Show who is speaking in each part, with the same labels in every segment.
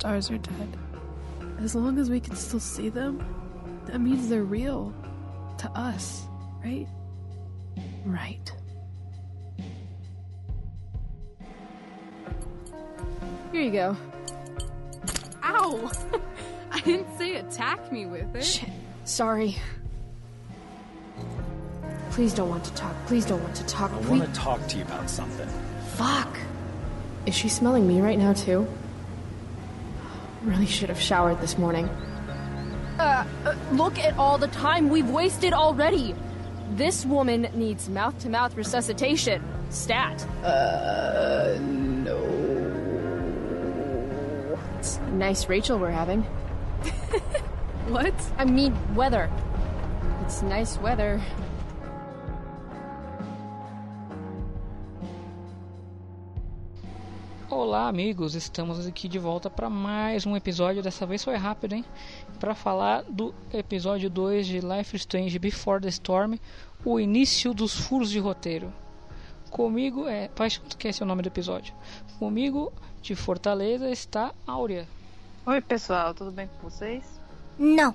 Speaker 1: cares if the stars are dead? As long as we can still see them, that means they're real. To us, right? Right. Here you go.
Speaker 2: Ow! I didn't say attack me with it.
Speaker 3: Shit. Sorry. Please don't want to talk. Please don't want to talk.
Speaker 4: I
Speaker 3: Please.
Speaker 4: want to talk to you about something.
Speaker 3: Fuck. Is she smelling me right now, too? Really should have showered this morning.
Speaker 5: Uh, uh, look at all the time we've wasted already. This woman needs mouth to mouth resuscitation. Stat.
Speaker 3: Uh, no. It's a nice Rachel we're having.
Speaker 5: What? I mean, weather. It's nice weather.
Speaker 6: Olá, amigos! Estamos aqui de volta para mais um episódio. Dessa vez foi rápido, hein? Para falar do episódio 2 de Life Strange Before the Storm, o início dos furos de roteiro. Comigo é. Quanto que é esse o nome do episódio? Comigo de Fortaleza está Áurea.
Speaker 7: Oi, pessoal, tudo bem com vocês?
Speaker 8: Não.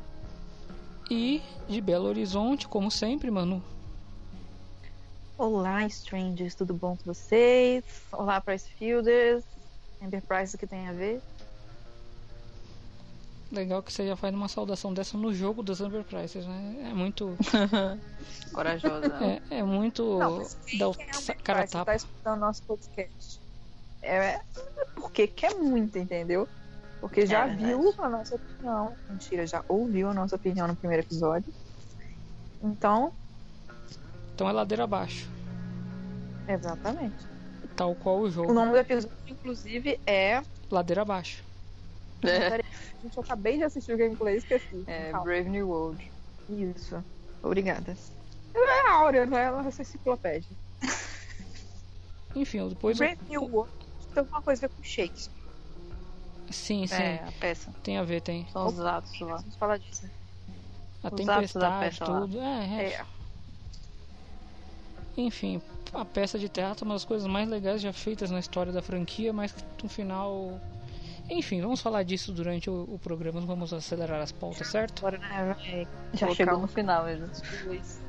Speaker 6: E de Belo Horizonte, como sempre, Manu.
Speaker 7: Olá, strangers, tudo bom com vocês? Olá, Pricefielders. O que tem a ver?
Speaker 6: Legal que você já faz uma saudação dessa no jogo dos Amber Prices, né? É muito.
Speaker 7: Corajosa.
Speaker 6: É, é muito.
Speaker 7: Não, mas
Speaker 6: dá o
Speaker 7: é
Speaker 6: cara tapa.
Speaker 7: tá escutando nosso podcast. É porque quer muito, entendeu? Porque já
Speaker 8: É
Speaker 7: viu a nossa opinião. Mentira, já ouviu a nossa opinião no primeiro episódio. Então,
Speaker 6: Então é ladeira abaixo.
Speaker 7: exatamente.
Speaker 6: Tal qual o jogo.
Speaker 7: O nome do episódio, inclusive, é.
Speaker 6: Ladeira abaixo.
Speaker 7: Peraí, Gente, eu acabei de assistir o gameplay e esqueci.
Speaker 9: É
Speaker 7: Calma.
Speaker 9: Brave New World.
Speaker 7: Isso.
Speaker 9: Obrigada.
Speaker 7: É a Áurea, não é a nossa enciclopédia.
Speaker 6: Enfim, depois.
Speaker 7: Brave New World tem alguma coisa a ver com Shakespeare.
Speaker 6: Sim, sim.
Speaker 9: É, a peça.
Speaker 6: Tem a ver, tem.
Speaker 9: São os atos lá.
Speaker 7: Vamos falar disso.
Speaker 6: A
Speaker 9: Os atos da
Speaker 6: tempestade,
Speaker 9: lá.
Speaker 6: tudo. É, é.
Speaker 7: É.
Speaker 6: Enfim, a peça de teatro é uma das coisas mais legais já feitas na história da franquia, mas que no final. Enfim, vamos falar disso durante o, o programa. Não vamos acelerar as pautas, certo?
Speaker 7: Agora, né? vai
Speaker 9: Já chegou no final mesmo.
Speaker 7: dois.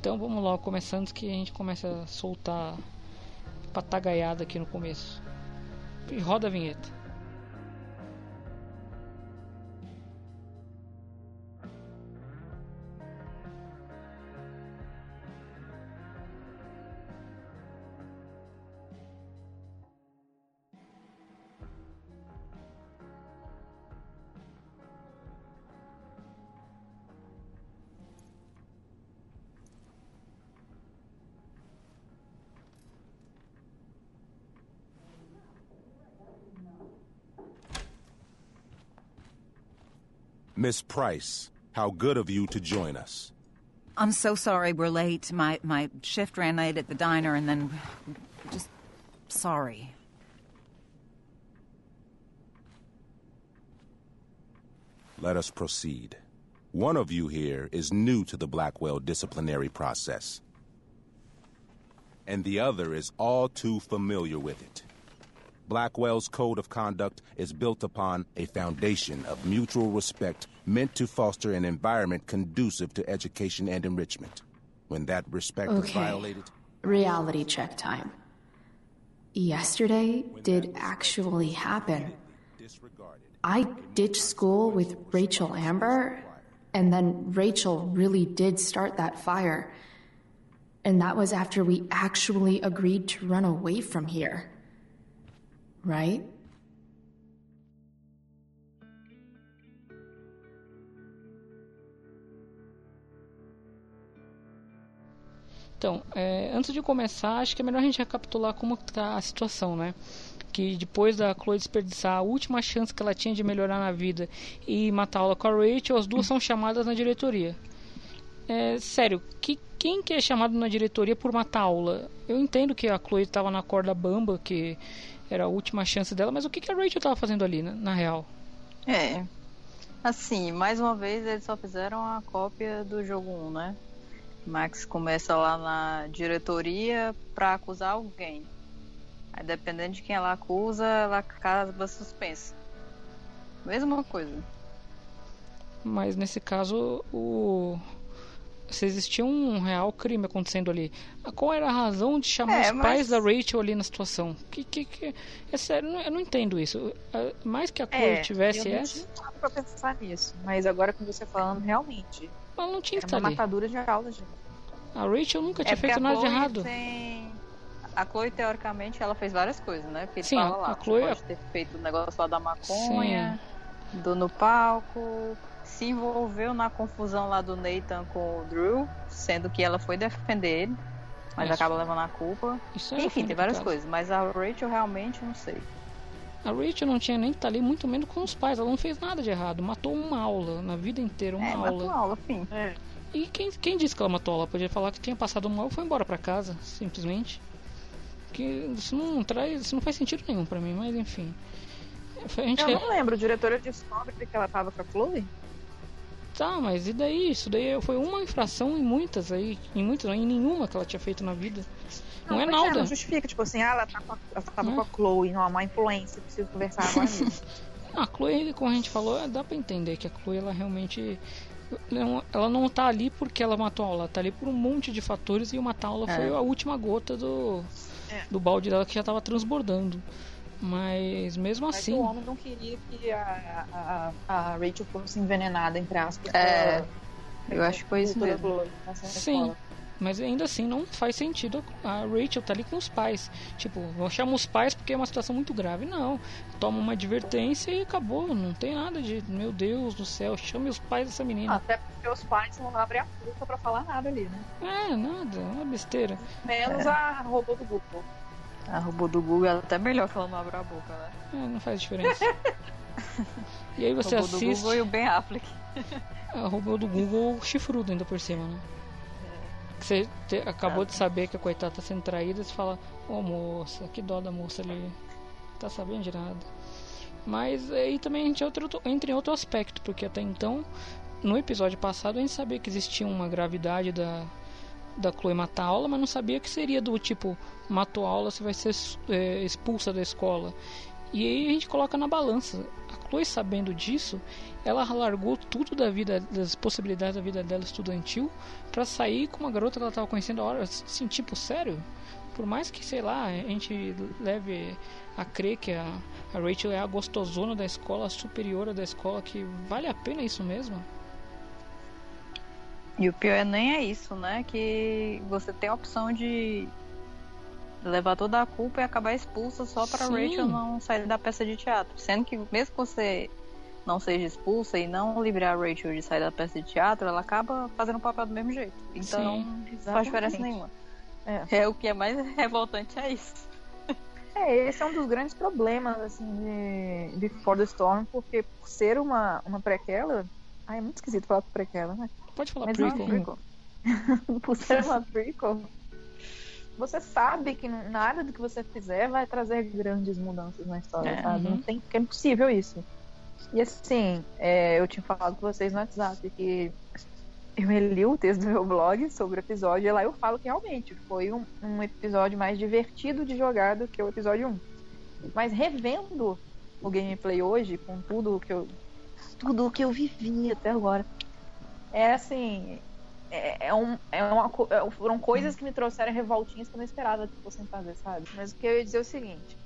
Speaker 6: Então vamos logo, começando que a gente começa a soltar patagaiada aqui no começo. E roda a vinheta.
Speaker 10: Miss Price, how good of you to join us.
Speaker 8: I'm so sorry we're late. My my shift ran late at the diner and then just sorry.
Speaker 10: Let us proceed. One of you here is new to the Blackwell disciplinary process, and the other is all too familiar with it. Blackwell's code of conduct is built upon a foundation of mutual respect meant to foster an environment conducive to education and enrichment. When that respect is
Speaker 3: Okay.
Speaker 10: violated,
Speaker 3: Reality check time. Yesterday did actually happen. I ditched school with Rachel Amber, and then Rachel really did start that fire. And that was after we actually agreed to run away from here. Right?
Speaker 6: Então, é, antes de começar, acho que é melhor a gente recapitular como está a situação, né? Que depois da Chloe desperdiçar a última chance que ela tinha de melhorar na vida e matar a aula com a Rachel, as duas são chamadas na diretoria. É, sério, que, quem que é chamado na diretoria por matar a aula? Eu entendo que a Chloe estava na corda bamba, que era a última chance dela, mas o que, que a Rachel estava fazendo ali, né, na real?
Speaker 9: É. Assim, mais uma vez eles só fizeram a cópia do jogo 1, né? Max começa lá na diretoria pra acusar alguém. Aí dependendo de quem ela acusa, ela acaba suspensa. Mesma coisa.
Speaker 6: Mas nesse caso, o. Se existia um real crime acontecendo ali, qual era a razão de chamar
Speaker 9: É,
Speaker 6: os pais
Speaker 9: mas-
Speaker 6: da Rachel ali na situação? Que, que, que... É sério, eu não- não entendo isso. É, Mais que a Chloe tivesse
Speaker 7: eu não
Speaker 6: essa,
Speaker 7: tinha parado pra pensar nisso. Mas agora com você falando, realmente.
Speaker 6: ela não tinha que
Speaker 7: É
Speaker 6: estar
Speaker 7: uma
Speaker 6: ali.
Speaker 7: matadura de aula, gente.
Speaker 6: A Rachel nunca tinha
Speaker 9: É
Speaker 6: feito nada de errado.
Speaker 9: tem- A Chloe, teoricamente, ela fez várias coisas, né? Porque
Speaker 6: Sim,
Speaker 9: fala
Speaker 6: a-
Speaker 9: lá,
Speaker 6: a Chloe-
Speaker 9: pode ter feito o negócio lá da maconha, do no palco, se envolveu na confusão lá do Nathan com o Drew, sendo que ela foi defender ele, mas
Speaker 6: Isso.
Speaker 9: acaba levando a culpa.
Speaker 6: Isso é
Speaker 9: Enfim,
Speaker 6: fim
Speaker 9: tem várias coisas, mas a Rachel realmente não sei.
Speaker 6: A Rachel não tinha nem que estar ali, muito menos com os pais. Ela não fez nada de errado. Matou uma aula, na vida inteira, uma
Speaker 9: É,
Speaker 6: aula.
Speaker 9: matou aula, fim.
Speaker 6: E quem, quem disse que ela matou ela? Podia falar que tinha passado mal e foi embora pra casa, simplesmente. Que isso não traz, isso não faz sentido nenhum pra mim, mas enfim. A gente
Speaker 7: Eu não lembro, o diretor descobre que ela tava com a Chloe?
Speaker 6: Tá, mas e daí? Isso daí foi uma infração em muitas aí, em muitas, não, em nenhuma que ela tinha feito na vida. Não, é
Speaker 7: pois
Speaker 6: nada.
Speaker 7: não justifica, tipo assim, ah, ela, tá com a, ela tava
Speaker 6: Hum.
Speaker 7: com a Chloe, não, é uma influência, preciso conversar agora mesmo.
Speaker 6: A Chloe, como a gente falou, dá pra entender que a Chloe ela realmente não, ela não tá ali porque ela matou a aula, ela tá ali por um monte de fatores e matar a aula
Speaker 9: É.
Speaker 6: foi a última gota do, do balde dela que já tava transbordando. Mas mesmo
Speaker 7: Mas
Speaker 6: assim,
Speaker 7: o homem não queria que a, a, a Rachel fosse envenenada, entre aspas.
Speaker 9: É,
Speaker 7: pela-
Speaker 9: eu acho que foi isso mesmo.
Speaker 7: Nessa
Speaker 6: Sim,
Speaker 7: escola.
Speaker 6: mas ainda assim não faz sentido a Rachel tá ali com os pais. Tipo, eu chamo os pais porque é uma situação muito grave. Não, toma uma advertência e acabou. Não tem nada de, meu Deus do céu, chame os pais dessa menina.
Speaker 7: Até porque os pais não abrem a boca pra falar nada ali, né?
Speaker 6: É, nada, é uma besteira.
Speaker 7: Menos
Speaker 9: É.
Speaker 7: a robô do Google.
Speaker 9: A robô do Google é até melhor que ela não abra a boca, né?
Speaker 6: É, não faz diferença. E aí você
Speaker 9: o robô do
Speaker 6: assiste
Speaker 9: Google e o Ben Affleck.
Speaker 6: a robô do Google chifrudo ainda por cima, né? Que você te- acabou de saber que a coitada tá sendo traída, você fala, ô moça, que dó da moça ali. Tá sabendo de nada. Mas aí também a gente entra em outro aspecto, porque até então, no episódio passado, a gente sabia que existia uma gravidade da, da Chloe matar a aula, mas não sabia que seria do tipo, matou a aula, você vai ser é, expulsa da escola. E aí a gente coloca na balança. A Chloe sabendo disso, ela largou tudo da vida, das possibilidades da vida dela estudantil, pra sair com uma garota que ela tava conhecendo a hora. Assim, tipo, sério? Por mais que, sei lá, a gente leve a crer que a, a Rachel é a gostosona da escola, a superiora da escola, que vale a pena isso mesmo?
Speaker 9: E o pior é nem é isso, né? Que você tem a opção de levar toda a culpa e acabar expulsa só pra
Speaker 6: Sim.
Speaker 9: Rachel não sair da peça de teatro. Sendo que mesmo que você não seja expulsa e não livrar a Rachel de sair da peça de teatro, ela acaba fazendo o papel do mesmo jeito. Então,
Speaker 6: Sim,
Speaker 9: não faz diferença nenhuma.
Speaker 7: É.
Speaker 9: É o que é mais revoltante é isso.
Speaker 7: É, esse é um dos grandes problemas, assim, de, de Before the Storm, porque por ser uma, uma prequela. Ai, é muito esquisito falar prequela, né?
Speaker 6: Pode falar
Speaker 7: Mas
Speaker 6: prequel.
Speaker 7: não, prequel. por ser uma prequel, você sabe que nada do que você fizer vai trazer grandes mudanças na história,
Speaker 9: É,
Speaker 7: sabe?
Speaker 6: uhum.
Speaker 7: Não tem, é impossível isso. E assim, é, eu tinha falado com vocês no WhatsApp que eu reli o texto do meu blog sobre o episódio e lá eu falo que realmente foi um, um episódio mais divertido de jogar do que o episódio 1. Mas revendo o gameplay hoje, com tudo que eu. Tudo que eu vivi até agora. É assim. É, é um, é uma, é- foram coisas que me trouxeram revoltinhas que eu não esperava que fossem fazer, sabe? Mas o que eu ia dizer é o seguinte.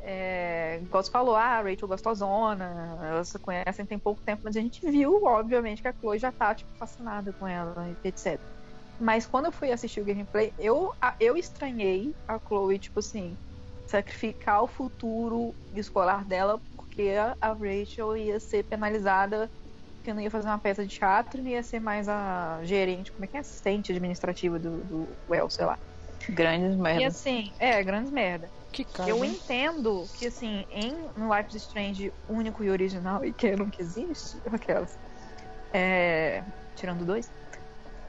Speaker 7: É, igual você falou, ah, a Rachel gostosona, elas se conhecem tem pouco tempo, mas a gente viu, obviamente, que a Chloe já tá, tipo, fascinada com ela, etc. Mas quando eu fui assistir o gameplay, eu, eu estranhei a Chloe, tipo assim, sacrificar o futuro escolar dela porque a Rachel ia ser penalizada porque não ia fazer uma peça de teatro e ia ser mais a gerente, como é que é? Assistente administrativa do, do Well, sei lá.
Speaker 9: Grandes
Speaker 7: E
Speaker 9: merda.
Speaker 7: assim, é, grandes merda.
Speaker 6: Que cara.
Speaker 7: Eu entendo que, assim, em no Life is Strange único e original e canon que existe, aquelas, é, tirando dois,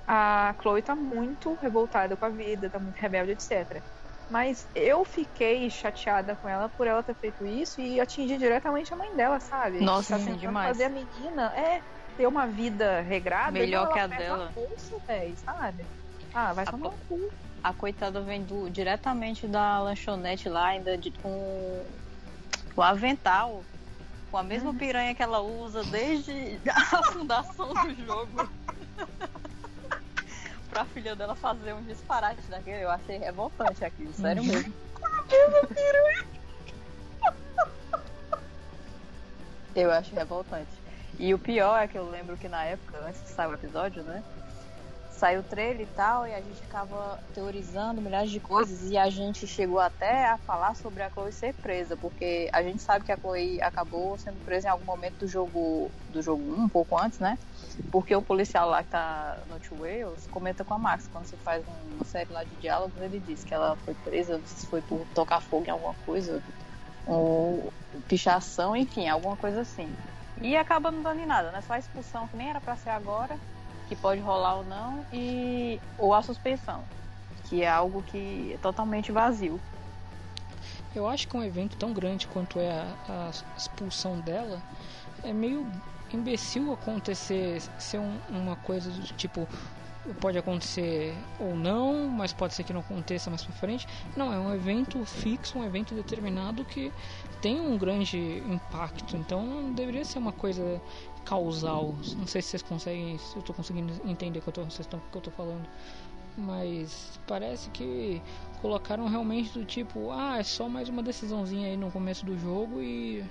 Speaker 7: a Chloe tá muito revoltada com a vida, tá muito rebelde, etc. Mas eu fiquei chateada com ela por ela ter feito isso e atingir diretamente a mãe dela, sabe?
Speaker 9: Nossa,
Speaker 7: tá
Speaker 9: sim, demais.
Speaker 7: fazer a menina é ter uma vida regrada
Speaker 9: Melhor
Speaker 7: e não,
Speaker 9: que a dela.
Speaker 7: bolsa, véi, sabe? Ah, vai
Speaker 9: A
Speaker 7: tomar no cu.
Speaker 9: a coitada vem do, diretamente da lanchonete lá, ainda de, com o avental, com a mesma
Speaker 7: Uhum.
Speaker 9: piranha que ela usa desde a fundação do jogo. pra filha dela fazer um disparate daquele, eu achei revoltante aquilo, sério
Speaker 6: Uhum.
Speaker 9: mesmo. Eu acho revoltante. E o pior é que eu lembro que na época, antes de sair o episódio, né? Saiu o trailer e tal, e a gente ficava teorizando milhares de coisas, e a gente chegou até a falar sobre a Chloe ser presa, porque a gente sabe que a Chloe acabou sendo presa em algum momento do jogo do jogo 1, um pouco antes, né? Porque o policial lá que tá no Two Wales comenta com a Max, quando você faz uma série lá de diálogos, ele diz que ela foi presa, se foi por tocar fogo em alguma coisa, ou pichação, enfim, alguma coisa assim. E acaba não dando em nada, né? Só a expulsão, que nem era pra ser agora, que pode rolar ou não, e ou a suspensão, que é algo que é totalmente vazio.
Speaker 6: Eu acho que um evento tão grande quanto é a, a expulsão dela é meio imbecil acontecer ser um- uma coisa do tipo pode acontecer ou não, mas pode ser que não aconteça mais pra frente. Não, é um evento fixo, um evento determinado que tem um grande impacto. Então não deveria ser uma coisa causal. Não sei se vocês conseguem, se eu tô conseguindo entender o que eu tô falando. Mas parece que colocaram realmente do tipo, ah, é só mais uma decisãozinha aí no começo do jogo e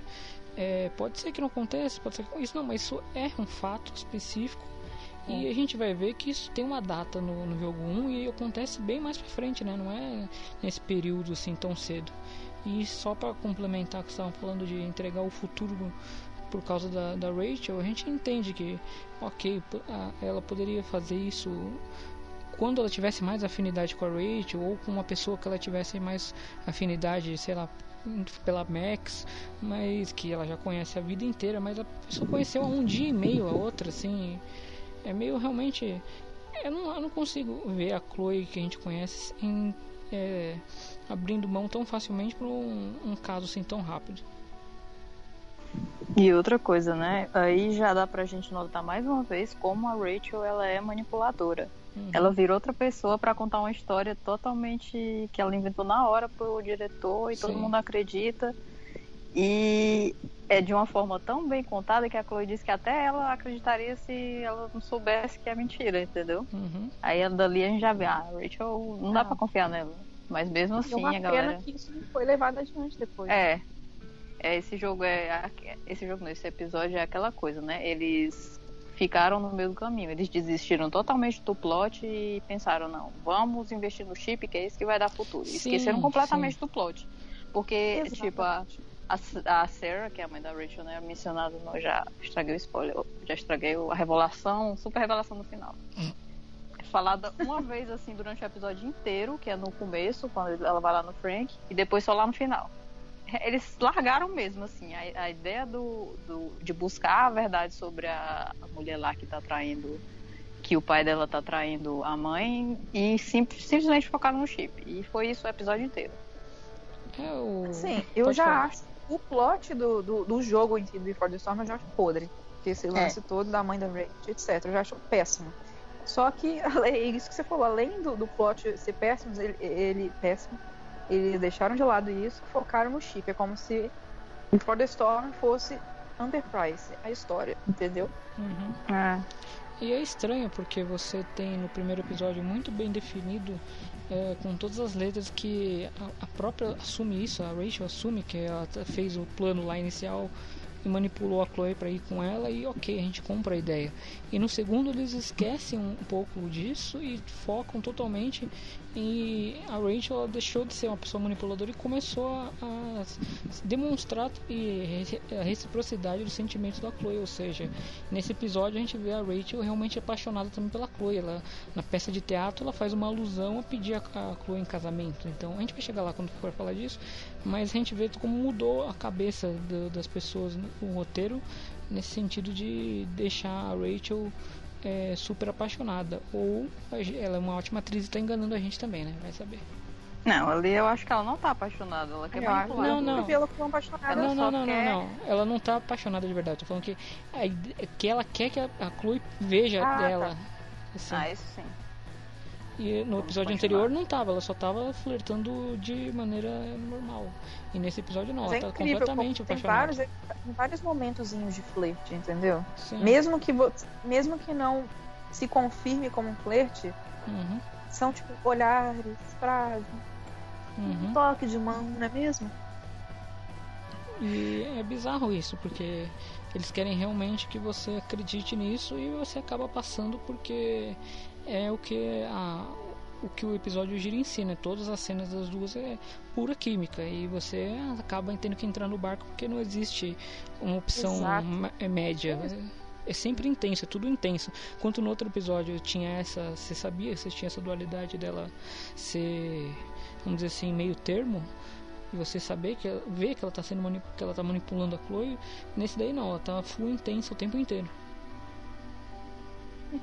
Speaker 6: é, pode ser que não aconteça, pode ser que isso não, mas isso é um fato específico e a gente vai ver que isso tem uma data no, no jogo 1 e acontece bem mais pra frente, né? Não é nesse período assim tão cedo. E só pra complementar o que estavam falando de entregar o futuro por causa da, da Rachel, a gente entende que, ok, ela poderia fazer isso quando ela tivesse mais afinidade com a Rachel ou com uma pessoa que ela tivesse mais afinidade, sei lá, pela Max, mas que ela já conhece a vida inteira, mas a pessoa conheceu há um dia e meio a outra, assim, é meio realmente, eu não, eu não consigo ver a Chloe que a gente conhece em, é, abrindo mão tão facilmente por um, um caso assim tão rápido.
Speaker 9: E outra coisa, né? Aí já dá pra gente notar mais uma vez como a Rachel ela é manipuladora.
Speaker 6: Uhum.
Speaker 9: Ela vira outra pessoa pra contar uma história totalmente que ela inventou na hora pro diretor e todo
Speaker 6: Sim.
Speaker 9: mundo acredita. E é de uma forma tão bem contada que a Chloe disse que até ela acreditaria se ela não soubesse que é mentira, entendeu?
Speaker 6: Uhum.
Speaker 9: Aí dali a gente já vê, ah, Rachel não dá
Speaker 7: Não.
Speaker 9: pra confiar nela. Mas mesmo assim,
Speaker 7: uma
Speaker 9: a
Speaker 7: pena
Speaker 9: galera.
Speaker 7: que isso não foi levado adiante depois.
Speaker 9: É. É, esse jogo é. Esse jogo não, esse episódio é aquela coisa, né? Eles ficaram no meio do caminho. Eles desistiram totalmente do plot e pensaram, não, vamos investir no chip, que é isso que vai dar futuro. E
Speaker 6: Sim,
Speaker 9: esqueceram completamente
Speaker 6: sim.
Speaker 9: do plot. Porque,
Speaker 7: Exatamente.
Speaker 9: tipo, a, a, a Sarah, que é a mãe da Rachel, né? Mencionada no. Já estraguei o spoiler, já estraguei a revelação, super revelação no final. É falada uma vez assim durante o episódio inteiro, que é no começo, quando ela vai lá no Frank, e depois só lá no final. Eles largaram mesmo, assim, a, a ideia do, do- de buscar a verdade sobre a, a mulher lá que tá traindo, que o pai dela tá traindo a mãe, e sim- simplesmente focaram no chip. E foi isso o episódio inteiro.
Speaker 6: É o...
Speaker 7: Sim, eu
Speaker 6: Pode
Speaker 7: já
Speaker 6: falar.
Speaker 7: acho o plot do, do, do jogo em si, do Before the Storm, eu já acho podre.
Speaker 6: É.
Speaker 7: Esse lance todo da mãe da Rachel, etc. Eu já acho péssimo. Só que, é isso que você falou, além do, do plot ser péssimo, ele, ele péssimo, eles deixaram de lado isso focaram no chip. É como se Before the Storm fosse Enterprise, a história, entendeu?
Speaker 6: Uhum.
Speaker 9: É.
Speaker 6: E é estranho porque você tem no primeiro episódio muito bem definido, é, com todas as letras, que a, a própria assume isso, a Rachel assume que ela fez o plano lá inicial e manipulou a Chloe para ir com ela e ok, a gente compra a ideia. E no segundo eles esquecem um pouco disso e focam totalmente e a Rachel deixou de ser uma pessoa manipuladora e começou a, a demonstrar a reciprocidade dos sentimentos da Chloe, ou seja, nesse episódio a gente vê a Rachel realmente apaixonada também pela Chloe. Ela, na peça de teatro ela faz uma alusão a pedir a, a Chloe em casamento. Então a gente vai chegar lá quando for falar disso, mas a gente vê como mudou a cabeça do- das pessoas no roteiro nesse sentido de deixar a Rachel é, super apaixonada. Ou ela é uma ótima atriz e está enganando a gente também, né? Vai saber.
Speaker 9: Não, ali eu acho que ela não tá apaixonada, ela quer manipular.
Speaker 6: Não, não.
Speaker 9: Ela
Speaker 6: não,
Speaker 9: só
Speaker 6: não, não,
Speaker 9: quer-
Speaker 6: não, não. Ela não tá apaixonada de verdade. Tô falando que, a que ela quer que a, a Chloe veja
Speaker 7: Ah, tá.
Speaker 6: dela. Assim.
Speaker 9: Ah, isso sim.
Speaker 6: E no episódio anterior não tava, ela só tava flertando de maneira normal. E nesse episódio não,
Speaker 7: Mas
Speaker 6: ela
Speaker 7: é
Speaker 6: tá
Speaker 7: incrível,
Speaker 6: completamente
Speaker 7: tem
Speaker 6: apaixonada.
Speaker 7: vários, tem vários momentozinhos de flerte, entendeu?
Speaker 6: Sim.
Speaker 7: Mesmo que, mesmo que não se confirme como um flerte,
Speaker 6: Uhum,
Speaker 7: são tipo olhares, frases,
Speaker 6: uhum.
Speaker 7: um toque de mão, não é mesmo?
Speaker 6: E é bizarro isso, porque eles querem realmente que você acredite nisso e você acaba passando porque é o que a, o que o episódio gira em si, né? Todas as cenas das duas é pura química e você acaba tendo que entrar no barco porque não existe uma opção é média. É sempre intenso, é tudo intenso. Enquanto no outro episódio tinha essa, você sabia que você tinha essa dualidade dela ser, vamos dizer assim, meio termo, e você saber que ela- ver que ela tá sendo que ela tá manipulando a Chloe, nesse daí não, ela tá full intensa o tempo inteiro.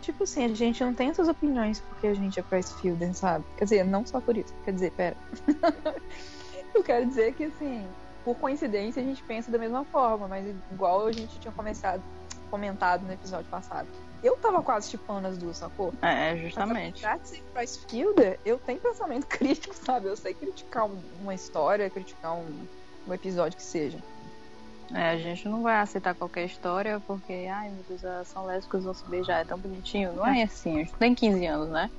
Speaker 7: Tipo assim, a gente não tem essas opiniões porque a gente é Price Fielder, sabe? Quer dizer, não só por isso. Quer dizer, pera. Eu quero dizer que, assim, por coincidência a gente pensa da mesma forma, mas igual a gente tinha começado, comentado no episódio passado. Eu tava quase chipando as duas, sacou?
Speaker 9: É,
Speaker 7: Mas
Speaker 9: justamente.
Speaker 7: ser Price Fielder, eu tenho pensamento crítico, sabe? Eu sei criticar um- uma história, criticar um, um episódio que seja.
Speaker 9: É, a gente não vai aceitar qualquer história porque, ai meu Deus, elas são lésbicas, vão se beijar, é tão bonitinho. Não é assim, a gente tem 15 anos, né?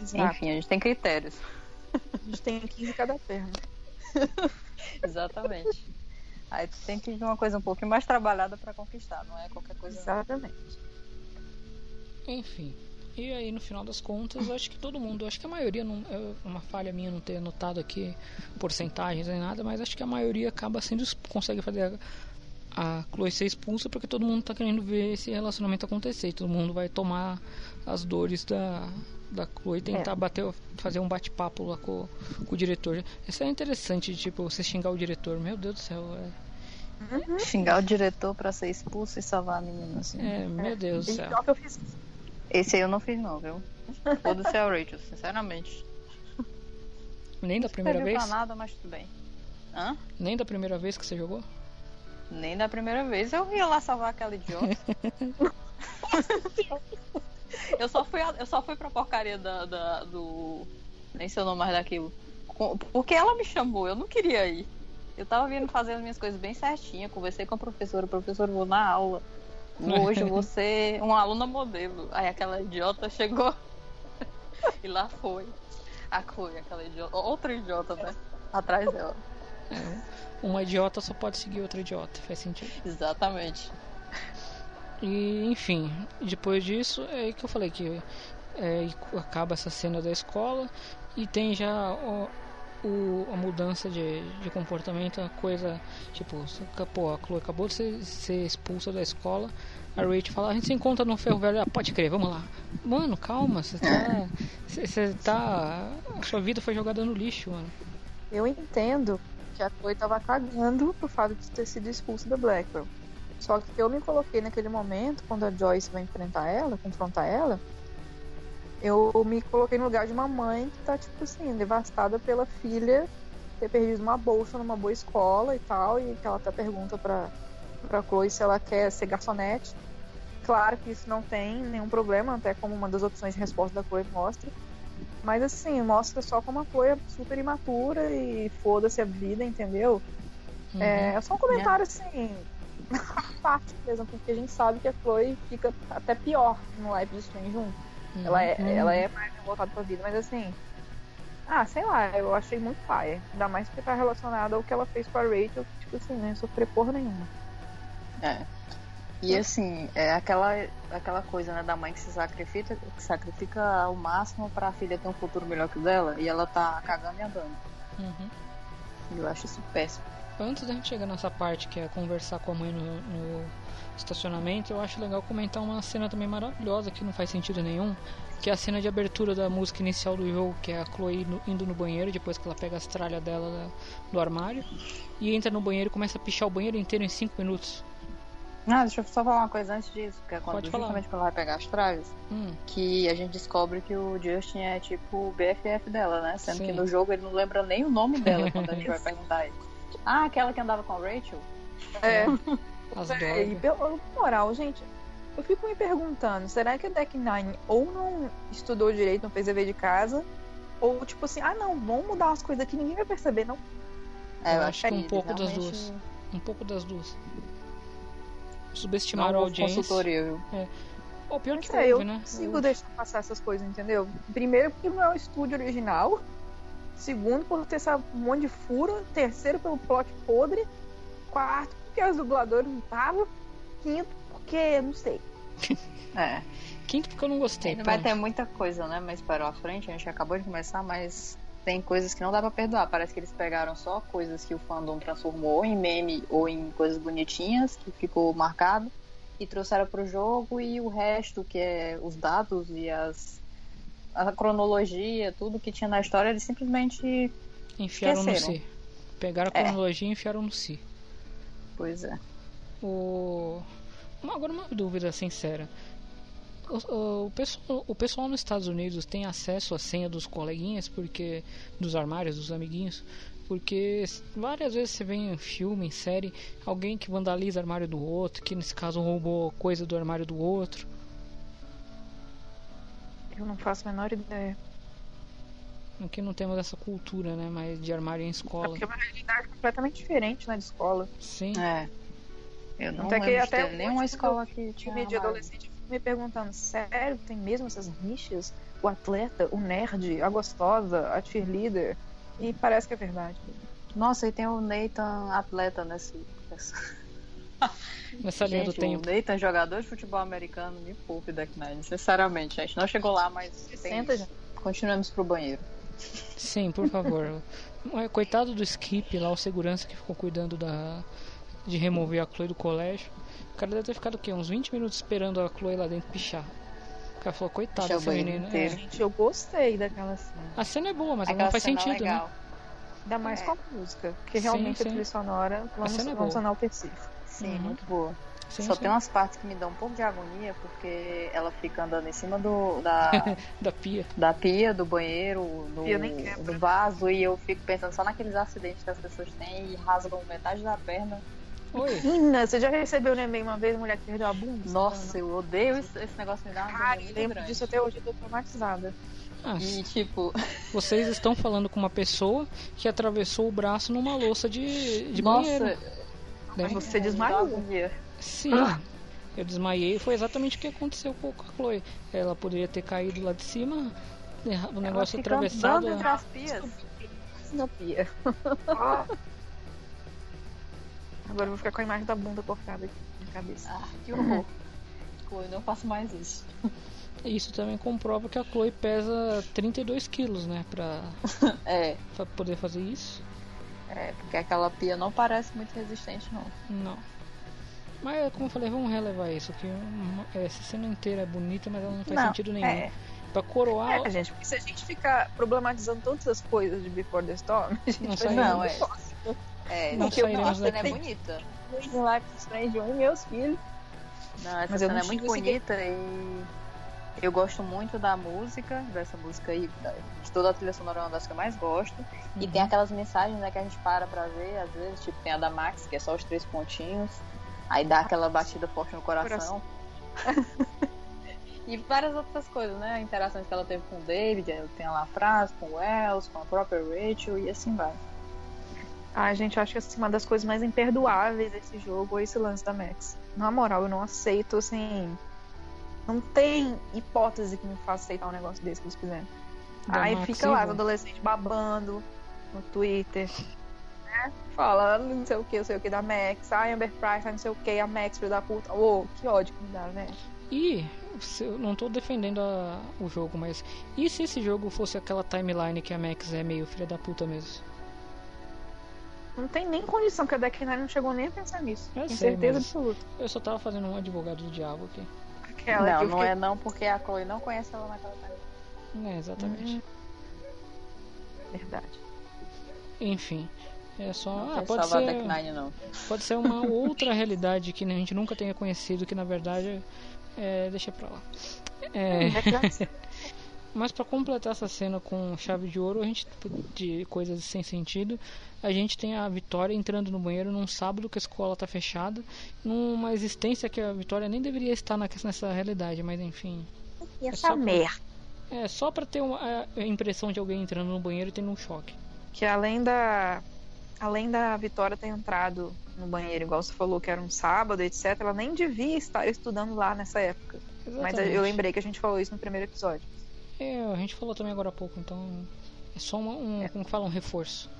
Speaker 9: Enfim, a gente tem critérios.
Speaker 7: A gente tem 15 cada perna.
Speaker 9: Exatamente. Aí tu tem que ir de uma coisa um pouquinho mais trabalhada pra conquistar, não é qualquer coisa.
Speaker 7: Exatamente.
Speaker 6: Enfim. E aí no final das contas, acho que todo mundo, acho que a maioria não é uma falha minha não ter anotado aqui porcentagens nem nada, mas acho que a maioria acaba sendo consegue fazer a, Chloe ser expulsa porque todo mundo tá querendo ver esse relacionamento acontecer, e todo mundo vai tomar as dores da da Chloe e tentar
Speaker 7: É.
Speaker 6: bater, fazer um bate-papo lá com, com o diretor. Isso é interessante, tipo, você xingar o diretor. Meu Deus do céu, é,
Speaker 9: Xingar o diretor pra ser expulso e salvar a menina, assim.
Speaker 6: é meu Deus do
Speaker 7: E
Speaker 6: céu.
Speaker 7: pior que eu fiz
Speaker 9: Esse aí eu não fiz não, viu? Foda-se a Rachel, sinceramente.
Speaker 6: Nem da primeira
Speaker 9: Não
Speaker 6: vez?
Speaker 9: pra nada, mas tudo bem. Hã?
Speaker 6: Nem da primeira vez que você jogou?
Speaker 9: Nem da primeira vez eu ia lá salvar aquela idiota. eu só fui, eu só fui pra porcaria da, da- do. Nem sei o nome mais daquilo. Porque ela me chamou, eu não queria ir. Eu tava vindo fazendo minhas coisas bem certinha, conversei com a professora, professor, vou na aula. Hoje eu vou ser uma aluna modelo. Aí aquela idiota chegou e lá foi. A Chloe, aquela idiota. Outra idiota, né? Atrás dela.
Speaker 6: Uma idiota só pode seguir outra idiota, faz sentido.
Speaker 9: Exatamente.
Speaker 6: E enfim, depois disso é aí que eu falei que é, acaba essa cena da escola e tem já o, o- a mudança de, de comportamento, a coisa tipo, pô, a Chloe acabou de ser, ser expulsa da escola. A Rachel fala, a gente se encontra no ferro velho, ah, pode crer, vamos lá. Mano, calma, você tá. Você você tá. A sua vida foi jogada no lixo, mano.
Speaker 7: Eu entendo que a Chloe tava cagando pro fato de ter sido expulsa da Blackwell. Só que eu me coloquei naquele momento, quando a Joyce vai enfrentar ela, confrontar ela, eu me coloquei no lugar de uma mãe que tá, tipo assim, devastada pela filha ter perdido uma bolsa numa boa escola e tal, e que ela até pergunta pra, pra Chloe se ela quer ser garçonete. Claro que isso não tem nenhum problema, até como uma das opções de resposta da Chloe mostra. Mas assim, mostra só como a Chloe é super imatura e foda-se a vida, entendeu?
Speaker 6: Uhum.
Speaker 7: É, é só um comentário assim, parte mesmo, porque a gente sabe que a Chloe fica até pior no Life is Strange 1. Ela é,
Speaker 6: Uhum.
Speaker 7: ela é mais voltada pra vida, mas assim. Ah, sei lá, eu achei muito paia. Ainda mais porque tá relacionado ao que ela fez com a Rachel, que, tipo assim, não ia sofrer porra nenhuma.
Speaker 9: É. E assim, é aquela, aquela coisa né, da mãe que se sacrifica, que sacrifica ao máximo pra filha ter um futuro melhor que o dela e ela tá cagando e andando.
Speaker 6: Uhum.
Speaker 9: Eu acho isso péssimo.
Speaker 6: Antes da gente chegar nessa parte que é conversar com a mãe no, no estacionamento, eu acho legal comentar uma cena também maravilhosa que não faz sentido nenhum, que é a cena de abertura da música inicial do jogo, que é a Chloe no- indo no banheiro depois que ela pega as tralhas dela da- do armário e entra no banheiro e começa a pichar o banheiro inteiro em 5 minutos.
Speaker 9: Ah, deixa eu só falar uma coisa antes disso, que é quando
Speaker 6: Pode falar.
Speaker 9: justamente quando ela vai pegar as traves,
Speaker 6: Hum,
Speaker 9: que a gente descobre que o Justin é tipo o BFF dela, né? Sendo
Speaker 6: Sim.
Speaker 9: que no jogo ele não lembra nem o nome dela quando a gente vai perguntar ele. Ah, aquela que andava com a Rachel?
Speaker 7: É,
Speaker 6: as
Speaker 7: é, e moral, gente, Eu fico me perguntando, será que a Deck Nine ou não estudou direito, não fez dever de casa, ou tipo assim, ah não, vamos mudar umas coisas aqui, ninguém vai perceber, não.
Speaker 9: É,
Speaker 6: eu,
Speaker 9: eu
Speaker 6: acho que um pouco das
Speaker 9: realmente
Speaker 6: duas. Um pouco das duas.
Speaker 9: Não
Speaker 6: Subestimaram a
Speaker 9: houve
Speaker 6: audiência.
Speaker 9: consultoria, viu?
Speaker 6: O pior que
Speaker 7: eu
Speaker 6: houve,
Speaker 7: não
Speaker 6: né?
Speaker 7: consigo deixar passar essas coisas, entendeu? Primeiro, porque não é o estúdio original. Segundo, por ter essa um monte de furo. Terceiro, pelo plot podre. Quarto, porque as dubladoras não estavam. Quinto, porque não sei.
Speaker 9: É.
Speaker 6: Quinto porque eu não gostei.
Speaker 9: Vai
Speaker 6: ponto.
Speaker 9: ter muita coisa, né? Mas para a frente, a gente acabou de começar, mas tem coisas que não dá pra perdoar. Parece que eles pegaram só coisas que o fandom transformou em meme ou em coisas bonitinhas, que ficou marcado, e trouxeram pro jogo, e o resto, que é os dados e as a cronologia, tudo que tinha na história, eles simplesmente.
Speaker 6: Enfiaram no
Speaker 9: esqueceram.
Speaker 6: si. Pegaram a
Speaker 9: É.
Speaker 6: cronologia e enfiaram no si.
Speaker 9: Pois é.
Speaker 6: O... Agora uma dúvida sincera. O, o- pessoal, o pessoal nos Estados Unidos tem acesso à senha dos coleguinhas, porque dos armários, dos amiguinhos, porque várias vezes você vê em filme, em série, alguém que vandaliza o armário do outro, que nesse caso roubou coisa do armário do outro.
Speaker 7: Eu não faço a menor ideia.
Speaker 6: Aqui não temos essa cultura, né, mas de armário em
Speaker 7: É
Speaker 6: escola.
Speaker 7: porque é uma realidade completamente diferente na de escola.
Speaker 6: Sim.
Speaker 9: É. Eu não
Speaker 7: Até que
Speaker 9: lembro de
Speaker 7: até
Speaker 9: ter
Speaker 7: o
Speaker 9: nenhuma escola que tinha.
Speaker 7: De adolescente, me perguntando, sério, tem mesmo essas rixas? O atleta, o nerd, a gostosa, a cheerleader. E parece que é verdade.
Speaker 9: Nossa, e tem o Nathan atleta nesse. nessa-
Speaker 6: Nessa linha do
Speaker 9: Gente,
Speaker 6: tempo.
Speaker 9: o Nathan, jogador de futebol americano, me poupe Deck Nine. Sinceramente, gente. Não chegou lá, mas.
Speaker 7: Senta,
Speaker 9: isso. Continuamos pro banheiro.
Speaker 6: Sim, por favor. Ué, Coitado do Skip lá, o segurança que ficou cuidando da de remover a Chloe do colégio. O cara deve ter ficado o quê? Uns 20 minutos esperando a Chloe lá dentro pichar. O cara falou, coitado dessa menina. É.
Speaker 7: Gente, eu gostei daquela cena.
Speaker 6: A cena é boa, mas
Speaker 9: Aquela
Speaker 6: não faz sentido,
Speaker 9: legal.
Speaker 6: né?
Speaker 7: Ainda mais
Speaker 9: É.
Speaker 7: com a música. Porque
Speaker 6: Sim,
Speaker 7: realmente
Speaker 6: sim.
Speaker 7: a trilha sonora, vamos,
Speaker 6: é
Speaker 7: vamos
Speaker 6: boa.
Speaker 7: enaltecer.
Speaker 9: Sim,
Speaker 6: Uhum.
Speaker 9: muito boa.
Speaker 6: Sim,
Speaker 9: Só
Speaker 6: sim.
Speaker 9: tem umas partes que me dão um pouco de agonia, porque ela fica andando em cima do, da,
Speaker 6: Da pia.
Speaker 9: da pia, do banheiro, do,
Speaker 7: Pia nem quebra.
Speaker 9: do vaso, e eu fico pensando só naqueles acidentes que as pessoas têm e rasgam metade da perna.
Speaker 6: Oi.
Speaker 7: Você já recebeu no e-mail uma vez mulher que perdeu a bunda?
Speaker 9: Nossa, eu odeio esse, esse negócio, me dá uma
Speaker 7: Cara,
Speaker 9: agonia
Speaker 7: eu lembro
Speaker 9: grande.
Speaker 7: disso até hoje, eu tô traumatizada.
Speaker 6: Ah,
Speaker 9: E tipo,
Speaker 6: vocês estão falando com uma pessoa que atravessou o braço numa louça de, de
Speaker 9: nossa,
Speaker 6: banheiro.
Speaker 7: Mas
Speaker 6: Né?
Speaker 7: você desmaiou.
Speaker 6: Sim. Eu desmaiei e foi exatamente o que aconteceu com a Chloe. Ela poderia ter caído lá de cima, o negócio
Speaker 9: ela fica
Speaker 6: atravessado.
Speaker 9: andando entre
Speaker 7: Agora eu vou ficar com a imagem da bunda cortada aqui na cabeça.
Speaker 9: Ah, que horror. Eu não faço mais isso.
Speaker 6: Isso também comprova que a Chloe pesa 32 quilos, né? Pra,
Speaker 9: É,
Speaker 6: pra poder fazer isso.
Speaker 9: é, porque aquela pia não parece muito resistente, não.
Speaker 6: Não. Mas, como eu falei, vamos relevar isso. Que uma- essa cena inteira é bonita, mas ela não faz
Speaker 7: Não,
Speaker 6: sentido nenhum.
Speaker 7: é.
Speaker 6: Pra coroar.
Speaker 7: É, gente, porque se a gente ficar problematizando todas as coisas de Before the Storm, a gente
Speaker 6: Não
Speaker 7: vai
Speaker 6: sai
Speaker 9: não,
Speaker 7: muito
Speaker 9: é.
Speaker 7: fácil.
Speaker 9: É,
Speaker 6: Não
Speaker 9: porque a cena
Speaker 6: daqui.
Speaker 9: é bonita.
Speaker 7: Life is Strange 1 e meus filhos.
Speaker 9: Não, essa
Speaker 7: Mas eu
Speaker 9: cena
Speaker 7: não
Speaker 9: é muito bonita e eu gosto muito da música, dessa música aí, de toda a trilha sonora é uma das que eu mais gosto. E
Speaker 6: Uhum.
Speaker 9: tem aquelas mensagens né, que a gente para pra ver, às vezes, tipo, tem a da Max, que é só os três pontinhos, aí dá aquela batida forte no coração. e várias outras coisas, né? Interações que ela teve com o David, aí tem lá a frase, com o Wells, com a própria Rachel e assim vai.
Speaker 7: Ai, gente, eu acho que assim, uma das coisas mais imperdoáveis desse jogo é esse lance da Max. Na moral, eu não aceito, assim. Não tem hipótese que me faça aceitar um negócio desse que eles fizeram. Aí
Speaker 6: Max
Speaker 7: fica lá, os adolescentes babando no Twitter. Né? Falando não sei o que, não sei o que da Max. Ai, Amber Price, não sei o que, a Max, filho da puta. Ô, que ódio que me dá, né?
Speaker 6: E eu não tô defendendo a- o jogo, mas e se esse jogo fosse aquela timeline que a Max é meio filha da puta mesmo?
Speaker 7: Não tem nem condição que a Deck Nine não chegou nem a pensar nisso.
Speaker 6: Eu
Speaker 7: Com
Speaker 6: sei,
Speaker 7: certeza absoluta.
Speaker 6: Eu só tava fazendo um advogado do diabo aqui.
Speaker 7: Aquela que
Speaker 9: não, não
Speaker 7: fiquei-
Speaker 9: é não, porque a Chloe não conhece ela naquela time.
Speaker 6: É, exatamente.
Speaker 7: Verdade.
Speaker 6: Enfim. É só.
Speaker 9: Não
Speaker 6: ah, pode
Speaker 9: salvar
Speaker 6: ser,
Speaker 9: Deck Nine, não.
Speaker 6: pode ser uma outra realidade que a gente nunca tenha conhecido, que na verdade é. Deixa pra lá. É, mas para completar essa cena com chave de ouro, a gente de coisas sem sentido, a gente tem a Vitória entrando no banheiro num sábado que a escola tá fechada, numa existência que a Vitória nem deveria estar nessa realidade, mas enfim.
Speaker 7: E essa é merda.
Speaker 6: É só para ter uma, a impressão de alguém entrando no banheiro e tendo um choque.
Speaker 7: Que além da além da Vitória ter entrado no banheiro, igual você falou que era um sábado, etc, ela nem devia estar estudando lá nessa época. Exatamente. Mas eu lembrei que a gente falou isso no primeiro episódio.
Speaker 6: É, a gente falou também agora há pouco, então é só um, é. como fala, um reforço.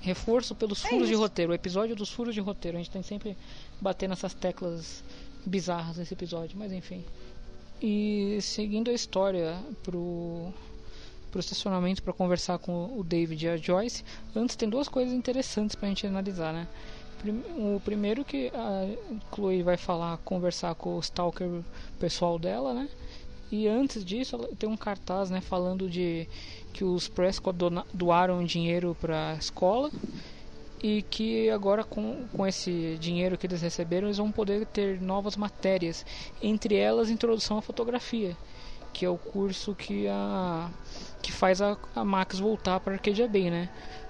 Speaker 6: Reforço pelos é furos de roteiro, o episódio dos furos de roteiro. A gente tem sempre bater nessas teclas bizarras nesse episódio, mas enfim. E seguindo a história pro pro estacionamento para conversar com o David e a Joyce. Antes tem duas coisas interessantes para a gente analisar, né? O primeiro que a Chloe vai falar, conversar com o stalker pessoal dela, né? E antes disso, tem um cartaz, né, falando de que os Prescott doaram dinheiro para a escola e que agora com, com esse dinheiro que eles receberam, eles vão poder ter novas matérias, entre elas introdução à fotografia, que é o curso que a que faz a, a Max voltar para Arcadia Bay, né?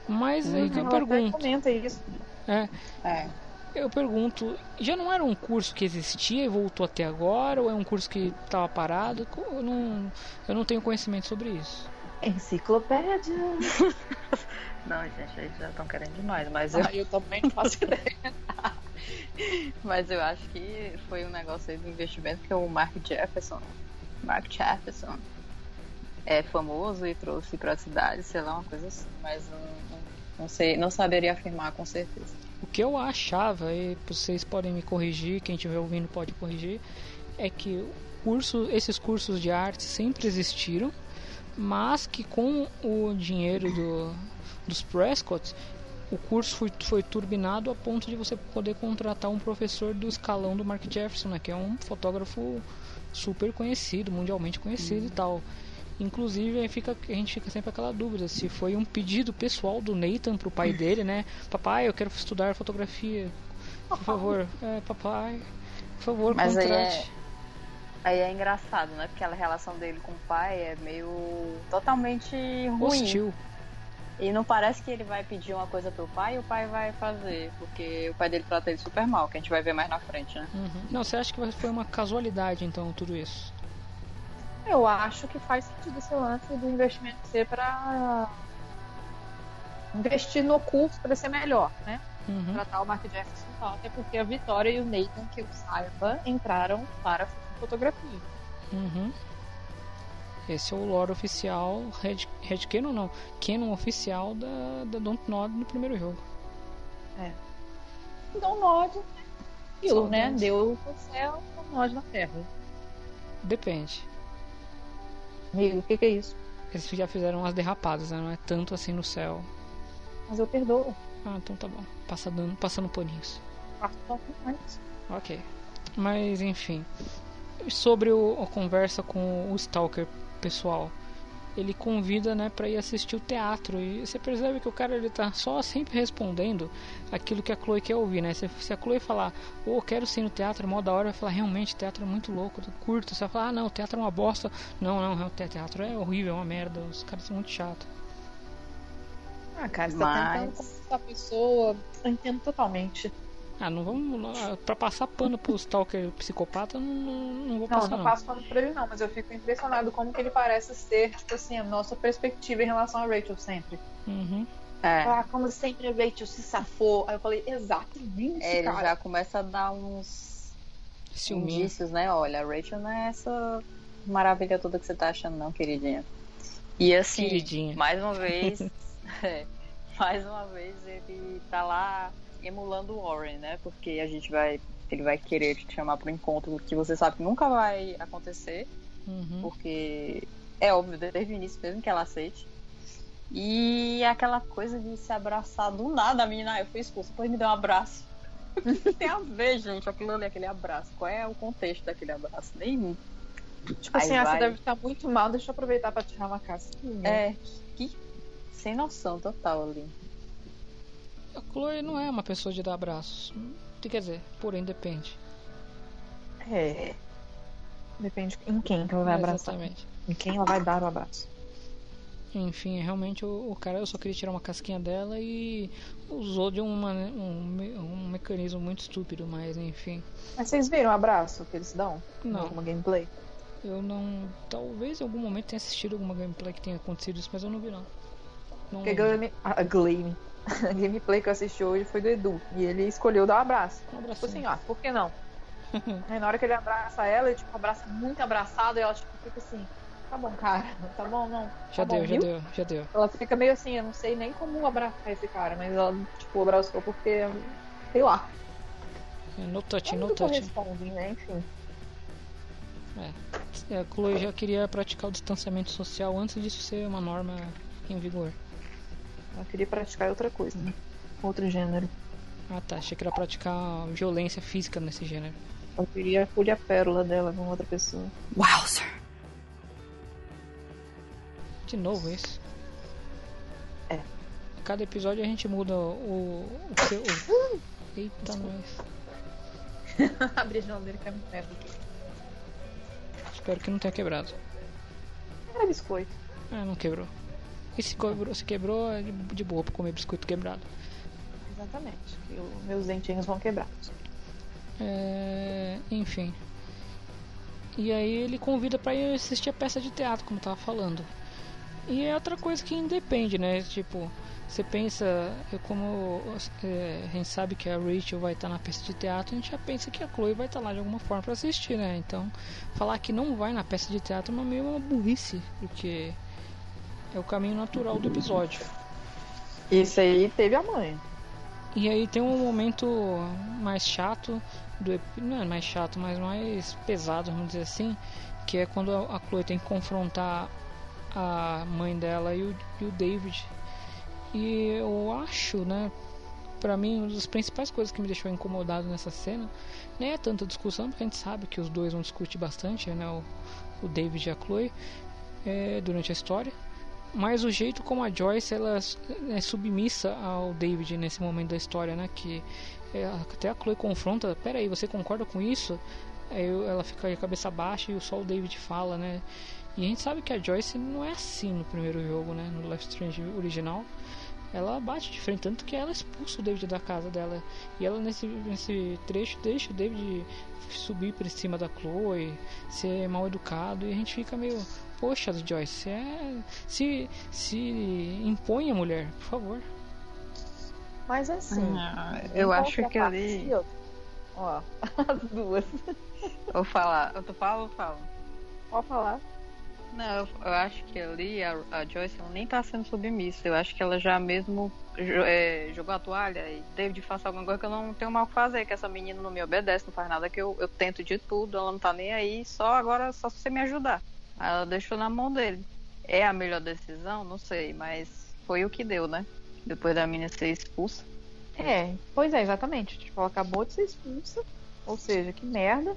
Speaker 6: Mas uhum, aí que eu pergunto.
Speaker 7: Comenta isso.
Speaker 6: É. é. Eu pergunto, já não era um curso que existia e voltou até agora, ou é um curso que estava parado? Eu não, eu não tenho conhecimento sobre isso.
Speaker 7: Enciclopédia!
Speaker 9: não, gente, eles já estão querendo demais, mas eu...
Speaker 7: Ah, eu também não faço ideia.
Speaker 9: mas eu acho que foi um negócio aí do investimento que o Mark Jefferson, Mark Jefferson, é famoso e trouxe para a cidade, sei lá, uma coisa assim, mas não, não, não sei, não saberia afirmar com certeza.
Speaker 6: O que eu achava, e vocês podem me corrigir, quem estiver ouvindo pode corrigir, é que curso, esses cursos de arte sempre existiram, mas que com o dinheiro do, dos Prescott, o curso foi, foi turbinado a ponto de você poder contratar um professor do escalão do Mark Jefferson, né, que é um fotógrafo super conhecido, mundialmente conhecido e tal. Inclusive, aí fica, a gente fica sempre aquela dúvida se foi um pedido pessoal do Nathan pro pai dele, né? Papai, eu quero estudar fotografia. Por favor, é, papai, por favor,
Speaker 9: Mas
Speaker 6: contrate.
Speaker 9: Aí é, aí é engraçado, né? Porque a relação dele com o pai é meio totalmente ruim.
Speaker 6: Hostil.
Speaker 9: E não parece que ele vai pedir uma coisa pro pai e o pai vai fazer, porque o pai dele trata ele super mal, que a gente vai ver mais na frente, né?
Speaker 6: Uhum. Não, você acha que foi uma casualidade, então, tudo isso?
Speaker 7: Eu acho que faz sentido esse lance do investimento ser para investir no curso para ser melhor, né?
Speaker 6: Uhum.
Speaker 7: Tratar o Mark Jefferson tal, até porque a Vitória e o Nathan, que eu saiba, entraram para fotografia.
Speaker 6: Uhum. Esse é o lore oficial, Red, Red Canon não, Canon oficial da, da Don't Nod no primeiro jogo.
Speaker 7: É. Don't Nod, aquilo, né? Deu o céu, Don't Nod na terra.
Speaker 6: Depende.
Speaker 7: Amigo, o que, que, é isso?
Speaker 6: Eles já fizeram umas derrapadas, né? Não é tanto assim no céu.
Speaker 7: Mas eu perdoo.
Speaker 6: Ah, então tá bom. Passa dando, passando paninhos.
Speaker 7: Passa mais.
Speaker 6: Ok. Mas enfim. Sobre o, a conversa com o Stalker pessoal ele convida, né, para ir assistir o teatro e você percebe que o cara ele tá só sempre respondendo aquilo que a Chloe quer ouvir, né? Se, se a Chloe falar, ô, oh, quero ser no teatro, mó da hora, vai falar, realmente, teatro é muito louco, curto. Você vai falar, ah, não, o teatro é uma bosta. Não, não, o teatro é horrível, é uma merda, os caras são muito chatos.
Speaker 7: Ah, cara, você Mas... tá tentando conquistar a pessoa, eu entendo totalmente.
Speaker 6: Ah, não vamos. Pra passar pano pro Stalker psicopata, não, não vou passar.
Speaker 7: Não, não passo pano pra ele, não, mas eu fico impressionado como que ele parece ser, tipo assim, a nossa perspectiva em relação a Rachel sempre.
Speaker 6: Uhum.
Speaker 7: É. Ah, como sempre a Rachel se safou. Aí eu falei, exatamente.
Speaker 9: É, ele
Speaker 7: cara.
Speaker 9: já começa a dar uns indícios, né? Olha, a Rachel não é essa maravilha toda que você tá achando, não, queridinha. E assim,
Speaker 6: queridinha.
Speaker 9: mais uma vez. é, mais uma vez ele tá lá emulando o Warren, né? Porque a gente vai. Ele vai querer te chamar para um encontro que você sabe que nunca vai acontecer.
Speaker 6: Uhum.
Speaker 9: Porque é óbvio, desde o início mesmo que ela aceite. E aquela coisa de se abraçar do nada, a menina, ah, eu fui expulsa, depois me deu um abraço. Tem a ver, gente, aquilo ali, aquele abraço. Qual é o contexto daquele abraço? Nenhum.
Speaker 7: Tipo Aí assim, vai... você deve estar muito mal, deixa eu aproveitar para tirar uma casquinha.
Speaker 9: É, que sem noção total ali.
Speaker 6: A Chloe não é uma pessoa de dar abraços. Quer dizer, porém depende.
Speaker 7: É. Depende em quem que ela vai é, abraçar.
Speaker 6: Exatamente.
Speaker 7: em quem ela vai dar o abraço.
Speaker 6: Enfim, realmente o, o cara eu só queria tirar uma casquinha dela e usou de uma, um, me- um mecanismo muito estúpido, mas enfim.
Speaker 7: Mas vocês viram o abraço que eles dão?
Speaker 6: Não.
Speaker 7: Uma gameplay?
Speaker 6: Eu não. Talvez em algum momento tenha assistido alguma gameplay que tenha acontecido isso, mas eu não vi não. Não
Speaker 7: Porque a,
Speaker 6: lembro.
Speaker 7: A, game, a gameplay que eu assisti hoje foi do Edu. E ele escolheu dar um abraço.
Speaker 6: Um
Speaker 7: Tipo
Speaker 6: abracinho.
Speaker 7: assim, ó, por que não? Aí na hora que ele abraça ela, ele tipo, abraça muito abraçado e ela tipo, fica assim, tá bom, cara, tá bom, não.
Speaker 6: Já
Speaker 7: tá
Speaker 6: deu,
Speaker 7: bom,
Speaker 6: já
Speaker 7: viu?
Speaker 6: deu, já deu.
Speaker 7: Ela fica meio assim, eu não sei nem como abraçar esse cara, mas ela, tipo, abraçou porque, sei lá.
Speaker 6: É, No touch,
Speaker 7: Não
Speaker 6: no touch.
Speaker 7: corresponde, né? Enfim.
Speaker 6: É, a Chloe já queria praticar o distanciamento social antes disso ser uma norma em vigor.
Speaker 7: Ela queria praticar outra coisa, né? Outro gênero.
Speaker 6: Ah tá, achei que era praticar violência física nesse gênero.
Speaker 7: Ela queria colher a pérola dela com outra pessoa.
Speaker 8: Wowzer.
Speaker 6: De novo isso.
Speaker 7: É.
Speaker 6: Cada episódio a gente muda o. o, que- o... Eita, nós.
Speaker 7: Abri a geladeira que é muito merda.
Speaker 6: Espero que não tenha quebrado.
Speaker 7: Era biscoito.
Speaker 6: Ah, não quebrou. E se quebrou, se quebrou é de, boa pra comer biscoito quebrado.
Speaker 7: Exatamente. E os meus dentinhos vão quebrar.
Speaker 6: É, enfim. E aí ele convida pra ir assistir a peça de teatro, como eu tava falando. E é outra coisa que independe, né? Tipo, você pensa, eu como é, a gente sabe que a Rachel vai estar na peça de teatro, a gente já pensa que a Chloe vai estar lá de alguma forma pra assistir, né? Então, falar que não vai na peça de teatro é uma meio uma burrice, porque é o caminho natural do episódio.
Speaker 7: Isso aí teve a mãe.
Speaker 6: E aí tem um momento mais chato do não é mais chato, mas mais pesado, vamos dizer assim, que é quando a Chloe tem que confrontar a mãe dela e o, e o David. E eu acho, né, pra mim, uma das principais coisas que me deixou incomodado nessa cena nem é tanta discussão, porque a gente sabe que os dois vão discutir bastante, né, o, o David e a Chloe, é, durante a história. Mas o jeito como a Joyce ela é submissa ao David nesse momento da história, né? Que é, até a Chloe confronta, pera aí, você concorda com isso? Aí ela fica a cabeça baixa e só o David fala, né? E a gente sabe que a Joyce não é assim no primeiro jogo, né? No Life Strange original. Ela bate de frente, tanto que ela expulsa o David da casa dela. E ela nesse, nesse trecho deixa o David subir por cima da Chloe, ser mal educado. E a gente fica meio, poxa, Joyce, é, se, se impõe a mulher, por favor.
Speaker 7: Mas assim.
Speaker 9: Ah, eu acho que ali.
Speaker 7: Ó, as duas.
Speaker 9: Vou falar. Eu tô falando ou falo?
Speaker 7: Pode falar.
Speaker 9: Não, eu, eu acho que ali a, a Joyce ela nem tá sendo submissa. Eu acho que ela já mesmo jo- é, jogou a toalha e David faça alguma coisa que eu não tenho mal o que fazer, que essa menina não me obedece, não faz nada que eu, eu tento de tudo, ela não tá nem aí, só agora só se você me ajudar. Ela deixou na mão dele. É a melhor decisão? Não sei, mas foi o que deu, né? Depois da menina ser expulsa.
Speaker 7: É, pois é, exatamente. Tipo, ela acabou de ser expulsa. Ou seja, que merda.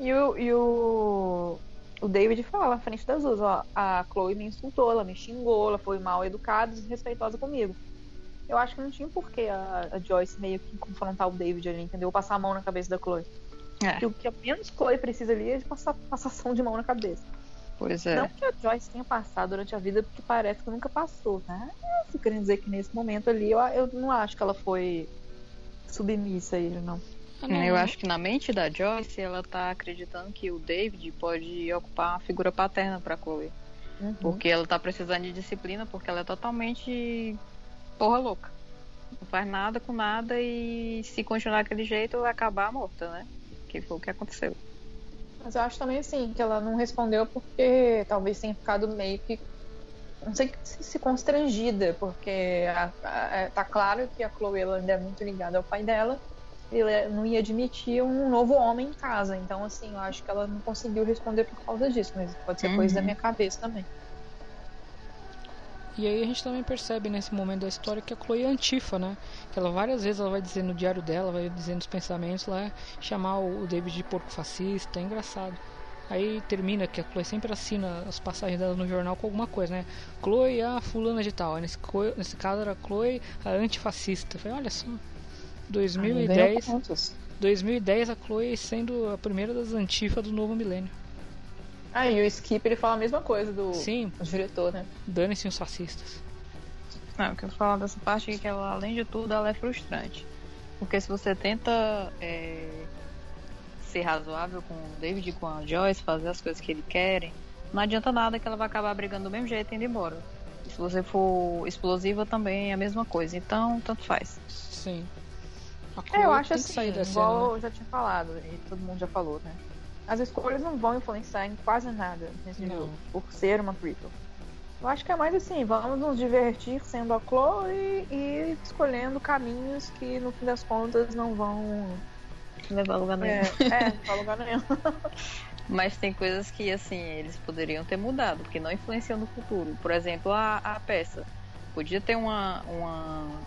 Speaker 7: E o, e o, o David fala na frente das duas, ó, a Chloe me insultou, ela me xingou, ela foi mal educada e desrespeitosa comigo. Eu acho que não tinha porquê a, a Joyce meio que confrontar o David ali, entendeu? Passar a mão na cabeça da Chloe.
Speaker 9: É.
Speaker 7: Que o que a menos Chloe precisa ali é de passar passação de mão na cabeça.
Speaker 9: Pois é.
Speaker 7: Não que a Joyce tenha passado durante a vida, porque parece que nunca passou, né? Eu querendo dizer que nesse momento ali, eu, eu não acho que ela foi submissa a ele, não.
Speaker 9: Eu acho que na mente da Joyce, ela tá acreditando que o David pode ocupar uma figura paterna pra Chloe.
Speaker 7: Uhum.
Speaker 9: Porque ela tá precisando de disciplina, porque ela é totalmente porra louca. Não faz nada com nada e se continuar daquele jeito vai acabar morta, né? Que foi o que aconteceu.
Speaker 7: Mas eu acho também assim, que ela não respondeu porque talvez tenha ficado meio que. Não sei se, constrangida, porque a- a- é- tá claro que a Chloe ela ainda é muito ligada ao pai dela. E ela não ia admitir um novo homem em casa. Então, assim, eu acho que ela não conseguiu responder por causa disso. Mas pode ser coisa da
Speaker 9: Uhum.
Speaker 7: minha cabeça também.
Speaker 6: E aí a gente também percebe nesse momento da história que a Chloe é antifa, né? Que ela várias vezes ela vai dizer no diário dela, vai dizendo os pensamentos lá, chamar o David de porco fascista, é engraçado. Aí termina que a Chloe sempre assina as passagens dela no jornal com alguma coisa, né? Chloe a fulana de tal. Nesse, nesse caso era Chloe a antifascista. Falei, olha só.
Speaker 7: Ganhou
Speaker 6: 2010,
Speaker 7: pontos.
Speaker 6: 2010 a Chloe sendo a primeira das antifas do novo milênio.
Speaker 7: Ah, e o Skip ele fala a mesma coisa do
Speaker 6: Sim.
Speaker 7: do diretor, né?
Speaker 6: Dane-se os fascistas.
Speaker 9: Não, o que eu falo dessa parte é que ela, além de tudo, ela é frustrante. Porque se você tenta é, ser razoável com o David e com a Joyce, fazer as coisas que ele querem, não adianta nada que ela vai acabar brigando do mesmo jeito e indo embora. E se você for explosiva também é a mesma coisa. Então, tanto faz.
Speaker 6: Sim.
Speaker 7: É, eu acho assim, igual
Speaker 6: cena, né?
Speaker 7: eu já tinha falado, e todo mundo já falou, né? As escolhas não vão influenciar em quase nada nesse
Speaker 6: Não.
Speaker 7: jogo, por ser uma prequel. Eu acho que é mais assim, vamos nos divertir sendo a Chloe e escolhendo caminhos que no fim das contas não vão.
Speaker 9: Levar a lugar nenhum.
Speaker 7: É, é não a lugar nenhum.
Speaker 9: Mas tem coisas que, assim, eles poderiam ter mudado, porque não influenciam no futuro. Por exemplo, a, a peça. Podia ter uma. uma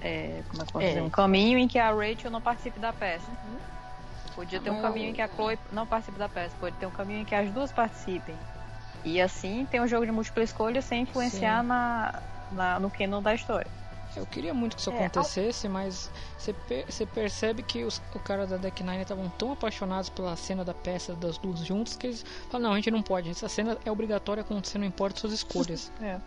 Speaker 9: é, como é que eu posso
Speaker 7: É.
Speaker 9: dizer? Um caminho em que a Rachel não participe da peça. Podia ter um caminho em que a Chloe não participe da peça. Pode ter um caminho em que as duas participem. E assim tem um jogo de múltipla escolha sem influenciar na, na, no canon da história.
Speaker 6: Eu queria muito que isso
Speaker 7: É,
Speaker 6: acontecesse, mas você per- você percebe que os, o cara da Deck Nine estavam tão apaixonados pela cena da peça das duas juntas que eles falaram, não, a gente não pode, essa cena é obrigatória acontecer, não importa suas escolhas.
Speaker 7: É.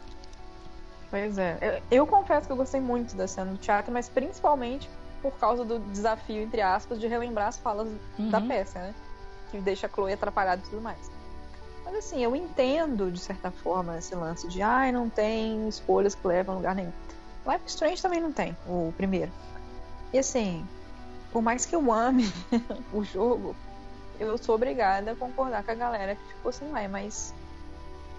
Speaker 7: Pois é. Eu, eu confesso que eu gostei muito da cena do teatro, mas principalmente por causa do desafio, entre aspas, de relembrar as falas da
Speaker 6: Uhum.
Speaker 7: peça, né? Que deixa a Chloe atrapalhada e tudo mais. Mas assim, eu entendo, de certa forma, esse lance de ai, não tem escolhas que levam a lugar nenhum. Life is Strange também não tem, o primeiro. E assim, por mais que eu ame o jogo, eu sou obrigada a concordar com a galera que ficou assim, ué, mas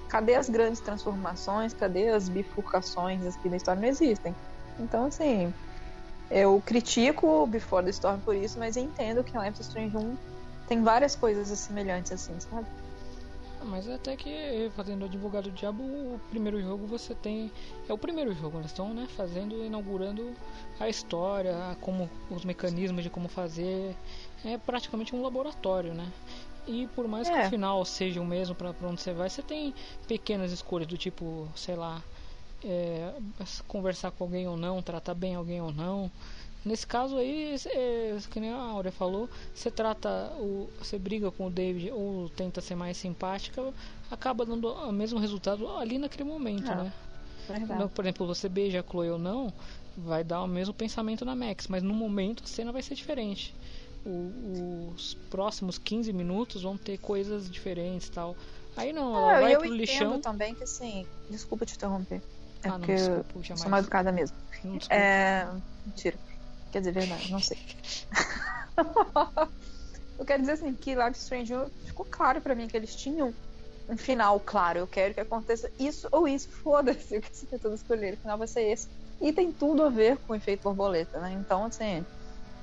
Speaker 7: cadê as grandes transformações? Cadê as bifurcações aqui da história? Não existem. Então, assim, eu critico o Before the Storm por isso, mas entendo que Life is Strange 1 tem várias coisas semelhantes, assim, sabe?
Speaker 6: Mas até que, fazendo o advogado do diabo, o primeiro jogo você tem. É o primeiro jogo, eles estão né, fazendo, inaugurando a história, como os mecanismos de como fazer. É praticamente um laboratório, né? E por mais que
Speaker 7: É.
Speaker 6: o final seja o mesmo para onde você vai, você tem pequenas escolhas do tipo, sei lá, é, conversar com alguém ou não, tratar bem alguém ou não. Nesse caso aí, é, que nem a Áurea falou, você trata o. você briga com o David ou tenta ser mais simpática, acaba dando o mesmo resultado ali naquele momento,
Speaker 7: É,
Speaker 6: né?
Speaker 7: Verdade.
Speaker 6: Por exemplo, você beija a Chloe ou não, vai dar o mesmo pensamento na Max, mas no momento a cena vai ser diferente. O- os próximos 15 minutos vão ter coisas diferentes tal. Aí não, ela
Speaker 7: Ah,
Speaker 6: vai
Speaker 7: eu
Speaker 6: pro
Speaker 7: entendo
Speaker 6: lixão.
Speaker 7: também que assim, desculpa te interromper. É
Speaker 6: Ah, não,
Speaker 7: porque
Speaker 6: desculpa,
Speaker 7: eu
Speaker 6: jamais.
Speaker 7: sou mal educada mesmo.
Speaker 6: Não, desculpa.
Speaker 7: É. Mentira. Quer dizer, verdade, não sei. eu quero dizer assim, que Life Strange ficou claro pra mim que eles tinham um final claro. Eu quero que aconteça isso ou isso, foda-se o que você tentou escolher. O final vai ser esse. E tem tudo a ver com o efeito borboleta, né? Então, assim,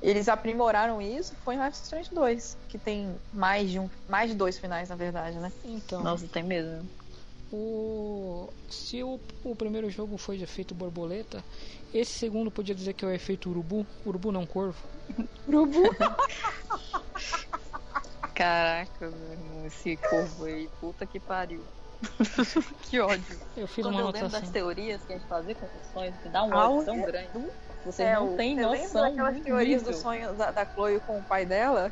Speaker 7: eles aprimoraram isso. Foi em Life Strange 2, que tem mais de, um, mais de dois finais, na verdade, né?
Speaker 6: Então,
Speaker 9: Nossa, tem mesmo.
Speaker 6: O... se o, o primeiro jogo foi de efeito borboleta, esse segundo podia dizer que é o efeito urubu. Urubu não corvo.
Speaker 7: Urubu.
Speaker 9: Caraca, meu irmão, esse corvo aí, puta que pariu. que ódio.
Speaker 6: Eu fiz
Speaker 9: Quando
Speaker 6: uma
Speaker 9: eu lembro das
Speaker 6: anotação.
Speaker 9: teorias que a gente fazia com os sonhos, que dá um
Speaker 7: Ah,
Speaker 9: ódio tão grande. Vocês
Speaker 7: Céu,
Speaker 9: não têm
Speaker 7: você lembra
Speaker 9: noção
Speaker 7: daquelas
Speaker 9: do
Speaker 7: teorias do sonho da, da Chloe com o pai dela?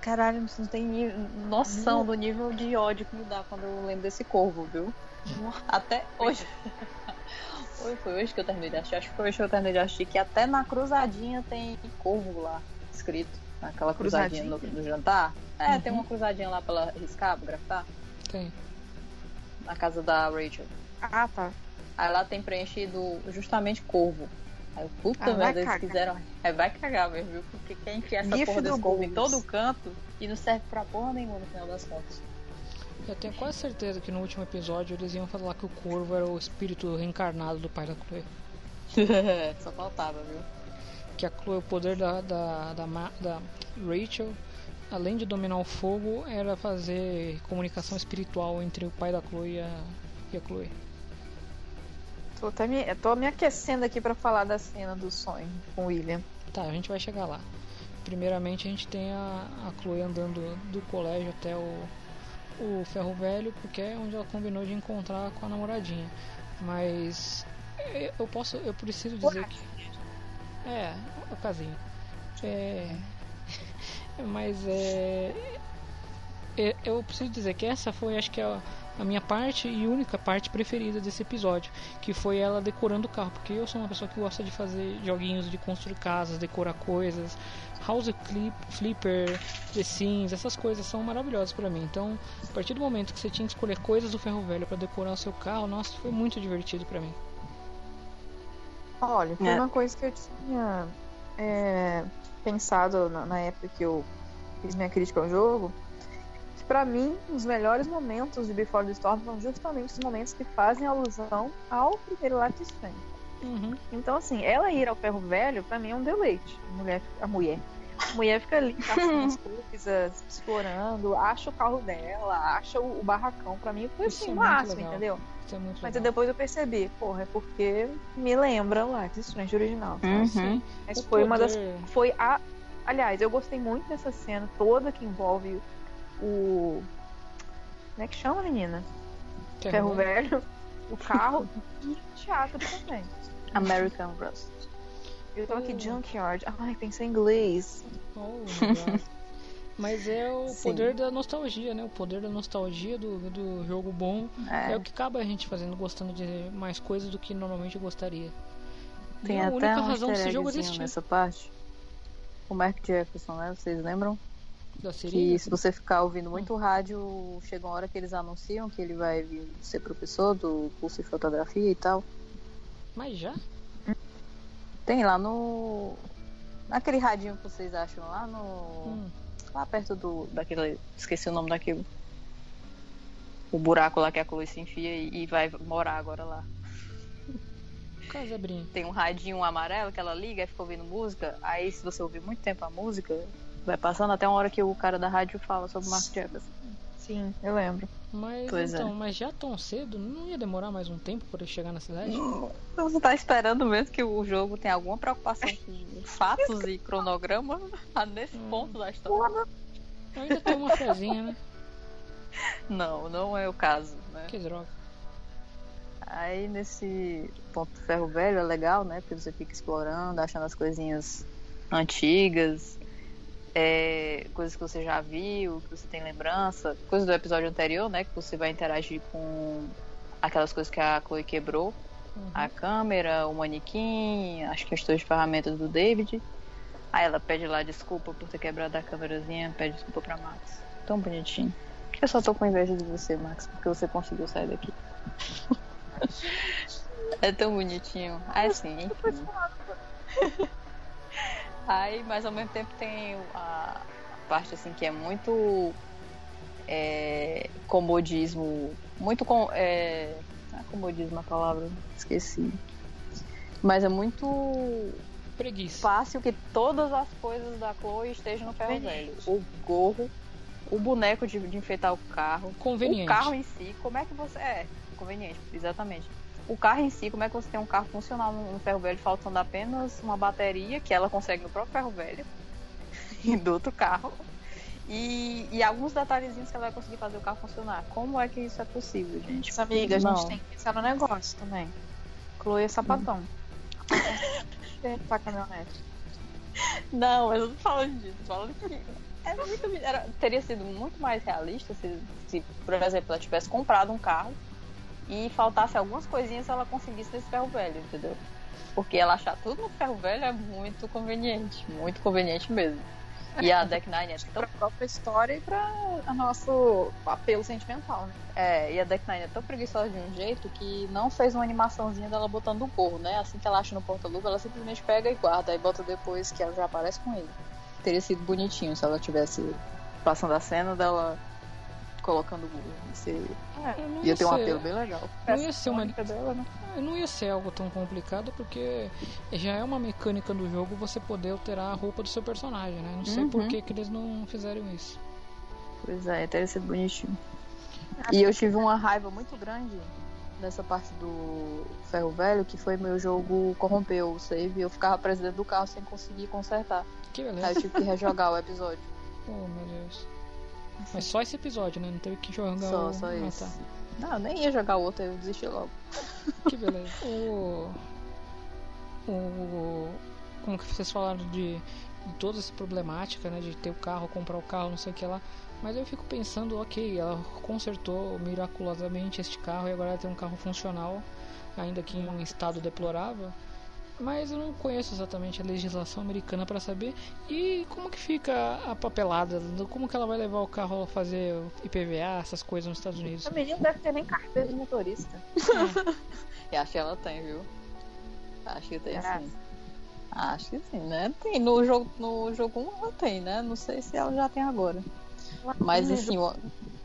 Speaker 9: Caralho, vocês não ni- noção do nível de ódio que me dá quando eu lembro desse corvo, viu? Até hoje. Foi, foi hoje que eu terminei de assistir. Acho que foi hoje que eu terminei de assistir. Que até na cruzadinha tem corvo lá escrito. Naquela cruzadinha, no,
Speaker 7: Cruzadinha?
Speaker 9: no jantar. É,
Speaker 6: Uhum.
Speaker 9: tem uma cruzadinha lá pra ela riscar, pra grafar.
Speaker 6: Tem.
Speaker 9: Na casa da Rachel.
Speaker 7: Ah, tá.
Speaker 9: Aí lá tem preenchido justamente corvo. Aí eu, puta
Speaker 7: Ah, vai
Speaker 9: merda, eles
Speaker 7: cagar.
Speaker 9: quiseram. Aí vai cagar mesmo, viu? Porque quer enfiar essa
Speaker 7: Gif
Speaker 9: porra desse corvo em todo canto e não serve pra porra nenhuma no final das contas.
Speaker 6: Eu tenho quase certeza que no último episódio eles iam falar que o corvo era o espírito reencarnado do pai da Chloe.
Speaker 9: Só faltava, viu?
Speaker 6: Que a Chloe, o poder da, da, da, Ma- da Rachel, além de dominar o fogo, era fazer comunicação espiritual entre o pai da Chloe e a, e a Chloe.
Speaker 7: Tô, até me, tô me aquecendo aqui pra falar da cena do sonho com o William.
Speaker 6: Tá, a gente vai chegar lá. Primeiramente a gente tem a, a Chloe andando do colégio até o, o ferro velho, porque é onde ela combinou de encontrar com a namoradinha. Mas é, eu posso, eu preciso dizer que. É, o casinho. É. Mas é. é, eu preciso dizer que essa foi, acho que, a, a minha parte e única parte preferida desse episódio, que foi ela decorando o carro, porque eu sou uma pessoa que gosta de fazer joguinhos de construir casas, decorar coisas, House Clip, Flipper, The Sims, essas coisas são maravilhosas para mim. Então, a partir do momento que você tinha que escolher coisas do ferro velho para decorar o seu carro, nossa, foi muito divertido para mim.
Speaker 7: Olha, foi
Speaker 9: É.
Speaker 7: uma coisa que eu tinha é, pensado na, na época que eu fiz minha crítica ao jogo. Que pra mim, os melhores momentos de Before the Storm são justamente os momentos que fazem alusão ao primeiro is Strange.
Speaker 6: Uhum.
Speaker 7: Então, assim, ela ir ao ferro velho, pra mim é um deleite. A mulher, a mulher. A mulher fica ali, caçando as coisas, explorando, acha o carro dela, acha o, barracão. Pra mim foi assim,
Speaker 6: é muito
Speaker 7: máximo, entendeu?
Speaker 6: É
Speaker 7: Mas depois eu percebi, porra, é porque me lembra o Life is Strange original.
Speaker 9: Uhum.
Speaker 6: Sim.
Speaker 7: Mas
Speaker 6: O
Speaker 7: foi uma das.
Speaker 6: poder-
Speaker 7: Foi a. Aliás, eu gostei muito dessa cena toda que envolve o. Como é que chama, menina? Ferro velho, o carro e o teatro também.
Speaker 9: American Rust.
Speaker 7: Eu tô aqui
Speaker 6: Oh.
Speaker 7: Junkyard. Ai, pensei em inglês.
Speaker 6: Oh. Mas é o
Speaker 9: Sim.
Speaker 6: poder da nostalgia, né? O poder da nostalgia do, do jogo bom é.
Speaker 9: É.
Speaker 6: o que acaba a gente fazendo, gostando de mais coisas do que normalmente gostaria. E
Speaker 9: Tem
Speaker 6: é a
Speaker 9: até
Speaker 6: única
Speaker 9: um
Speaker 6: razão desse jogo
Speaker 9: eggzinho
Speaker 6: existir.
Speaker 9: nessa parte. O Mark Jefferson, né? Vocês lembram?
Speaker 6: Da
Speaker 9: Que se você ficar ouvindo muito rádio, chega uma hora que eles anunciam que ele vai vir ser professor do curso de fotografia e tal.
Speaker 6: Mas já?
Speaker 9: Tem lá no. Naquele radinho que vocês acham lá no.
Speaker 6: Hum.
Speaker 9: Lá perto do. daquele. Esqueci o nome daquilo. O buraco lá que a Chloe se enfia e, e vai morar agora lá.
Speaker 6: Casabrinha.
Speaker 9: Tem um radinho amarelo que ela liga e fica ouvindo música. Aí se você ouvir muito tempo a música, vai passando até uma hora que o cara da rádio fala sobre o Mark Jefferson.
Speaker 7: Sim, eu lembro.
Speaker 6: Mas
Speaker 9: Pois é.
Speaker 6: então, mas já tão cedo, não ia demorar mais um tempo para ele chegar na cidade?
Speaker 9: Você tá esperando mesmo que o jogo tenha alguma preocupação com fatos e cronograma Ah, nesse ponto da história?
Speaker 6: Ainda tem uma fezinha, né?
Speaker 9: Não, não é o caso, né?
Speaker 6: Que droga.
Speaker 9: Aí nesse ponto do ferro velho é legal, né? Porque você fica explorando, achando as coisinhas antigas, é, coisas que você já viu, que você tem lembrança, coisas do episódio anterior, né? Que você vai interagir com aquelas coisas que a Chloe quebrou. A câmera, o manequim, as questões de ferramentas do David. Aí ela pede lá desculpa por ter quebrado a câmerazinha, pede desculpa pra Max. Tão bonitinho. Eu só tô com inveja de você, Max, porque você conseguiu sair daqui. é tão bonitinho. Assim, enfim. Aí, mas ao mesmo tempo tem a parte assim que é muito é, comodismo, muito com, é, é comodismo a palavra, esqueci. Mas é muito
Speaker 6: Preguiça.
Speaker 9: fácil que todas as coisas da Chloe estejam no ferro velho. O gorro, o boneco de, de enfeitar o carro,
Speaker 6: Conveniente.
Speaker 9: o carro em si, como é que você. É, conveniente, exatamente. O carro em si, como é que você tem um carro funcional no, ferro velho, faltando apenas uma bateria, que ela consegue no próprio ferro velho, e do outro carro. E, e alguns detalhezinhos que ela vai conseguir fazer o carro funcionar. Como é que isso é possível, gente?
Speaker 7: Mas, amiga, a gente
Speaker 9: Não.
Speaker 7: tem que pensar no negócio também. Chloe é sapatão. Que pra caminhonete.
Speaker 9: Não, mas eu não tô falando disso. Tô falando que é muito, era- teria sido muito mais realista se, se, por exemplo, ela tivesse comprado um carro e faltasse algumas coisinhas se ela conseguisse nesse ferro velho, entendeu? Porque ela achar tudo no ferro velho é muito conveniente. Muito conveniente mesmo. E a Deck Nine é tão
Speaker 7: Pra própria história e pra a nosso apelo sentimental, né?
Speaker 9: É, e a Deck Nine é tão preguiçosa de um jeito que não fez uma animaçãozinha dela botando o gorro, né? Assim que ela acha no porta-luva, ela simplesmente pega e guarda, aí bota depois que ela já aparece com ele. Teria sido bonitinho se ela tivesse passando a cena dela colocando. Ia, ser-
Speaker 6: É,
Speaker 9: ia ter um
Speaker 6: ser-
Speaker 9: apelo bem legal.
Speaker 6: Não ia ser uma
Speaker 7: dela, né?
Speaker 6: Ah, Não ia ser algo tão complicado porque já é uma mecânica do jogo você poder alterar a roupa do seu personagem, né? Não sei
Speaker 9: Uhum.
Speaker 6: por que, que eles não fizeram isso.
Speaker 9: Pois é, teria sido bonitinho. E eu tive uma raiva muito grande nessa parte do Ferro Velho, que foi meu jogo corrompeu o save e eu ficava preso dentro do carro sem conseguir consertar.
Speaker 6: Que
Speaker 9: Aí eu
Speaker 6: beleza.
Speaker 9: tive que rejogar o episódio.
Speaker 6: Oh, meu Deus. Mas só esse episódio, né? Não teve que jogar
Speaker 9: Só,
Speaker 6: o...
Speaker 9: só
Speaker 6: Ah,
Speaker 9: isso.
Speaker 6: tá.
Speaker 9: Não, eu nem ia jogar o outro, eu desisti logo.
Speaker 6: Que beleza. o... o... Como que vocês falaram de de toda essa problemática, né, de ter o carro, comprar o carro, não sei o que lá. Mas eu fico pensando, ok, ela consertou miraculosamente este carro e agora ela tem um carro funcional, ainda que em um estado deplorável. Mas eu não conheço exatamente a legislação americana para saber e como que fica a papelada, como que ela vai levar o carro a fazer IPVA, essas coisas nos Estados Unidos.
Speaker 7: A menina deve ter nem carteira de motorista.
Speaker 9: E acho que ela tem, viu? Acho que tem
Speaker 7: Será?
Speaker 9: sim. Acho que sim, né? Tem, no jogo, no jogo 1 ela tem, né? Não sei se ela já tem agora. Mas assim, uma,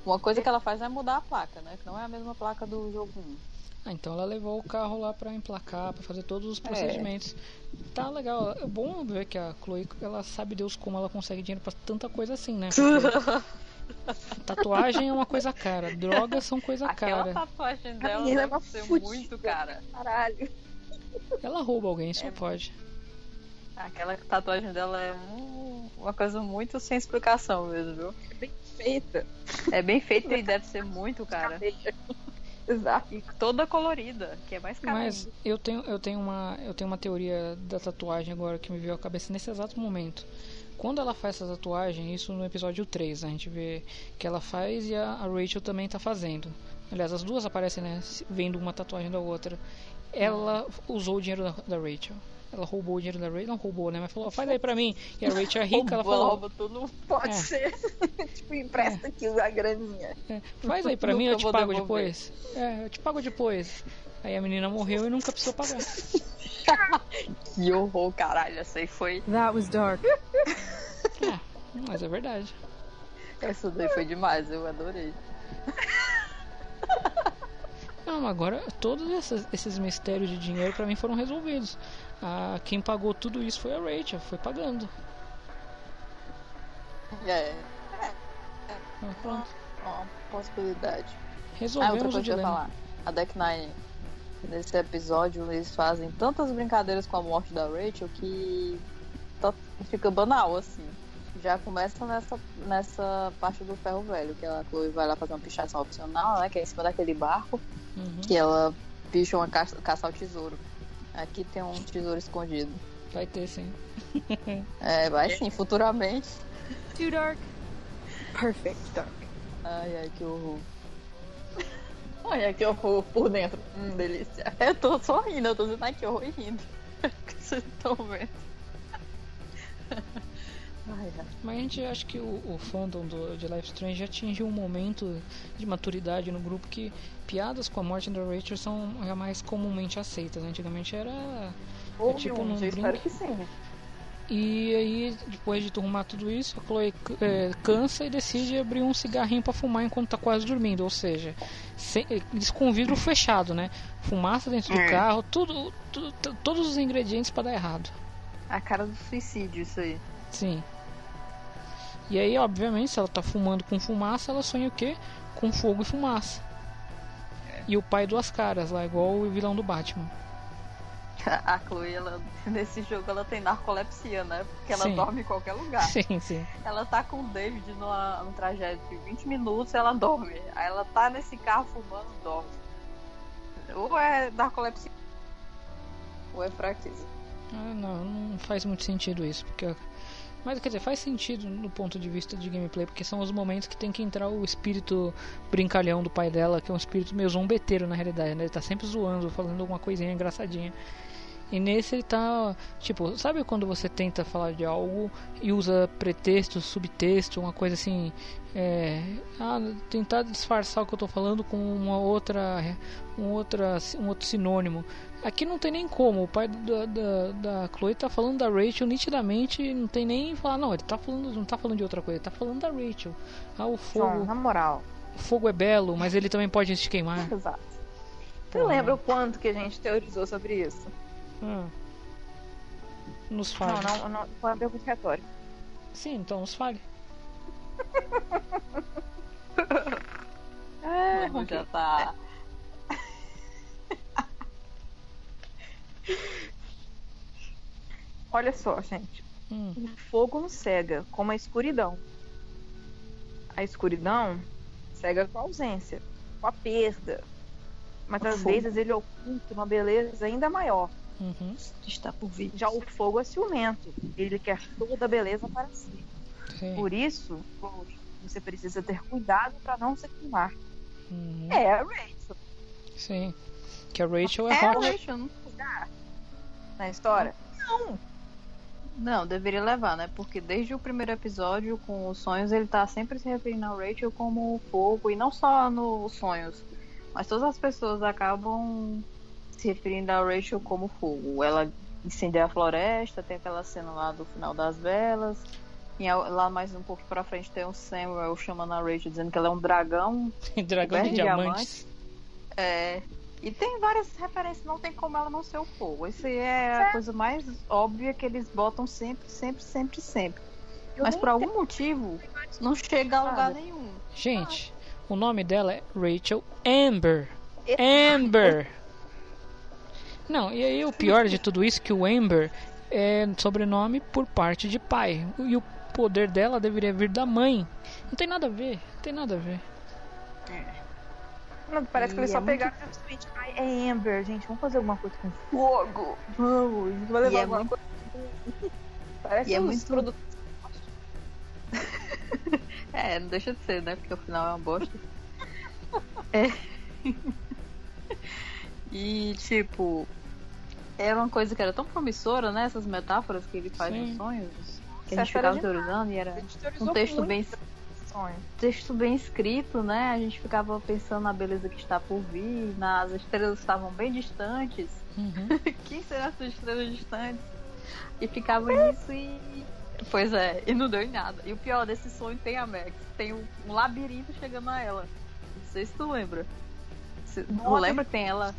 Speaker 9: uma coisa que ela faz é mudar a placa, né? Que não é a mesma placa do jogo 1.
Speaker 6: Ah, então ela levou o carro lá para emplacar, para fazer todos os procedimentos. Tá legal, é bom ver que a Chloe, ela sabe Deus como ela consegue dinheiro pra tanta coisa assim, né? Porque tatuagem é uma coisa cara, drogas são coisa
Speaker 9: Aquela
Speaker 6: cara.
Speaker 9: tatuagem dela
Speaker 7: é
Speaker 9: deve
Speaker 7: uma
Speaker 9: ser
Speaker 7: fudida.
Speaker 9: muito cara.
Speaker 7: Caralho.
Speaker 6: Ela rouba alguém,
Speaker 9: É
Speaker 6: só pode.
Speaker 9: Aquela tatuagem dela é um- uma coisa muito sem explicação mesmo, viu?
Speaker 7: Bem feita.
Speaker 9: É bem feita e deve ser muito cara.
Speaker 7: Exato.
Speaker 9: E toda colorida, que é mais cara.
Speaker 6: Mas eu tenho, eu tenho uma, eu tenho uma teoria da tatuagem agora que me veio à cabeça nesse exato momento. Quando ela faz essa tatuagem, isso no episódio 3, a gente vê que ela faz e a, a Rachel também tá fazendo. Aliás, as duas aparecem, né, vendo uma tatuagem da outra. Ela usou o dinheiro da, da Rachel. Ela roubou o dinheiro da Rachel, não roubou, né, mas falou, faz aí pra mim. E a Rachel é rica, ela falou,
Speaker 9: rouba tudo.
Speaker 7: Pode
Speaker 6: É.
Speaker 7: ser. tipo, empresta aqui a graninha.
Speaker 6: É, faz aí pra mim, eu te pago
Speaker 9: devolver.
Speaker 6: depois. É, eu te pago depois. Aí a menina morreu e nunca precisou pagar.
Speaker 9: Que horror, caralho. Essa aí foi.
Speaker 5: That was dark.
Speaker 6: É, mas é verdade.
Speaker 9: Essa daí foi demais, eu adorei.
Speaker 6: Não, agora todos esses, esses mistérios de dinheiro pra mim foram resolvidos. Ah, quem pagou tudo isso foi a Rachel, foi pagando.
Speaker 9: É,
Speaker 6: Ah, pronto.
Speaker 9: uma possibilidade. Ah, outra
Speaker 6: Resolvemos
Speaker 9: coisa
Speaker 6: o dilema.
Speaker 9: falar. A Deck Nine, nesse episódio, eles fazem tantas brincadeiras com a morte da Rachel que tá- fica banal, assim. Já começa nessa, nessa parte do ferro velho, que a Chloe vai lá fazer uma pichação opcional, né? Que é em cima daquele barco,
Speaker 6: Uhum.
Speaker 9: que ela picha uma caça, caça ao tesouro. Aqui tem um tesouro escondido.
Speaker 6: Vai ter sim.
Speaker 9: É, vai sim, futuramente.
Speaker 5: Too dark.
Speaker 7: Perfect dark.
Speaker 9: Ai, ai, que horror.
Speaker 7: Olha que horror por dentro. Hum, delícia.
Speaker 9: Eu tô só rindo, eu tô dizendo, ai, que horror e rindo. que vocês estão vendo. Ai, ai.
Speaker 6: Mas a gente acha que o, o fandom do, de Life Strange já atingiu um momento de maturidade no grupo que piadas com a morte da Rachel são mais comumente aceitas. Antigamente era.
Speaker 7: Ou
Speaker 6: tipo
Speaker 7: um, eu espero que sim.
Speaker 6: E aí, depois de turmar tudo isso, a Chloe é, cansa e decide abrir um cigarrinho pra fumar enquanto tá quase dormindo. Ou seja, sem, eles com vidro fechado, né? Fumaça dentro do carro, tudo, tudo- todos os ingredientes pra dar errado.
Speaker 9: A cara do suicídio, isso aí.
Speaker 6: Sim. E aí, obviamente, se ela tá fumando com fumaça, ela sonha o quê? Com fogo e fumaça. E o pai duas caras lá, igual o vilão do Batman.
Speaker 9: A Chloe, ela, nesse jogo, ela tem narcolepsia, né? Porque ela
Speaker 6: Sim.
Speaker 9: dorme em qualquer lugar.
Speaker 6: Sim, sim.
Speaker 9: Ela tá com o David numa, num trajeto de 20 minutos ela dorme. Aí ela tá nesse carro fumando, dorme. Ou é narcolepsia, ou é fraqueza.
Speaker 6: Ah, não, não faz muito sentido isso, porque mas quer dizer, faz sentido no ponto de vista de gameplay, porque são os momentos que tem que entrar o espírito brincalhão do pai dela, que é um espírito meio zombeteiro na realidade, né? Ele tá sempre zoando, falando alguma coisinha engraçadinha. E nesse ele tá, tipo, sabe quando você tenta falar de algo e usa pretexto, subtexto, uma coisa assim, é, ah, tentar disfarçar o que eu tô falando com uma outra, um, outra, um outro sinônimo. Aqui não tem nem como, o pai da, da, da Chloe tá falando da Rachel nitidamente, não tem nem falar, não, ele tá falando, não tá falando de outra coisa, ele tá falando da Rachel. Ah, o fogo,
Speaker 7: na moral.
Speaker 6: o fogo é belo, mas ele também pode se queimar.
Speaker 7: Exato. Você lembra o quanto que a gente teorizou sobre isso?
Speaker 6: Ah. Nos fale.
Speaker 7: Não, não, não. Foi uma pergunta retórica.
Speaker 6: Sim, então nos fale.
Speaker 7: É,
Speaker 9: Vamos já tá.
Speaker 7: Olha só, gente.
Speaker 6: Hum.
Speaker 7: O fogo não cega, como a escuridão. A escuridão cega com a ausência, com a perda. Mas
Speaker 9: O
Speaker 7: às
Speaker 9: fogo.
Speaker 7: vezes ele oculta uma beleza ainda maior.
Speaker 6: Uhum.
Speaker 9: Está por vir.
Speaker 7: Já o fogo é ciumento. Ele quer toda a beleza para si.
Speaker 6: Sim.
Speaker 7: Por isso, você precisa ter cuidado para não se queimar.
Speaker 6: Uhum.
Speaker 7: É a Rachel.
Speaker 6: Sim. Que a Rachel é,
Speaker 9: É,
Speaker 6: hot.
Speaker 9: Rachel, não
Speaker 7: Na história? Não.
Speaker 9: Não, deveria levar, né? Porque desde o primeiro episódio, com os sonhos, ele tá sempre se referindo a Rachel como fogo, e não só nos sonhos, mas todas as pessoas acabam se referindo a Rachel como fogo. Ela incendeia a floresta, tem aquela cena lá do final das velas. E lá mais um pouco pra frente tem o Samuel chamando a Rachel, dizendo que ela é um dragão.
Speaker 6: Dragão de
Speaker 9: coberto
Speaker 6: diamantes.
Speaker 9: É. E tem várias referências, não tem como ela não ser o fogo. Isso aí é a coisa mais óbvia que eles botam sempre, sempre, sempre, sempre.
Speaker 7: Eu
Speaker 9: Mas por algum motivo não chega a lugar nenhum.
Speaker 6: Gente, o nome dela é Rachel Amber. Amber. Não, e aí o pior de tudo isso é que o Amber é sobrenome por parte de pai. E o poder dela deveria vir da mãe. Não tem nada a ver, não tem nada a ver.
Speaker 7: Não, parece que
Speaker 9: E
Speaker 7: eles
Speaker 9: é
Speaker 7: só
Speaker 9: muito-
Speaker 7: pegaram simplesmente. Ai, é Amber, gente. Vamos fazer alguma coisa com fogo. Vamos. A gente vai levar
Speaker 9: E é
Speaker 7: alguma
Speaker 9: muito-
Speaker 7: coisa. Parece
Speaker 9: e é muito-
Speaker 7: produtos.
Speaker 9: É, não deixa de ser, né? Porque o final é uma bosta. é. E, tipo, é uma coisa que era tão promissora, né? Essas metáforas que ele faz
Speaker 6: Sim.
Speaker 9: nos sonhos. Que
Speaker 7: Isso
Speaker 9: a gente ficava teorizando e era um texto bem, texto bem escrito, né? A gente ficava pensando na beleza que está por vir, nas estrelas estavam bem distantes.
Speaker 6: Uhum.
Speaker 9: Quem será essas estrelas distantes? E ficava nisso e. Pois é, e não deu em nada. E o pior desse sonho tem a Max. Tem um, um labirinto chegando a ela. Não sei se tu lembra. Se,
Speaker 7: Nossa.
Speaker 9: lembra que tem ela.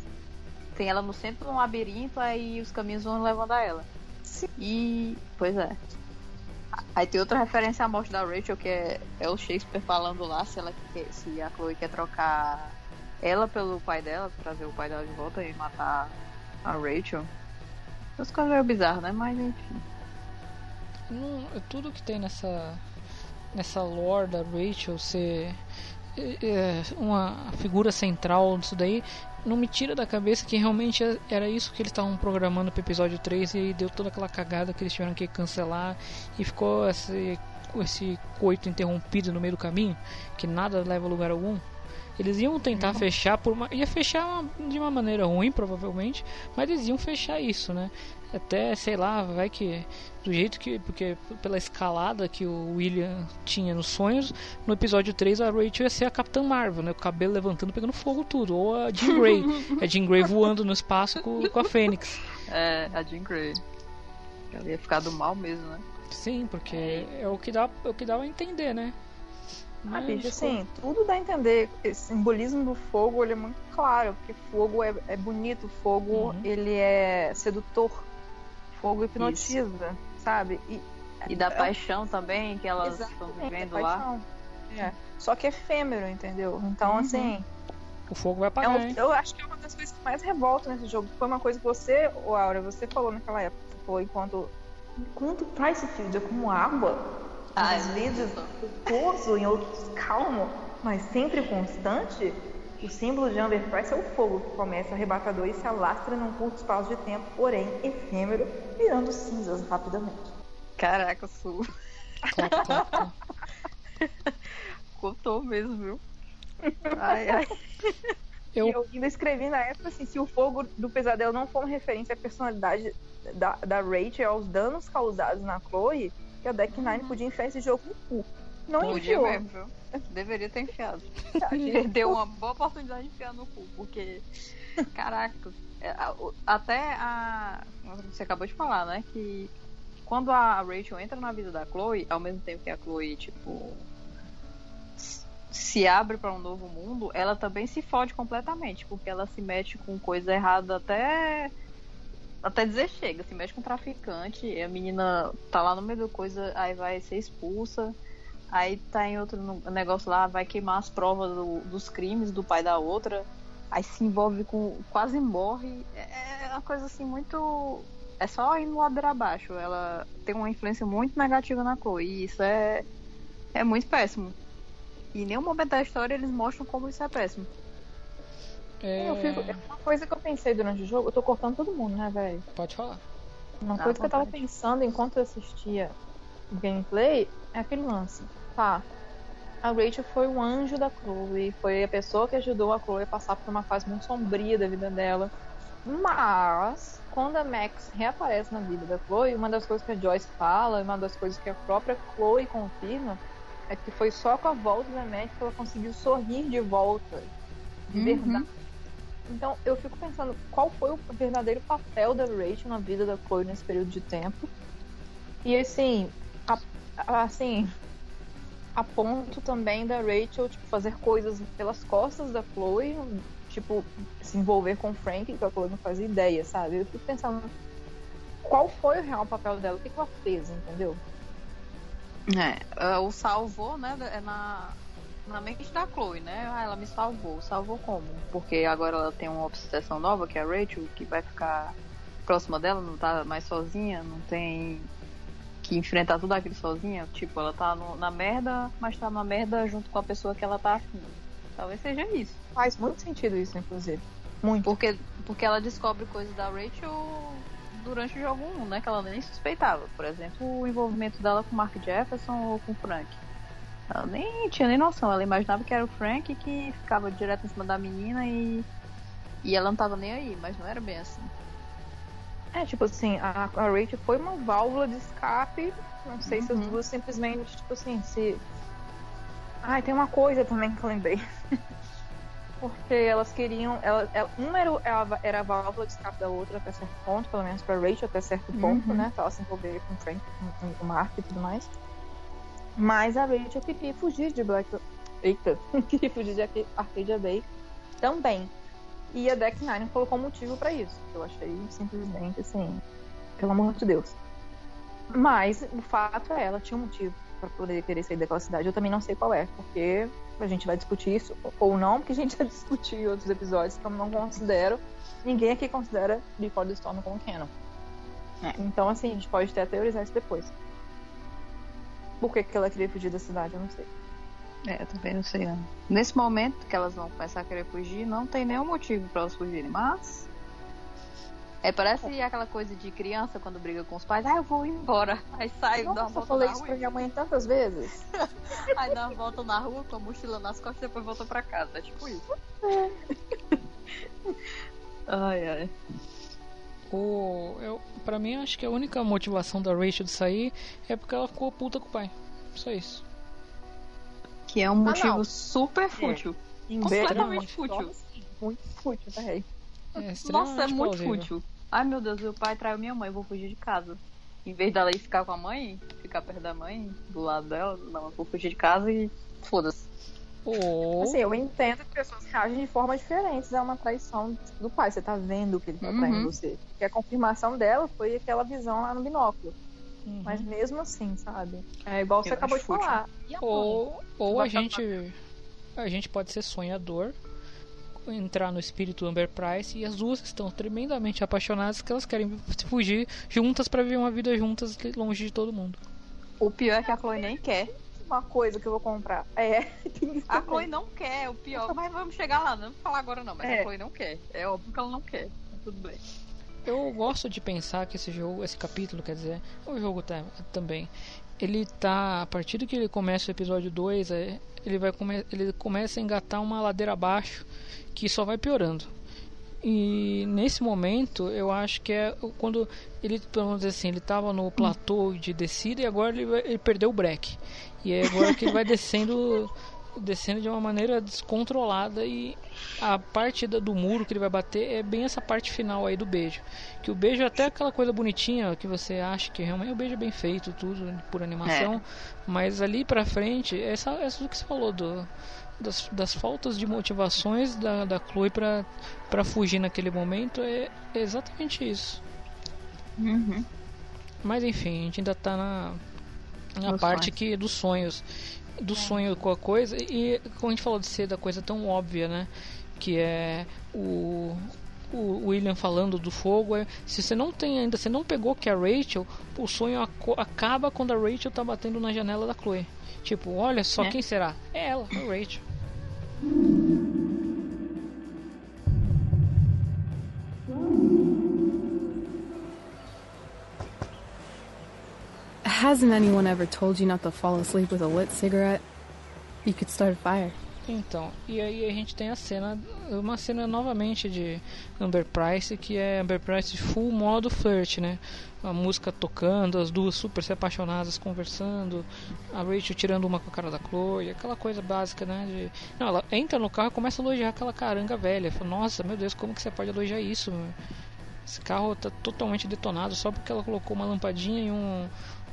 Speaker 9: Tem ela no centro de um labirinto, aí os caminhos vão levando a ela.
Speaker 7: Sim.
Speaker 9: E. Pois é. Aí tem outra referência à morte da Rachel, que é, é o Shakespeare falando lá se, ela quer, se a Chloe quer trocar ela pelo pai dela, trazer o pai dela de volta e matar a Rachel. As coisas meio bizarras, né? Mas enfim.
Speaker 6: Não, é tudo que tem nessa nessa lore da Rachel ser é, é, uma figura central disso daí não me tira da cabeça que realmente é- era isso que eles estavam programando pro episódio 3 e deu toda aquela cagada que eles tiveram que cancelar e ficou esse, esse coito interrompido no meio do caminho que nada leva a lugar algum eles iam tentar fechar por uma. ia fechar de uma maneira ruim, provavelmente, mas eles iam fechar isso, né? Até, sei lá, vai que. Do jeito que. Porque pela escalada que o William tinha nos sonhos, no episódio 3 a Rachel ia ser a Capitã Marvel, né? O cabelo levantando, pegando fogo tudo. Ou a Jean Grey. a Jean Grey voando no espaço com, com a Fênix.
Speaker 9: É, a Jean Grey. Ela ia ficar do mal mesmo, né?
Speaker 6: Sim, porque é o que dá, é o que dá a entender, né?
Speaker 7: Ah,
Speaker 6: Mas,
Speaker 7: bicho, assim, tudo dá a entender. Esse simbolismo do fogo, ele é muito claro, porque fogo é, é bonito, fogo,
Speaker 6: Uhum.
Speaker 7: ele é sedutor, fogo hipnotiza, sabe? E,
Speaker 9: E da
Speaker 7: é-
Speaker 9: paixão também, que elas estão vivendo
Speaker 7: é
Speaker 9: lá.
Speaker 7: É. Só que é efêmero, entendeu? Então,
Speaker 9: Uhum.
Speaker 7: assim,
Speaker 6: O fogo vai
Speaker 7: é
Speaker 6: apagar,
Speaker 7: um-
Speaker 6: hein?
Speaker 7: eu acho que é uma das coisas que mais revoltam nesse jogo. Foi uma coisa que você, ô Aura, você falou naquela época. Você falou enquanto. Enquanto Pricefield é como água,
Speaker 9: Ah,
Speaker 7: às
Speaker 9: é
Speaker 7: vezes
Speaker 9: isso.
Speaker 7: fogoso, em outros calmo, mas sempre constante, o símbolo de Amber Price é o fogo que começa arrebatador e se alastra num curto espaço de tempo, porém efêmero, virando cinzas rapidamente.
Speaker 9: Caraca, Su.
Speaker 6: Clap, clap, clap.
Speaker 9: Contou mesmo, viu? Ai, ai.
Speaker 6: Eu-
Speaker 7: E eu ainda escrevi na época assim, se o fogo do pesadelo não for uma referência à personalidade da, da Rachel, aos danos causados na Chloe, que a Deck Nine podia enfiar esse jogo no cu. Não
Speaker 9: Podia
Speaker 7: enfiou.
Speaker 9: mesmo? Deveria ter enfiado. Perdeu uma boa oportunidade de enfiar no cu, porque. Caraca. é, Até a. Você acabou de falar, né? Que quando a Rachel entra na vida da Chloe, ao mesmo tempo que a Chloe, tipo. Se abre para um novo mundo, ela também se fode completamente, porque ela se mete com coisa errada até. Até dizer chega, se mexe com traficante, a menina tá lá no meio da coisa, aí vai ser expulsa. Aí tá em outro no- negócio lá, vai queimar as provas do- dos crimes do pai da outra. Aí se envolve com. quase morre. É é uma coisa assim muito. É só indo ladeira abaixo. Ela tem uma influência muito negativa na Chloe. E isso é. É muito péssimo. E em nenhum momento da história eles mostram como isso é péssimo.
Speaker 6: É...
Speaker 7: Eu fico, é uma coisa que eu pensei durante o jogo, eu tô cortando todo mundo, né, velho?
Speaker 6: Pode falar.
Speaker 7: Uma
Speaker 9: Ah,
Speaker 7: coisa que eu tava pensando enquanto eu assistia o gameplay é aquele lance. Tá. A Rachel foi o anjo da Chloe, foi a pessoa que ajudou a Chloe a passar por uma fase muito sombria da vida dela. Mas, quando a Max reaparece na vida da Chloe, uma das coisas que a Joyce fala, uma das coisas que a própria Chloe confirma, é que foi só com a volta da Max que ela conseguiu sorrir de volta. De
Speaker 9: Uhum.
Speaker 7: verdade. Então, eu fico pensando qual foi o verdadeiro papel da Rachel na vida da Chloe nesse período de tempo. E assim, assim, a ponto também da Rachel tipo, fazer coisas pelas costas da Chloe, tipo, se envolver com o Frank, que a Chloe não fazia ideia, sabe? Eu fico pensando qual foi o real papel dela, o que, que ela fez, entendeu?
Speaker 9: É, é, o salvou, né? É na, na mente da Chloe, né? Ah, ela me salvou. Salvou como? Porque agora ela tem uma obsessão nova, que é a Rachel, que vai ficar próxima dela, não tá mais sozinha, não tem que enfrentar tudo aquilo sozinha. Tipo, ela tá no- na merda, mas tá na merda junto com a pessoa que ela tá afim. Talvez seja isso.
Speaker 7: Faz muito sentido isso, inclusive. Muito.
Speaker 9: Porque, porque ela descobre coisas da Rachel durante o jogo 1, né? Que ela nem suspeitava. Por exemplo, o envolvimento dela com o Mark Jefferson ou com o Frank. Ela nem tinha nem noção. Ela imaginava que era o Frank que ficava direto em cima da menina e. E ela não tava nem aí, mas não era bem assim.
Speaker 7: É, tipo assim, a, a Rachel foi uma válvula de escape. Não sei se as
Speaker 9: Uhum.
Speaker 7: duas simplesmente, tipo assim, se. Ai, tem uma coisa também que eu lembrei. Porque elas queriam. Ela, ela- uma era, o- era, a válvula de escape da outra até certo ponto, pelo menos pra Rachel até certo ponto,
Speaker 9: Uhum.
Speaker 7: né? Pra ela se envolver com o Frank, com, com o Mark e tudo mais. Mas a Rachel queria fugir de Black. Eita, queria fugir de Arca- Arcadia Bay também. E a Deck Nine colocou motivo pra isso. Eu achei simplesmente assim. Pelo amor de Deus. Mas o fato é, ela tinha um motivo pra poder querer sair daquela cidade. Eu também não sei qual é, porque a gente vai discutir isso ou não, porque a gente já discutiu em outros episódios que eu não considero. Ninguém aqui considera Before the Storm como canon.
Speaker 9: É.
Speaker 7: Então, assim, a gente pode até teorizar isso depois. Por que, que ela queria fugir da cidade, eu não sei.
Speaker 9: É, eu também não sei não. Nesse momento que elas vão começar a querer fugir, não tem nenhum motivo pra elas fugirem, mas. É, parece aquela coisa de criança quando briga com os pais, ah, eu vou embora. Aí sai, dá uma
Speaker 7: Nossa, eu
Speaker 9: volta
Speaker 7: falei
Speaker 9: na
Speaker 7: isso
Speaker 9: rua,
Speaker 7: pra minha mãe tantas vezes.
Speaker 9: aí dá uma volta na rua com a mochila nas costas e depois volta pra casa. É tipo isso. ai, ai.
Speaker 6: O, eu, pra mim, acho que a única motivação da Rachel de sair é porque ela ficou puta com o pai. Só isso.
Speaker 9: Que é um motivo
Speaker 7: não.
Speaker 9: super fútil. Completamente fútil.
Speaker 7: Muito fútil, velho.
Speaker 6: É
Speaker 9: Nossa, é muito
Speaker 6: plausível.
Speaker 9: fútil. Ai meu Deus, meu pai traiu minha mãe, vou fugir de casa. Em vez dela ir ficar com a mãe, ficar perto da mãe, do lado dela, não, eu vou fugir de casa e foda-se.
Speaker 6: Ou,
Speaker 7: Assim, eu entendo que pessoas reagem de formas diferentes a uma traição do pai. Você tá vendo que ele tá traindo
Speaker 9: Uhum.
Speaker 7: você. Porque a confirmação dela foi aquela visão lá no binóculo.
Speaker 6: Uhum.
Speaker 7: Mas mesmo assim, sabe? É igual você
Speaker 9: Eu
Speaker 7: acabou de
Speaker 9: fútil.
Speaker 7: falar.
Speaker 6: Ou, ou a gente a gente pode ser sonhador entrar no espírito Amber Price e as duas estão tremendamente apaixonadas que elas querem fugir juntas pra viver uma vida juntas longe de todo mundo.
Speaker 9: O pior é que a Chloe nem quer.
Speaker 7: Uma coisa que eu vou comprar. É,
Speaker 9: A. Chloe não quer, é o pior. Mas vamos chegar lá, não vou falar agora não, mas
Speaker 7: É.
Speaker 9: a Chloe não quer. É óbvio que ela não quer. Tudo bem.
Speaker 6: Eu gosto de pensar que esse jogo, esse capítulo, quer dizer, o jogo tá, também, ele tá, a partir do que ele começa o episódio 2, é, ele, vai come, ele começa a engatar uma ladeira abaixo que só vai piorando. E nesse momento, eu acho que é quando ele, vamos dizer assim, ele estava no platô de descida e agora ele, ele perdeu o break. E é agora que ele vai descendo descendo de uma maneira descontrolada e a parte da- do muro que ele vai bater é bem essa parte final aí do beijo. Que o beijo é até aquela coisa bonitinha que você acha que realmente o beijo é bem feito, tudo por animação, mas ali pra frente, essa essa do que você falou do das, das faltas de motivações da, da Chloe pra, pra fugir naquele momento é, é exatamente isso.
Speaker 9: Uhum.
Speaker 6: Mas enfim, a gente ainda tá na, na
Speaker 9: Nos
Speaker 6: parte
Speaker 9: sonhos.
Speaker 6: que do sonhos do é. sonho com a coisa e como a gente falou de ser da coisa tão óbvia, né? Que é o, o William falando do fogo é, se você não tem ainda, você não pegou que a Rachel, o sonho acaba quando a Rachel tá batendo na janela da Chloe. Tipo, olha só
Speaker 9: é.
Speaker 6: quem será? É ela, a Rachel.
Speaker 3: Hasn't anyone ever told you not to fall asleep with a lit cigarette? You could start a fire.
Speaker 6: Então, e aí a gente tem a cena, uma cena novamente de Amber Price, que é Amber Price full modo flirt, né? A música tocando, as duas super se apaixonadas conversando, a Rachel tirando uma com a cara da Chloe, aquela coisa básica, né? De... Não, ela entra no carro e começa a elogiar aquela caranga velha. Fala, Nossa, meu Deus, como que você pode elogiar isso? Esse carro tá totalmente detonado só porque ela colocou uma lampadinha e um.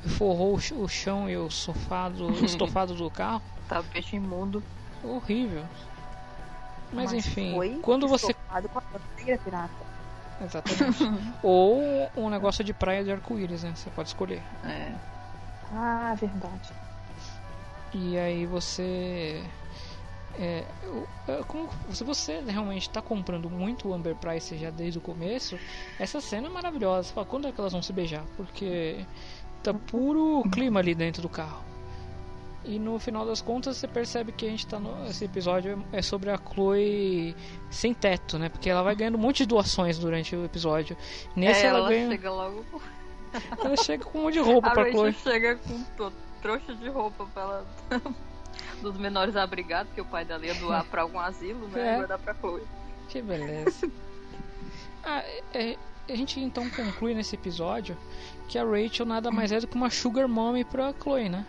Speaker 6: Forrou o chão e o sofá do, o estofado do carro.
Speaker 9: Tapete imundo.
Speaker 6: Horrível. Mas,
Speaker 7: Mas
Speaker 6: enfim,
Speaker 7: foi
Speaker 6: quando você.
Speaker 7: com a bandeira pirata.
Speaker 6: Exatamente. Ou um negócio de praia de arco-íris, né? Você pode escolher.
Speaker 9: É.
Speaker 7: Ah, verdade.
Speaker 6: E aí você. É, é, como, se você realmente está comprando muito o Amber Price já desde o começo, essa cena é maravilhosa. Você fala, quando é que elas vão se beijar? Porque tá puro clima ali dentro do carro. E no final das contas você percebe que a gente tá no. Esse episódio é sobre a Chloe sem teto, né? Porque ela vai ganhando um monte de doações durante o episódio. Nesse
Speaker 9: É,
Speaker 6: ela,
Speaker 9: ela
Speaker 6: ganha.
Speaker 9: chega logo.
Speaker 6: Ela chega com um monte de roupa
Speaker 9: a
Speaker 6: pra
Speaker 9: Rachel
Speaker 6: Chloe.
Speaker 9: chega com to- trouxa de roupa pra ela. dos menores abrigados, que o pai dela ia doar pra algum asilo, né?
Speaker 6: É.
Speaker 9: Vai dar pra Chloe.
Speaker 6: Que beleza. Ah, é- é- a gente então conclui nesse episódio que a Rachel nada mais é do que uma sugar mommy pra Chloe, né?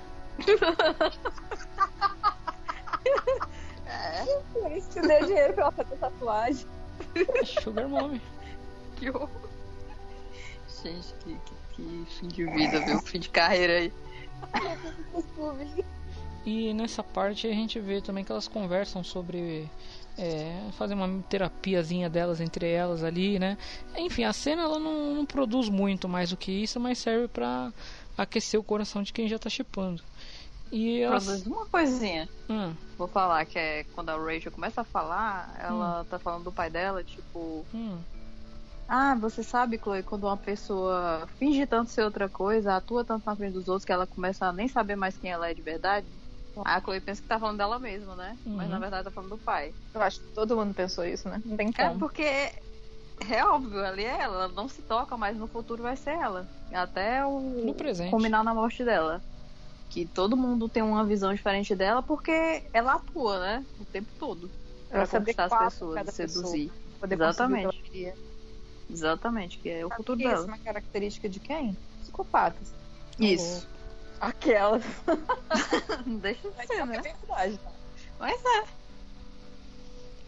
Speaker 7: Por isso que deu dinheiro pra ela fazer tatuagem.
Speaker 6: Sugar mommy.
Speaker 9: Que horror. Gente, que, que, que fim de vida, viu? Fim de carreira aí.
Speaker 6: E nessa parte a gente vê também que elas conversam sobre é, fazer uma terapiazinha delas entre elas ali, né? Enfim, a cena ela não, não produz muito mais do que isso, mas serve pra aquecer o coração de quem já tá chipando. E elas...
Speaker 9: Produz uma coisinha.
Speaker 6: Hum,
Speaker 9: Vou falar que é quando a Rachel começa a falar, ela tá falando do pai dela, tipo,
Speaker 6: hum,
Speaker 9: ah, você sabe, Chloe, quando uma pessoa finge tanto ser outra coisa, atua tanto na frente dos outros que ela começa a nem saber mais quem ela é de verdade. A Chloe pensa que tá falando dela mesma, né? Mas
Speaker 6: Uhum.
Speaker 9: na verdade tá falando do pai.
Speaker 7: Eu acho que todo mundo pensou isso, né? Não tem
Speaker 9: É
Speaker 7: como.
Speaker 9: porque é óbvio, ali é ela, ela não se toca, mas no futuro vai ser ela. Até o
Speaker 6: no presente.
Speaker 9: combinar na morte dela. Que todo mundo tem uma visão diferente dela porque ela atua, né? O tempo todo. Pra
Speaker 7: Ela se
Speaker 9: conquistar as pessoas, seduzir.
Speaker 7: pessoa,
Speaker 9: Exatamente.
Speaker 7: que.
Speaker 9: Exatamente, que é o
Speaker 7: Sabe
Speaker 9: futuro
Speaker 7: que Isso é
Speaker 9: dela.
Speaker 7: uma característica de quem? Psicopatas.
Speaker 9: Isso.
Speaker 7: Aquelas.
Speaker 9: Não deixa de
Speaker 7: Mas
Speaker 9: ser,
Speaker 7: é
Speaker 9: né?
Speaker 7: verdade.
Speaker 9: Mas é.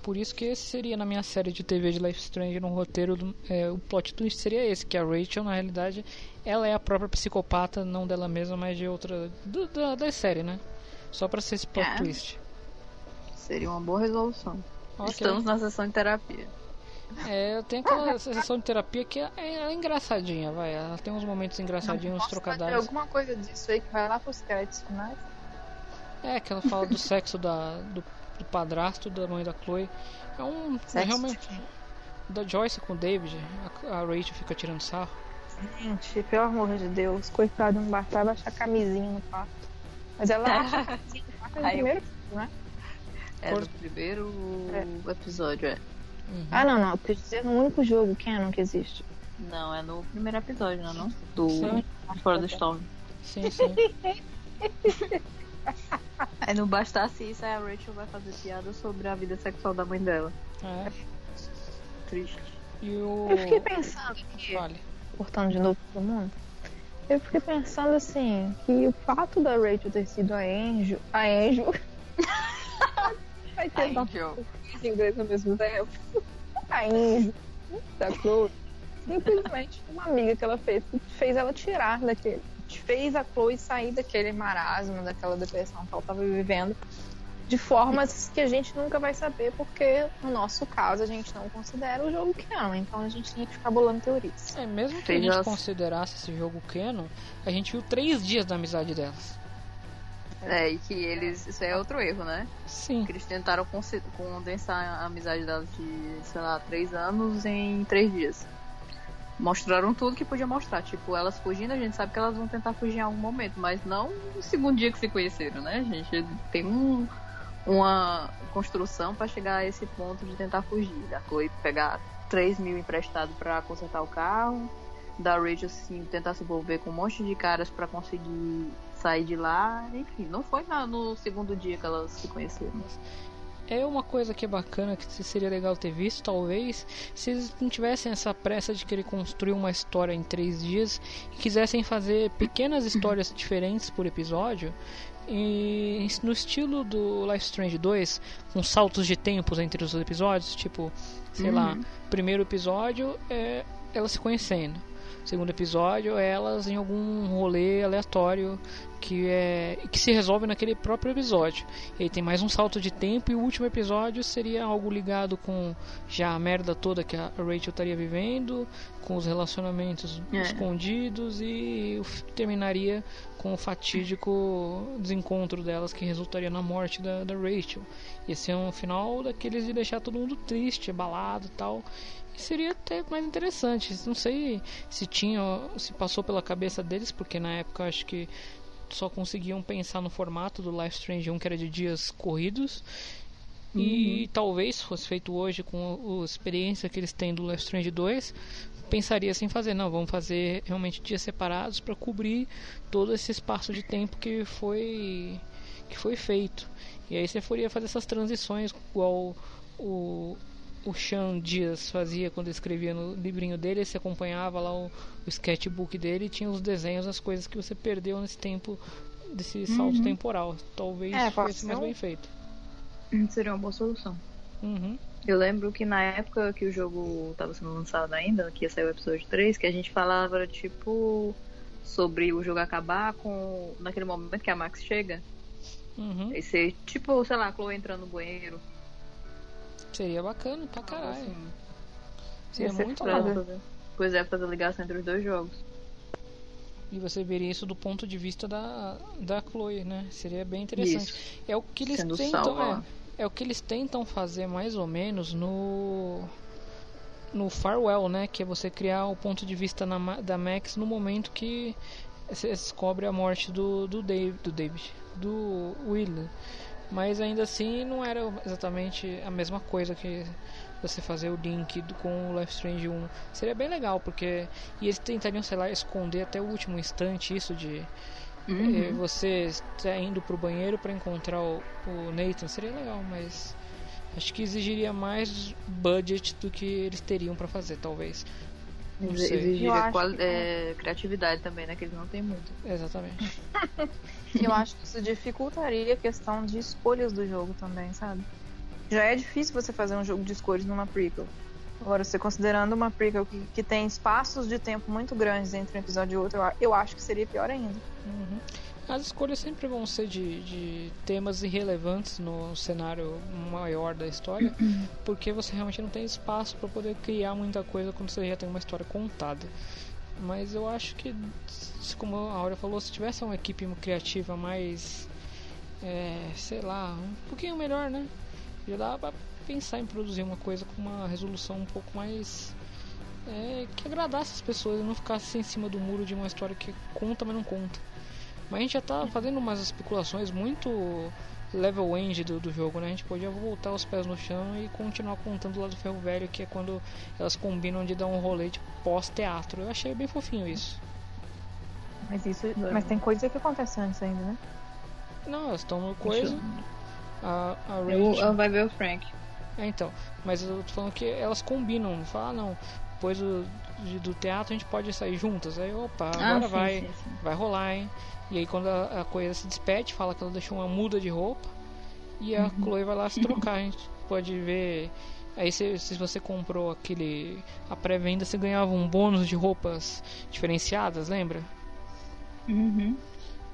Speaker 6: Por isso que esse seria na minha série de TV de Life Strange no roteiro do, é, o plot twist seria esse que a Rachel na realidade ela é a própria psicopata não dela mesma mas de outra do, da, da série né só pra ser esse plot
Speaker 9: É.
Speaker 6: twist
Speaker 9: Seria uma boa resolução.
Speaker 6: Ok.
Speaker 9: Estamos na sessão de terapia.
Speaker 6: É, eu tenho aquela sessão de terapia que é, é engraçadinha vai ela tem uns momentos engraçadinhos uns
Speaker 7: Posso fazer
Speaker 6: trocadilhos
Speaker 7: alguma coisa disso aí que vai lá pros créditos finais?
Speaker 6: é que ela fala do sexo da do, do padrasto da mãe da Chloe é um é
Speaker 7: Sexo
Speaker 6: realmente da Joyce com o David a, a Rachel fica tirando sarro
Speaker 7: Gente, pelo amor de Deus, coitado, não bastava achar camisinha no quarto. Mas ela acha camisinha no quarto no
Speaker 9: eu-
Speaker 7: primeiro né?
Speaker 9: É do primeiro episódio, é.
Speaker 6: Uhum.
Speaker 7: Ah, não, não. Eu quis dizer no único jogo Canon que existe.
Speaker 9: Não, é no primeiro episódio, não é não? Do
Speaker 6: Sim.
Speaker 9: Fora do Storm.
Speaker 6: sim sim
Speaker 9: Aí não bastasse isso, aí a Rachel vai fazer piada sobre a vida sexual da mãe dela.
Speaker 6: é.
Speaker 9: Triste.
Speaker 6: e o
Speaker 7: Eu fiquei pensando aqui,
Speaker 6: Fale.
Speaker 7: cortando de novo todo mundo. Eu fiquei pensando assim, que o fato da Rachel ter sido a Angel. A Angel. Vai ter
Speaker 9: Angel.
Speaker 7: em inglês ao mesmo tempo. A Angel da Chloe. Simplesmente uma amiga que ela fez, que fez ela tirar daquele. Fez a Chloe sair daquele marasmo, daquela depressão que ela estava vivendo. De formas que a gente nunca vai saber, porque no nosso caso a gente não considera o jogo canon. Então a gente tinha que ficar bolando teorias.
Speaker 6: É, mesmo que a gente
Speaker 9: as-
Speaker 6: considerasse esse jogo canon, a gente viu três dias da amizade delas.
Speaker 9: É, e que eles. Isso é outro erro, né?
Speaker 6: Sim.
Speaker 9: Que eles tentaram condensar a amizade delas de, sei lá, três anos em três dias. Mostraram tudo que podia mostrar. Tipo, elas fugindo, a gente sabe que elas vão tentar fugir em algum momento, mas não no segundo dia que se conheceram, né, gente? Tem um, uma construção pra chegar a esse ponto de tentar fugir. A Chloe pegar 3 mil emprestado pra consertar o carro. Da Rachel assim, tentar se envolver com um monte de caras pra conseguir sair de lá. Enfim, não foi na- no segundo dia que elas se conheceram.
Speaker 6: É uma coisa que é bacana, que seria legal ter visto, talvez, se eles não tivessem essa pressa de querer construir uma história em três dias e quisessem fazer pequenas histórias diferentes por episódio. E no estilo do Life Strange 2, com saltos de tempos entre os episódios, tipo, sei lá, primeiro episódio é elas se conhecendo. Segundo episódio, é elas em algum rolê aleatório que é que se resolve naquele próprio episódio. E aí tem mais um salto de tempo e o último episódio seria algo ligado com já a merda toda que a Rachel estaria vivendo, com os relacionamentos
Speaker 9: É.
Speaker 6: escondidos e terminaria com o fatídico desencontro delas que resultaria na morte da, da Rachel. Ia ser um final daqueles de deixar todo mundo triste, abalado e tal. Seria até mais interessante. Não sei se tinha, se passou pela cabeça deles, porque na época acho que só conseguiam pensar no formato do Life Strange 1 que era de dias corridos. E talvez fosse feito hoje com a experiência que eles têm do Life Strange 2, pensaria assim fazer, não, vamos fazer realmente dias separados para cobrir todo esse espaço de tempo que foi que foi feito. E aí você poderia fazer essas transições igual o o Sean Dias fazia quando escrevia no livrinho dele, você acompanhava lá o, o sketchbook dele e tinha os desenhos, as coisas que você perdeu nesse tempo desse salto temporal. Talvez
Speaker 7: É,
Speaker 6: fosse mais bem feito.
Speaker 9: Seria uma boa solução.
Speaker 6: Uhum.
Speaker 9: Eu lembro que na época que o jogo tava sendo lançado ainda, que ia sair o episódio 3, que a gente falava, tipo, sobre o jogo acabar com. naquele momento que a Max chega.
Speaker 6: Uhum.
Speaker 9: E ser, tipo, sei lá, a Chloe entrando no banheiro.
Speaker 6: Seria bacana pra caralho. Seria
Speaker 7: Ia ser
Speaker 6: muito
Speaker 9: fazer. Pois é, fazer ligação entre os dois jogos.
Speaker 6: E você veria isso do ponto de vista da, da Chloe, né? Seria bem interessante.
Speaker 9: Isso.
Speaker 6: É o que eles
Speaker 9: Sendo
Speaker 6: tentam. É, é o que eles tentam fazer mais ou menos no. No Farewell, né? Que é você criar o ponto de vista na da Max no momento que você descobre a morte do, do, Dave, do David, do Will. Mas ainda assim não era exatamente a mesma coisa que você fazer o link com o Life Strange 1. Seria bem legal, porque. E eles tentariam, sei lá, esconder até o último instante isso de. eh, você tá indo pro banheiro para encontrar o, o Nathan. Seria legal, mas. Acho que exigiria mais budget do que eles teriam para fazer, talvez. Não
Speaker 9: Exigiria qual-
Speaker 7: que-
Speaker 9: é, criatividade também, né? Que eles não têm muito.
Speaker 6: Exatamente.
Speaker 7: Eu acho que isso dificultaria a questão de escolhas do jogo também, sabe? Já é difícil você fazer um jogo de escolhas numa prequel. Agora, você considerando uma prequel que, que tem espaços de tempo muito grandes entre um episódio e outro, eu acho que seria pior ainda.
Speaker 6: Uhum. As escolhas sempre vão ser de, de temas irrelevantes no cenário maior da história, porque você realmente não tem espaço para poder criar muita coisa quando você já tem uma história contada. Mas eu acho que, como a Aura falou, se tivesse uma equipe criativa mais, é, sei lá, um pouquinho melhor, né? Já dá pra pensar em produzir uma coisa com uma resolução um pouco mais é, que agradasse as pessoas e não ficasse em cima do muro de uma história que conta, mas não conta. Mas a gente já tá fazendo umas especulações muito level end do, do jogo, né? A gente podia voltar os pés no chão e continuar contando lá do ferro velho, que é quando elas combinam de dar um rolê de pós-teatro. Eu achei bem fofinho isso.
Speaker 7: Mas isso. Mas tem coisa que acontece antes ainda, né?
Speaker 6: Não, elas estão no coisa. A, a
Speaker 9: Eu,
Speaker 6: Rachel.
Speaker 9: ela vai ver o Frank.
Speaker 6: É, então. Mas eu tô falando que elas combinam. Fala, ah, não. Depois do, do teatro a gente pode sair juntas. Aí, opa, agora
Speaker 9: Ah, sim,
Speaker 6: vai.
Speaker 9: sim, sim.
Speaker 6: vai rolar, hein? E aí quando a, a coisa se despede, fala que ela deixou uma muda de roupa e a Chloe vai lá se trocar. A gente pode ver. Aí se, se você comprou aquele. a pré-venda, você ganhava um bônus de roupas diferenciadas, lembra?
Speaker 9: Uhum.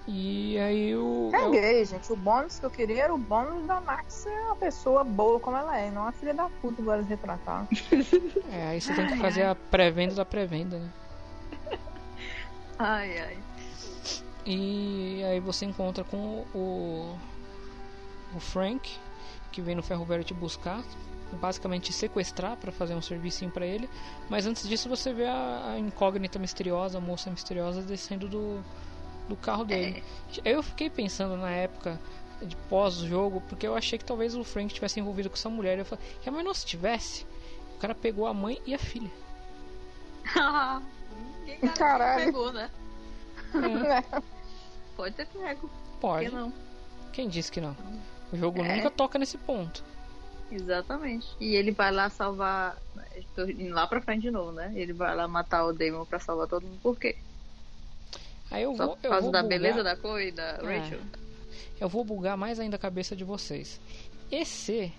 Speaker 6: E aí o. é
Speaker 7: Caguei, gente. O bônus que eu queria era o bônus da Max ser uma pessoa boa como ela é, não uma filha da puta igual eles retrataram.
Speaker 6: É, aí você tem que fazer a pré-venda da pré-venda, né?
Speaker 9: Ai, ai.
Speaker 6: E aí você encontra com o, o Frank, que vem no ferro velho te buscar, basicamente te sequestrar para fazer um servicinho para ele. Mas antes disso você vê a, a incógnita misteriosa, a moça misteriosa descendo do, do carro dele. Eu fiquei pensando na época de pós-jogo, porque eu achei que talvez o Frank tivesse envolvido com essa mulher. Eu falei, "É, mas não se tivesse, o cara pegou a mãe e a filha.
Speaker 7: Caralho.
Speaker 9: pegou, né?
Speaker 6: É,
Speaker 9: Pode ter pego.
Speaker 6: pode.
Speaker 9: Por que não?
Speaker 6: Quem disse que não? O jogo
Speaker 9: É.
Speaker 6: nunca toca nesse ponto.
Speaker 9: Exatamente. E ele vai lá salvar. Tô indo lá pra frente de novo, né? Ele vai lá matar o Damon pra salvar todo mundo. Por quê?
Speaker 6: Aí eu
Speaker 9: Só
Speaker 6: vou,
Speaker 9: por causa da
Speaker 6: bugar-
Speaker 9: beleza da Chloe e da
Speaker 6: É.
Speaker 9: Rachel?
Speaker 6: Eu vou bugar mais ainda a cabeça de vocês. E se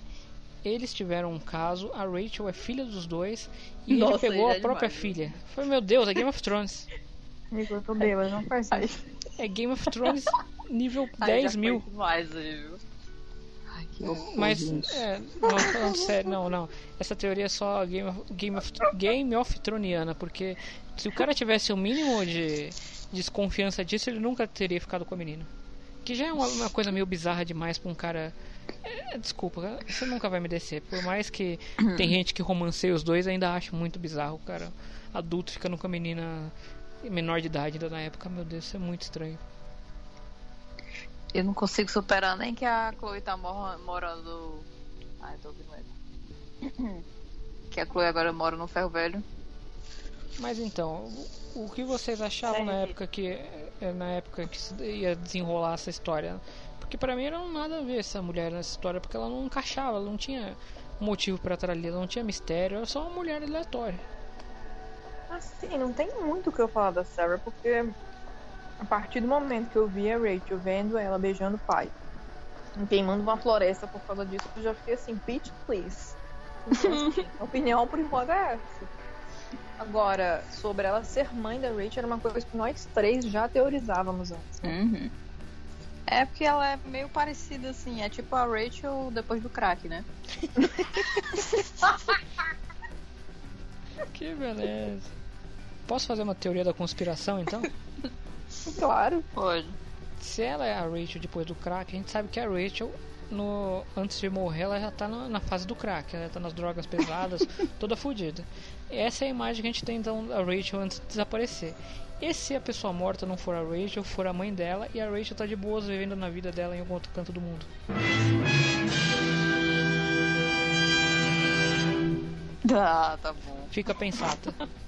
Speaker 6: eles tiveram um caso, a Rachel é filha dos dois e
Speaker 9: Nossa,
Speaker 6: ele pegou a
Speaker 9: é
Speaker 6: própria
Speaker 9: demais,
Speaker 6: filha. Foi meu Deus, é Game of Thrones.
Speaker 7: Amigo, eu tô bêbada, não faz isso.
Speaker 6: É Game of Thrones nível
Speaker 9: Ai,
Speaker 6: 10
Speaker 9: já
Speaker 6: mil.
Speaker 9: Foi demais aí, viu? Ai, que horror,
Speaker 6: Mas, é, não, falando sério, não, não. Essa teoria é só Game of, Game of, Game of Throniana, porque se o cara tivesse o mínimo de desconfiança disso, ele nunca teria ficado com a menina. Que já é uma, uma coisa meio bizarra demais pra um cara. É, desculpa, você nunca vai me descer. Por mais que tem gente que romanceia os dois, ainda acho muito bizarro o cara adulto ficando com a menina menor de idade ainda na época. Meu Deus, isso é muito estranho.
Speaker 9: Eu não consigo superar nem que a Chloe tá mor- morando. Ai, tô ouvindo. Que a Chloe agora mora no ferro velho.
Speaker 6: Mas então, o, o que vocês achavam na época que na época que se ia desenrolar essa história? Porque pra mim não nada a ver essa mulher nessa história, porque ela não encaixava, ela não tinha motivo pra estar ali, ela não tinha mistério, era só uma mulher aleatória.
Speaker 7: Assim, não tem muito o que eu falar da Sarah, porque a partir do momento que eu vi a Rachel vendo ela beijando o pai, e queimando uma floresta por causa disso, eu já fiquei assim, bitch, please. Então, assim, a opinião por enquanto é essa. Agora, sobre ela ser mãe da Rachel, era uma coisa que nós três já teorizávamos antes.
Speaker 9: Uhum. É porque ela é meio parecida assim, é tipo a Rachel depois do crack, né?
Speaker 6: Que beleza. Posso fazer uma teoria da conspiração então?
Speaker 7: Claro.
Speaker 9: Pode.
Speaker 6: Se ela é a Rachel depois do crack, a gente sabe que a Rachel, no, antes de morrer, ela já tá na, na fase do crack, ela tá nas drogas pesadas, toda fodida. Essa é a imagem que a gente tem então da Rachel antes de desaparecer. E se a pessoa morta não for a Rachel, for a mãe dela, e a Rachel tá de boas vivendo na vida dela em algum outro canto do mundo?
Speaker 9: Ah, tá bom.
Speaker 6: Fica pensata.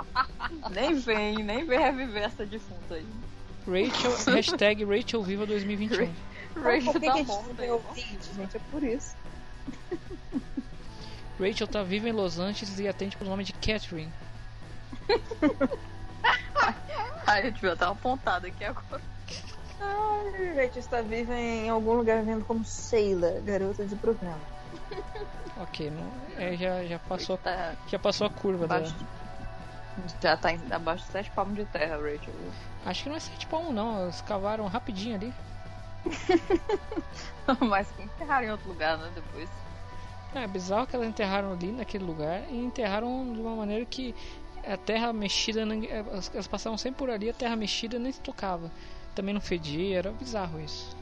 Speaker 9: Nem vem, nem vem reviver essa defunta aí.
Speaker 6: Rachel, hashtag Rachel Viva 2021.
Speaker 9: Rachel tá morta
Speaker 7: gente? É por isso.
Speaker 6: Rachel tá viva em Los Angeles e atende pelo nome de Catherine.
Speaker 9: Ai, eu devia estar apontada aqui agora.
Speaker 7: Ai, Rachel está viva em algum lugar vendo como Sheila, garota de programa.
Speaker 6: Ok, não, é, já, já, passou, já passou a curva da.
Speaker 9: abaixo, já tá em- abaixo de sete palmos de terra, Rachel.
Speaker 6: Acho que não é 7 para 1 não, eles cavaram rapidinho ali.
Speaker 9: Mas que enterraram em outro lugar, né? Depois.
Speaker 6: É bizarro que elas enterraram ali naquele lugar e enterraram de uma maneira que a terra mexida, elas elas passavam sempre por ali, a terra mexida nem se tocava. Também não fedia, era bizarro isso.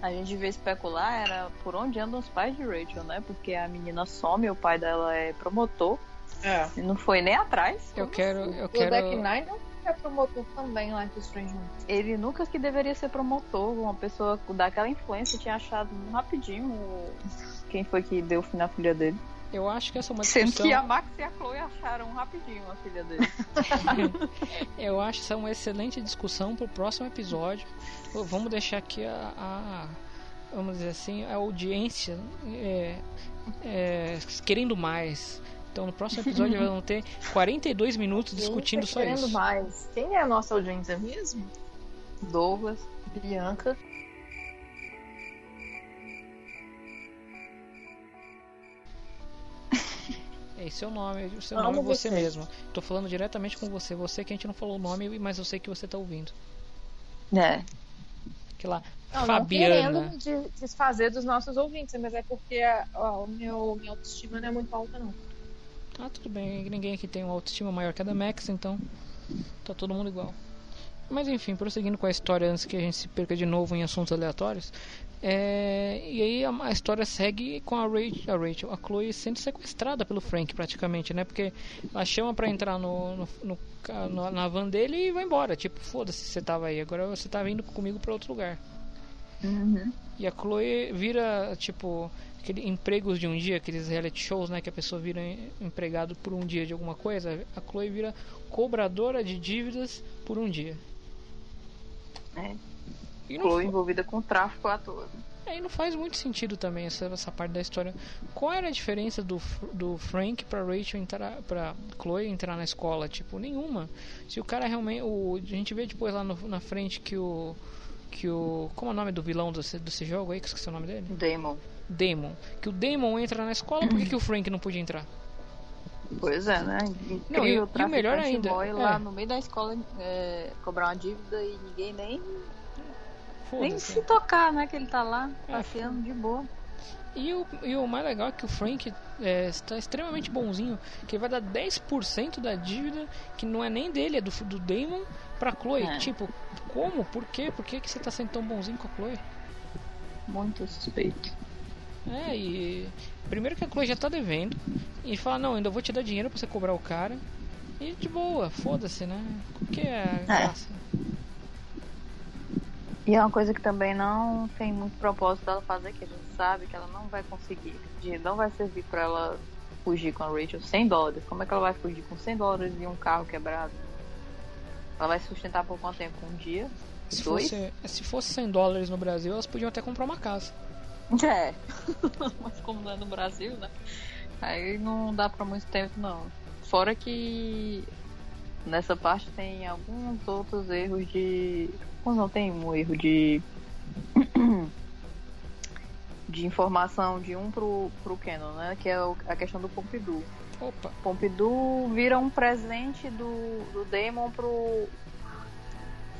Speaker 9: A gente devia especular era por onde andam os pais de Rachel, né? Porque a menina some, o pai dela é promotor.
Speaker 7: É.
Speaker 9: Não foi nem atrás.
Speaker 6: Eu quero, eu
Speaker 7: O Deck
Speaker 6: quero,
Speaker 7: Nine não é promotor também lá em Strange.
Speaker 9: Ele nunca que deveria ser promotor. Uma pessoa daquela influência tinha achado rapidinho quem foi que deu fim na filha dele.
Speaker 6: eu acho que essa é uma
Speaker 9: Sendo
Speaker 6: discussão.
Speaker 9: que a Max e a Chloe acharam rapidinho a filha dele.
Speaker 6: Eu acho essa uma excelente discussão pro próximo episódio. Vamos deixar aqui a, a- vamos dizer assim, a audiência é, é, querendo mais. Então no próximo episódio vamos ter 42 minutos discutindo só
Speaker 7: tá querendo
Speaker 6: isso.
Speaker 7: mais. Quem é a nossa audiência mesmo?
Speaker 9: Douglas.
Speaker 7: Bianca.
Speaker 6: É seu nome, o seu
Speaker 7: Amo
Speaker 6: nome é você
Speaker 7: você.
Speaker 6: mesmo. Tô falando diretamente com você. Você que a gente não falou o nome, mas eu sei que você tá ouvindo.
Speaker 9: É.
Speaker 6: Que lá,
Speaker 7: Não,
Speaker 6: Fabiana.
Speaker 7: não querendo de- desfazer dos nossos ouvintes, mas é porque ó, o meu, minha autoestima não é muito alta, não.
Speaker 6: Ah, tudo bem. Ninguém aqui tem uma autoestima maior que a da Max, então tá todo mundo igual. Mas enfim, prosseguindo com a história antes que a gente se perca de novo em assuntos aleatórios. é, E aí a, a história segue com a Rachel, a Rachel, a Chloe sendo sequestrada pelo Frank praticamente, né? Porque ela chama pra entrar no, no, no no- na van dele e vai embora. Tipo, foda-se, você tava aí, agora você tá vindo comigo pra outro lugar.
Speaker 9: Uhum.
Speaker 6: E a Chloe vira, tipo, aquele empregos de um dia, aqueles reality shows, né? Que a pessoa vira empregado por um dia de alguma coisa. A Chloe vira cobradora de dívidas por um dia.
Speaker 9: É.
Speaker 6: E
Speaker 9: Chloe
Speaker 6: fa-
Speaker 9: envolvida com tráfico à toa.
Speaker 6: é, e não faz muito sentido também essa, essa parte da história. Qual era a diferença do, do Frank pra Rachel entrar, pra Chloe entrar na escola? Tipo, nenhuma. Se o cara realmente. O, a gente vê depois lá no- na frente que o. Que o. Como é o nome do vilão desse, desse jogo aí? Que esqueci o nome dele?
Speaker 9: Damon.
Speaker 6: Damon. Que o Damon entra na escola, por que, que o Frank não podia entrar?
Speaker 9: Pois é, né?
Speaker 6: Não, e- e
Speaker 9: Incrível
Speaker 6: o melhor ainda,
Speaker 9: boy
Speaker 6: é.
Speaker 9: lá no meio da escola é, cobrar uma dívida e ninguém nem, nem se tocar, né? Que ele tá lá
Speaker 6: É,
Speaker 9: passeando de boa.
Speaker 6: E o, e o mais legal é que o Frank é, está extremamente bonzinho, que ele vai dar 10% da dívida, que não é nem dele, é do, do Damon, pra Chloe.
Speaker 9: É.
Speaker 6: Tipo, como? Por quê? Por que, que você tá sendo tão bonzinho com a Chloe?
Speaker 9: Muito suspeito.
Speaker 6: É, e. Primeiro que a Chloe já tá devendo, e fala: Não, ainda vou te dar dinheiro pra você cobrar o cara. E de boa, foda-se, né? O que é a graça?
Speaker 9: E é uma coisa que também não tem muito propósito dela fazer, que a gente sabe que ela não vai conseguir. Não vai servir pra ela fugir com a Rachel 100 dólares. Como é que ela vai fugir com 100 dólares e um carro quebrado? Ela vai se sustentar por quanto tempo? Um dia?
Speaker 6: Se
Speaker 9: Dois?
Speaker 6: fosse, se fosse 100 dólares no Brasil, elas podiam até comprar uma casa.
Speaker 9: É. Mas como não é no Brasil, né? Aí não dá pra muito tempo, não. Fora que nessa parte tem alguns outros erros de. Não tem um erro de. de informação de um pro, pro Canon, né? Que é a questão do Pompidou.
Speaker 6: Opa,
Speaker 9: Pompidou vira um presente do, do Damon pro.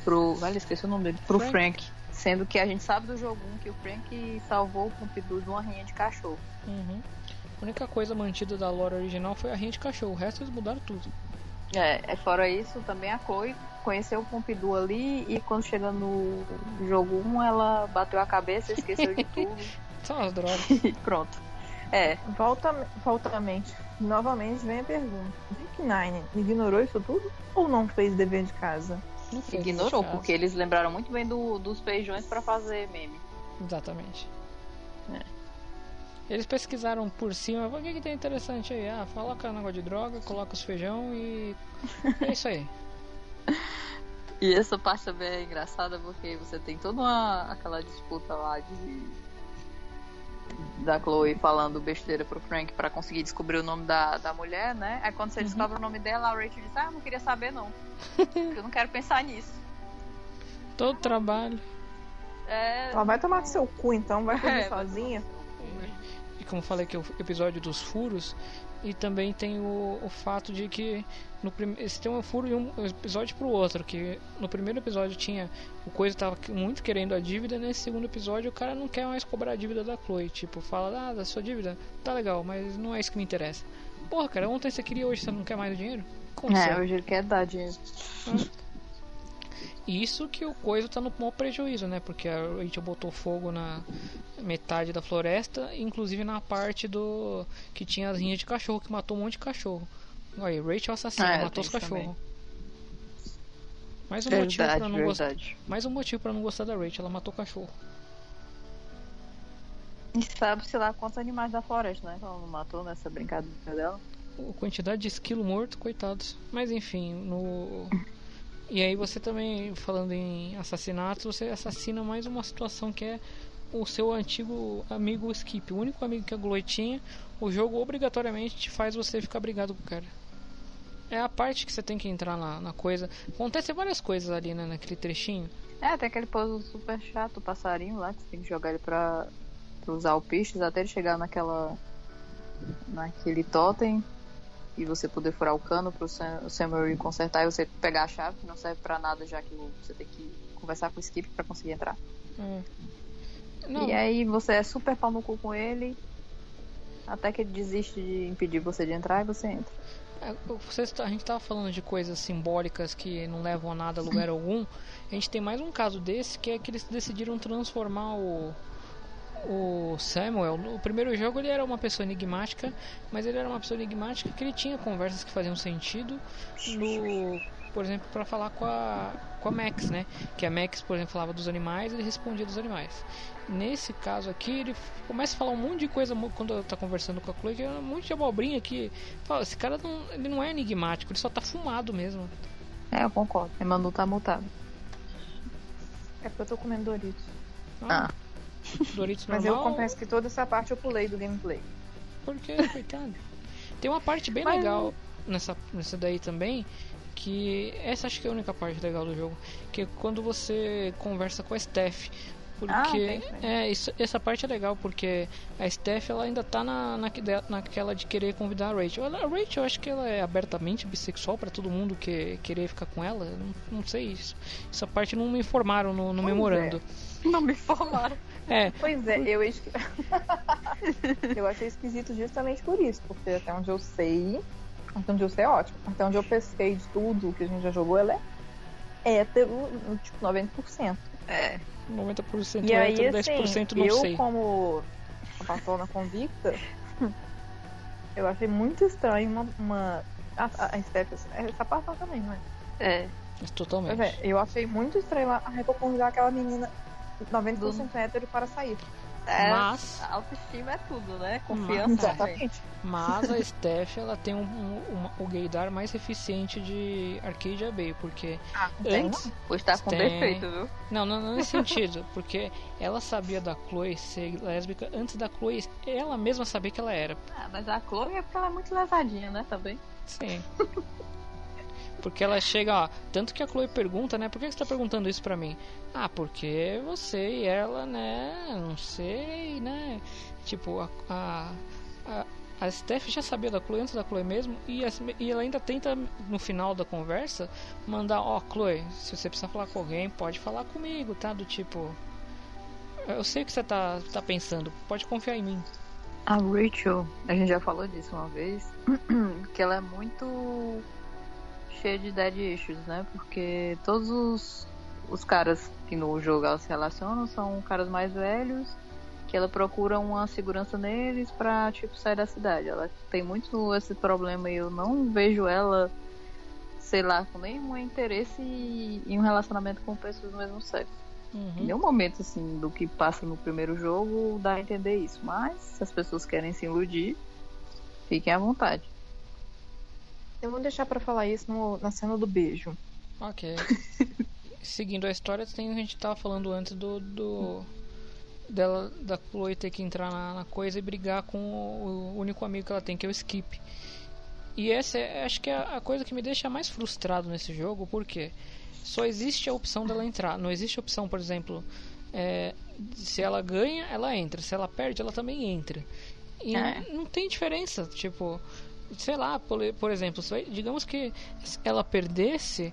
Speaker 9: pro. Vale, esqueci o nome dele. Pro
Speaker 6: Frank.
Speaker 9: Frank. Sendo que a gente sabe do jogo 1 que o Frank salvou o Pompidou de uma rinha de cachorro.
Speaker 6: Uhum. A única coisa mantida da lore original foi a rinha de cachorro, o resto eles mudaram tudo.
Speaker 9: É, é, fora isso, também a Chloe conheceu o Pompidou ali e quando chega no jogo 1 ela bateu a cabeça, esqueceu de tudo
Speaker 6: São as drogas.
Speaker 9: e pronto. É,
Speaker 7: Volta, volta a mente. Novamente vem a pergunta. Rick Nine ignorou isso tudo ou não fez dever de casa?
Speaker 9: Ignorou, porque eles lembraram muito bem do- dos feijões pra fazer meme.
Speaker 6: Exatamente.
Speaker 9: É.
Speaker 6: Eles pesquisaram por cima, o que, que tem interessante aí? Ah, coloca negócio de droga, coloca os feijão e. É isso aí.
Speaker 9: E essa parte também é engraçada porque você tem toda uma, aquela disputa lá de da Chloe falando besteira pro Frank pra conseguir descobrir o nome da, da mulher, né? Aí quando você descobre o nome dela, a Rachel diz, ah, eu não queria saber não. Eu não quero pensar nisso.
Speaker 6: Todo trabalho.
Speaker 9: É,
Speaker 7: Ela vai tomar do seu cu então, vai fazer
Speaker 9: É, vai
Speaker 7: sozinha.
Speaker 6: E como eu falei que o episódio dos furos. E também tem o, o fato de que no esse tem um furo de um episódio pro outro. Que no primeiro episódio tinha. O Coisa tava muito querendo a dívida. Nesse segundo episódio o cara não quer mais cobrar a dívida da Chloe. Tipo, fala, ah, da sua dívida, tá legal, mas não é isso que me interessa. Porra, cara, ontem você queria, hoje você não quer mais o dinheiro? Como
Speaker 9: é,
Speaker 6: assim?
Speaker 9: hoje ele quer dar dinheiro.
Speaker 6: Isso que o Coisa tá no maior prejuízo, né? Porque a Rachel botou fogo na metade da floresta, inclusive na parte do. que tinha as rinhas de cachorro, que matou um monte de cachorro. Olha aí, Rachel assassina,
Speaker 9: Ah, é,
Speaker 6: matou os cachorros. Mais um motivo
Speaker 9: Verdade,
Speaker 6: para não gostar.
Speaker 9: verdade.
Speaker 6: Mais um motivo para não gostar da Rachel, ela matou o cachorro.
Speaker 9: E sabe-se lá quantos animais da floresta, né? que Ela não matou nessa brincadeira dela.
Speaker 6: A quantidade de esquilo morto, coitados. Mas enfim, no. E aí você também, falando em assassinatos, você assassina mais uma situação que é o seu antigo amigo Skip. O único amigo que a Chloe tinha, o jogo obrigatoriamente te faz você ficar brigado com o cara. É a parte que você tem que entrar na, na coisa. Acontece várias coisas ali, né, naquele trechinho.
Speaker 9: É, tem aquele puzzle super chato, o passarinho lá, que você tem que jogar ele pra usar o pistas até ele chegar naquela. naquele totem e você poder furar o cano pro Sam, o Samuel consertar e você pegar a chave, que não serve pra nada, já que você tem que conversar com o Skip pra conseguir entrar.
Speaker 6: Não,
Speaker 9: E aí você é super pau no cu com ele, até que ele desiste de impedir você de entrar e você entra.
Speaker 6: É, você está- a gente estava falando de coisas simbólicas que não levam a nada a lugar algum. A gente tem mais um caso desse que é que eles decidiram transformar o o Samuel. No primeiro jogo ele era uma pessoa enigmática, mas ele era uma pessoa enigmática que ele tinha conversas que faziam sentido. No por exemplo, para falar com a, com a Max, né? Que a Max, por exemplo, falava dos animais ele respondia dos animais. Nesse caso aqui, ele começa a falar um monte de coisa quando tá conversando com a Chloe, que é um monte de abobrinha que. Fala, esse cara não, ele não é enigmático, ele só tá fumado mesmo.
Speaker 9: É, eu concordo. Emmanuel tá multado.
Speaker 11: É porque eu tô comendo Doritos.
Speaker 6: Ah. Doritos
Speaker 11: Mas
Speaker 6: normal.
Speaker 11: eu confesso que toda essa parte eu pulei do gameplay.
Speaker 6: Por quê? Coitado. Tem uma parte bem
Speaker 11: Mas-
Speaker 6: legal nessa, nessa daí também, que essa acho que é a única parte legal do jogo, que é quando você conversa com a Steph. Porque
Speaker 11: Ah, tem, tem.
Speaker 6: é, isso, essa parte é legal, porque a Steph ela ainda tá na, na, naquela de querer convidar a Rachel. Ela- A Rachel eu acho que ela é abertamente bissexual pra todo mundo que querer ficar com ela. Não, não sei isso. Essa parte não me informaram no, no memorando.
Speaker 9: Não me informaram.
Speaker 6: É.
Speaker 11: Pois é, eu, esqui- eu achei esquisito justamente por isso, porque até onde eu sei, até onde eu sei é ótimo, até onde eu pesquei de tudo que a gente já jogou, ela é hétero, tipo, 90%.
Speaker 9: É.
Speaker 6: 90%
Speaker 11: E
Speaker 6: é
Speaker 11: aí,
Speaker 6: hétero,
Speaker 11: assim,
Speaker 6: 10% não
Speaker 11: eu
Speaker 6: sei.
Speaker 11: como a patrona convicta, eu achei muito estranho uma... uma a, a, a Steph, essa patrona também, não é?
Speaker 9: É.
Speaker 6: Mas totalmente.
Speaker 11: É, eu achei muito estranho a Record convidar aquela menina 90% hétero para sair.
Speaker 9: É,
Speaker 6: Mas-
Speaker 9: a autoestima é tudo, né? Confiança.
Speaker 11: Exatamente.
Speaker 6: Mas a Steph, ela tem um, um, uma- o gaydar mais eficiente de Arcadia Bay, porque
Speaker 11: Ah,
Speaker 6: antes...
Speaker 9: Pois tá com
Speaker 6: tem-
Speaker 9: defeito, viu?
Speaker 6: Não, não, não nesse sentido, porque ela sabia da Chloe ser lésbica antes da Chloe, ela mesma sabia que ela era.
Speaker 9: Ah, mas a Chloe é porque ela é muito lesadinha, né? Também.
Speaker 6: Sim. Porque ela chega, ó, tanto que a Chloe pergunta, né, por que você tá perguntando isso pra mim? Ah, porque você e ela, né, não sei, né, tipo, a, a, a, Steph já sabia da Chloe antes da Chloe mesmo, e, e ela ainda tenta, no final da conversa, mandar, ó, Chloe, se você precisar falar com alguém, pode falar comigo, tá, do tipo, eu sei o que você tá, tá pensando, pode confiar em mim.
Speaker 9: A Rachel, a gente já falou disso uma vez, que ela é muito cheia de dead issues, né? Porque todos os, os caras que no jogo ela se relacionam são caras mais velhos, que ela procura uma segurança neles pra, tipo, sair da cidade. Ela tem muito esse problema e eu não vejo ela, sei lá, com nenhum interesse em um relacionamento com pessoas do mesmo sexo. Em nenhum momento, assim, do que passa no primeiro jogo dá a entender isso. Mas, se as pessoas querem se iludir, fiquem à vontade.
Speaker 11: Eu vou deixar pra falar isso no- na cena do beijo.
Speaker 6: Ok. Seguindo a história, tem a gente tava falando antes do, do dela da Chloe ter que entrar na, na coisa e brigar com o, o único amigo que ela tem, que é o Skip. E essa é, acho que é a coisa que me deixa mais frustrado nesse jogo, porque só existe a opção dela entrar. Não existe a opção, por exemplo, é, se ela ganha, ela entra. Se ela perde, ela também entra. E
Speaker 9: É.
Speaker 6: não, não tem diferença, tipo, sei lá, por, por exemplo, se- digamos que ela perdesse,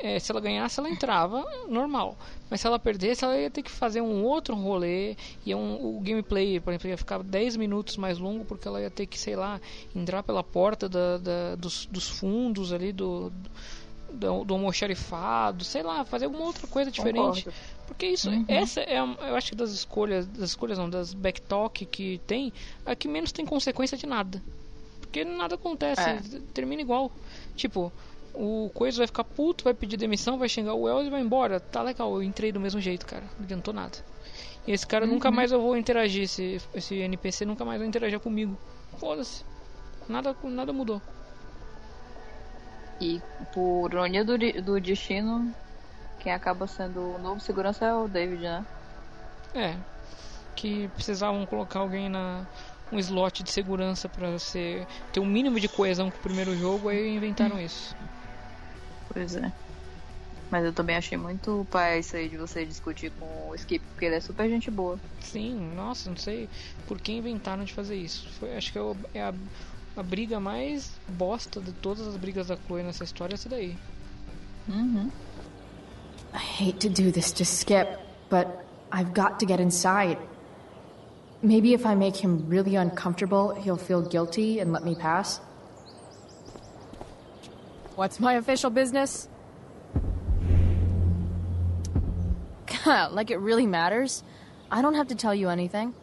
Speaker 6: é, se ela ganhasse, ela entrava normal. Mas se ela perdesse, ela ia ter que fazer um outro rolê. E um, o gameplay, por exemplo, ia ficar 10 minutos mais longo, porque ela ia ter que, sei lá, entrar pela porta da, da- dos, dos fundos ali do. Do, do almoxarifado, sei lá, fazer alguma outra coisa diferente.
Speaker 9: Concordo.
Speaker 6: Porque isso,
Speaker 9: Uhum.
Speaker 6: essa é, a- eu acho que das escolhas, das escolhas não, das backtalk que tem, a que menos tem consequência de nada. Porque nada acontece,
Speaker 9: É.
Speaker 6: termina igual. Tipo, o Coisa vai ficar puto, vai pedir demissão, vai xingar o Wells e vai embora. Tá legal, eu entrei do mesmo jeito, cara. Não adiantou nada. E esse cara nunca
Speaker 9: Uhum.
Speaker 6: mais eu vou interagir, esse, esse NPC nunca mais vai interagir comigo. Foda-se. Nada, nada mudou.
Speaker 9: E por ironia do, do destino, quem acaba sendo o novo segurança é o David, né?
Speaker 6: É. Que precisavam colocar alguém na um slot de segurança pra ser ter um mínimo de coesão com o primeiro jogo, aí inventaram isso.
Speaker 9: Pois é. Mas eu também achei muito pai isso aí de você discutir com o Skip, porque ele é super gente boa.
Speaker 6: Sim, nossa, não sei por que inventaram de fazer isso. Foi, acho que é, o- é a, a briga mais bosta de todas as brigas da Chloe nessa história, essa daí.
Speaker 9: Uhum.
Speaker 4: I hate to do this to Skip, but I've got to get inside. Maybe if I make him really uncomfortable, he'll feel guilty and let me pass.
Speaker 5: What's my official business?
Speaker 4: God, like it really matters. I don't have to tell you anything.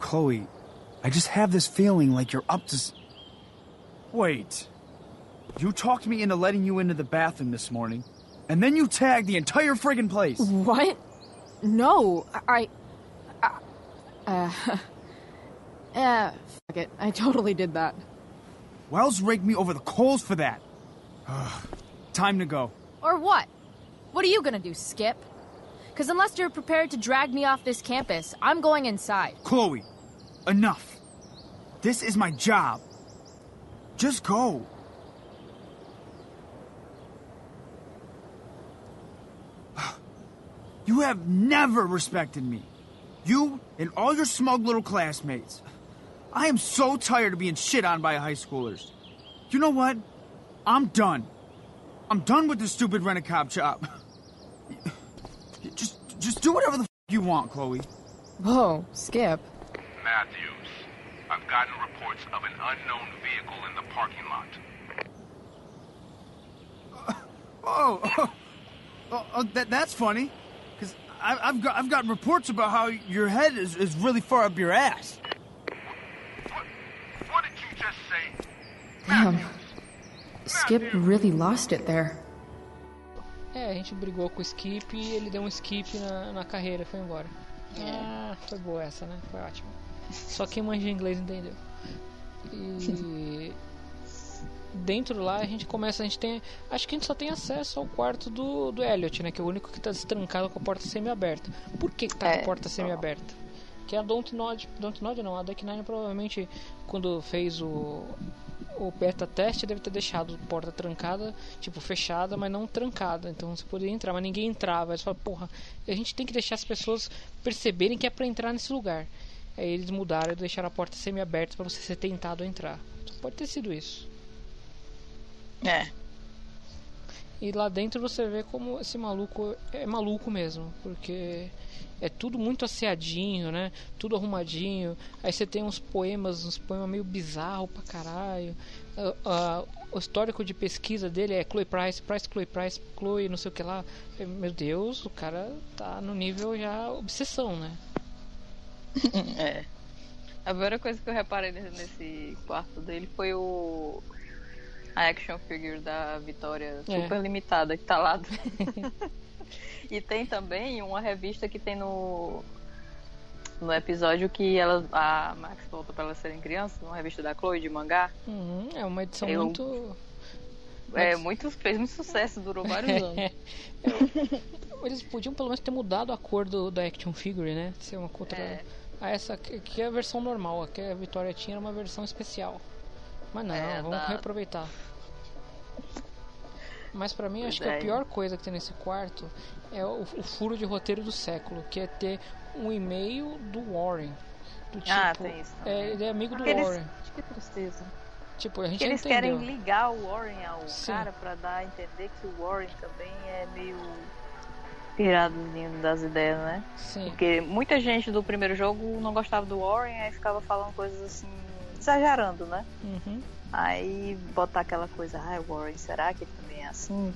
Speaker 12: Chloe, I just have this feeling like you're up to. s- Wait. You talked me into letting you into the bathroom this morning, and then you tagged the entire friggin' place.
Speaker 5: What? No, I. I uh. Eh, fuck it. I totally did that.
Speaker 12: Wells raked me over the coals for that. Time to go.
Speaker 5: Or what? What are you gonna do, Skip? Because unless you're prepared to drag me off this campus, I'm going inside.
Speaker 12: Chloe, enough. This is my job. Just go. You have never respected me. You and all your smug little classmates. I am so tired of being shit on by high schoolers. You know what? I'm done. I'm done with this stupid rent a cop job. Just, just do whatever the f- you want, Chloe.
Speaker 5: Whoa, Skip.
Speaker 10: Matthews, I've gotten reports of an unknown vehicle in the parking lot.
Speaker 12: Oh, oh, oh, oh that, that's funny. Because I've got, I've gotten reports about how your head is, is really far up your ass.
Speaker 10: What did you just say?
Speaker 4: Damn. Skip really lost it there.
Speaker 6: É, a gente brigou com o Skip e ele deu um skip na, na carreira e foi embora. Ah, foi boa essa, né? Foi ótimo. Só quem manja inglês entendeu. E dentro lá a gente começa, a gente tem, acho que a gente só tem acesso ao quarto do, do Elliot, né, que é o único que está destrancado com a porta semi-aberta. Por que que tá com a
Speaker 9: É.
Speaker 6: porta semi-aberta? Que a Don't Nod, Don't Nod não, a Duck Nine provavelmente quando fez o o beta teste deve ter deixado a porta trancada, tipo fechada, mas não trancada. Então você poderia entrar, mas ninguém entrava. Eles falaram, porra, a gente tem que deixar as pessoas perceberem que é pra entrar nesse lugar. Aí eles mudaram e deixaram a porta semi-aberta pra você ser tentado a entrar. Só pode ter sido isso.
Speaker 9: É.
Speaker 6: E lá dentro você vê como esse maluco é maluco mesmo, porque é tudo muito asseadinho, né? Tudo arrumadinho. Aí você tem uns poemas, uns poemas meio bizarro pra caralho. Ah, ah, o histórico de pesquisa dele é Chloe Price, Price, Chloe Price, Chloe, não sei o que lá. Meu Deus, o cara tá no nível já obsessão, né?
Speaker 9: É. A primeira coisa que eu reparei nesse quarto dele foi o. A action figure da Vitória
Speaker 6: É.
Speaker 9: super limitada que tá lá. e tem também uma revista que tem no. No episódio que ela, a Max volta pra elas serem crianças, uma revista da Chloe de mangá.
Speaker 6: Uhum, é uma edição
Speaker 9: Eu-
Speaker 6: muito.
Speaker 9: É, muito, fez muito sucesso, durou vários anos.
Speaker 6: Eu- Eles podiam pelo menos ter mudado a cor do, da action figure, né? Ser uma contra.
Speaker 9: É.
Speaker 6: Ah, essa aqui é a versão normal, a que a Vitória tinha era uma versão especial. Mas não,
Speaker 9: É,
Speaker 6: vamos
Speaker 9: da-
Speaker 6: reaproveitar. Mas pra mim,
Speaker 9: Pois
Speaker 6: acho que a
Speaker 9: é.
Speaker 6: pior coisa que tem nesse quarto é o, o furo de roteiro do século, que é ter um e-mail do Warren. Do tipo,
Speaker 9: Ah, tem isso.
Speaker 6: É, ele é amigo do Warren.
Speaker 11: Que tristeza.
Speaker 6: Tipo, a gente
Speaker 9: Que eles
Speaker 6: entendeu.
Speaker 9: querem ligar o Warren ao
Speaker 6: Sim.
Speaker 9: cara pra dar a entender que o Warren também é meio piradozinho das ideias, né?
Speaker 6: Sim.
Speaker 9: Porque muita gente do primeiro jogo não gostava do Warren, aí ficava falando coisas assim, exagerando, né?
Speaker 6: Uhum.
Speaker 9: Aí botar aquela coisa, ah, o Warren, será que ele também é assim?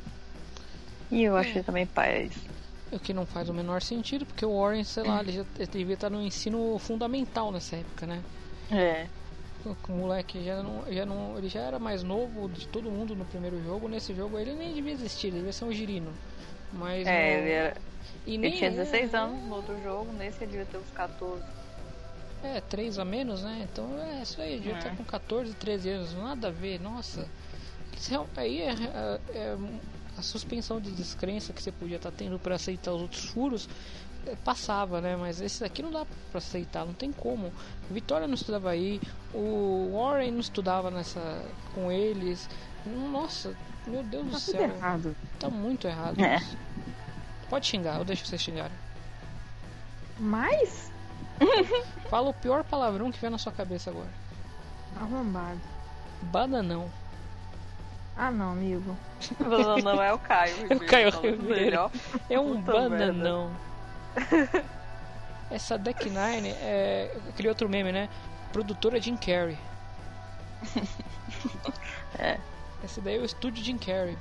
Speaker 9: E eu achei também pai isso.
Speaker 6: O que não faz o menor sentido, porque o Warren, sei lá, ele já ele devia estar no ensino fundamental nessa época, né?
Speaker 9: É.
Speaker 6: O moleque já não, já não. Ele já era mais novo de todo mundo no primeiro jogo. Nesse jogo ele nem devia existir, ele devia ser um girino. Mas.
Speaker 9: É,
Speaker 6: no-
Speaker 9: ele, era...
Speaker 6: E
Speaker 9: ele
Speaker 6: nem
Speaker 9: tinha
Speaker 6: é-
Speaker 9: 16 anos no outro jogo, nesse ele devia ter uns 14.
Speaker 6: É, 3 a menos, né? Então é isso aí, devia
Speaker 9: É.
Speaker 6: estar com 14, 13 anos, nada a ver, nossa. É- Aí é, é- é a suspensão de descrença que você podia estar tendo para aceitar os outros furos é, passava, né? Mas esse daqui não dá pra aceitar, não tem como. Vitória não estudava aí, o Warren não estudava nessa com eles. Nossa, meu Deus do
Speaker 11: Tá tudo
Speaker 6: céu.
Speaker 11: errado.
Speaker 6: Tá muito errado
Speaker 9: É.
Speaker 6: isso. Pode xingar, eu deixo vocês xingarem.
Speaker 11: Mas,
Speaker 6: Fala o pior palavrão que vem na sua cabeça agora.
Speaker 11: arrombado.
Speaker 6: Bananão.
Speaker 11: Ah, não, amigo.
Speaker 9: Não, não é o Caio.
Speaker 6: É o Caio Ribeiro. É um
Speaker 9: Puta
Speaker 6: bananão. Essa Deck Nine é aquele outro meme, né? Produtora Jim Carrey.
Speaker 9: É.
Speaker 6: Esse daí é o estúdio Jim Carrey.